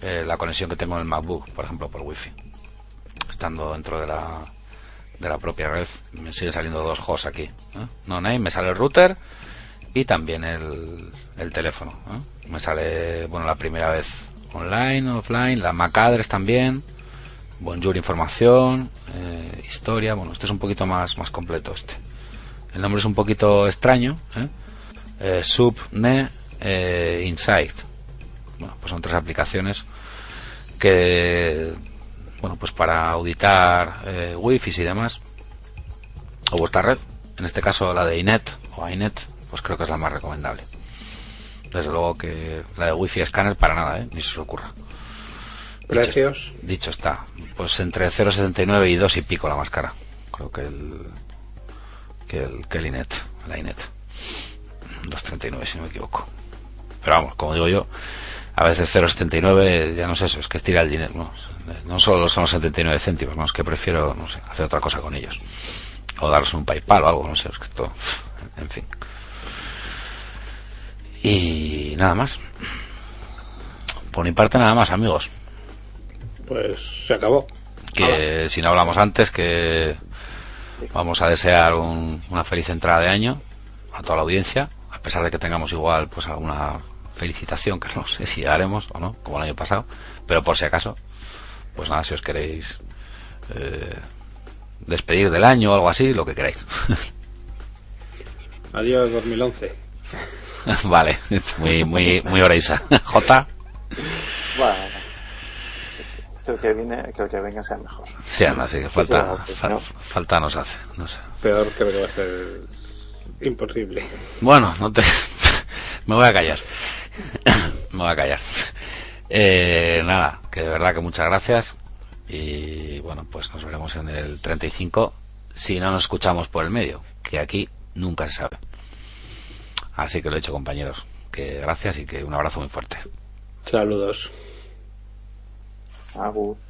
eh, la conexión que tengo en el MacBook, por ejemplo, por Wi-Fi. Estando dentro de la, de la propia red, me sigue saliendo dos hosts aquí. ¿eh? No name, me sale el router y también el, el teléfono. ¿eh? Me sale, bueno, la primera vez online, offline, la MAC address también. Bonjour información, historia, bueno, este es un poquito más, más completo este. El nombre es un poquito extraño, ¿eh? Eh, Subne eh, Insight. Bueno, pues son tres aplicaciones que, bueno, pues para auditar eh, wifi y demás, o vuestra red, en este caso la de Inet o Inet, pues creo que es la más recomendable. Desde luego que la de wifi escáner para nada, ¿eh? ni se os ocurra. Precios. Dicho está, pues entre 0,79 y 2 y pico la más cara. Creo que el que el, que el Inet, la Inet. 2,39 si no me equivoco. Pero vamos, como digo yo, a veces 0,79 ya no sé eso, es que estira el dinero. No, no solo son los 79 céntimos, no, es que prefiero, no sé, hacer otra cosa con ellos. O darles un PayPal o algo, no sé, es que esto, en fin. Y nada más. Por mi parte nada más, amigos. Pues se acabó. que si no hablamos antes que vamos a desear un- una feliz entrada de año a toda la audiencia a pesar de que tengamos igual pues alguna felicitación que no sé si haremos o no como el año pasado pero por si acaso pues nada si os queréis eh, despedir del año o algo así lo que queráis. Adiós 2011. vale muy muy muy Oreisa J Bueno, que el que, viene, que el que venga sea mejor. sí anda así que falta sí, falta nos hace no sé Peor creo que va a ser imposible. Bueno, no te... me voy a callar. me voy a callar. Eh, nada, que de verdad que muchas gracias. Y bueno, pues nos veremos en el 35 si no nos escuchamos por el medio, que aquí nunca se sabe. Así que lo he dicho, compañeros. Que gracias y que un abrazo muy fuerte. Saludos. Aku.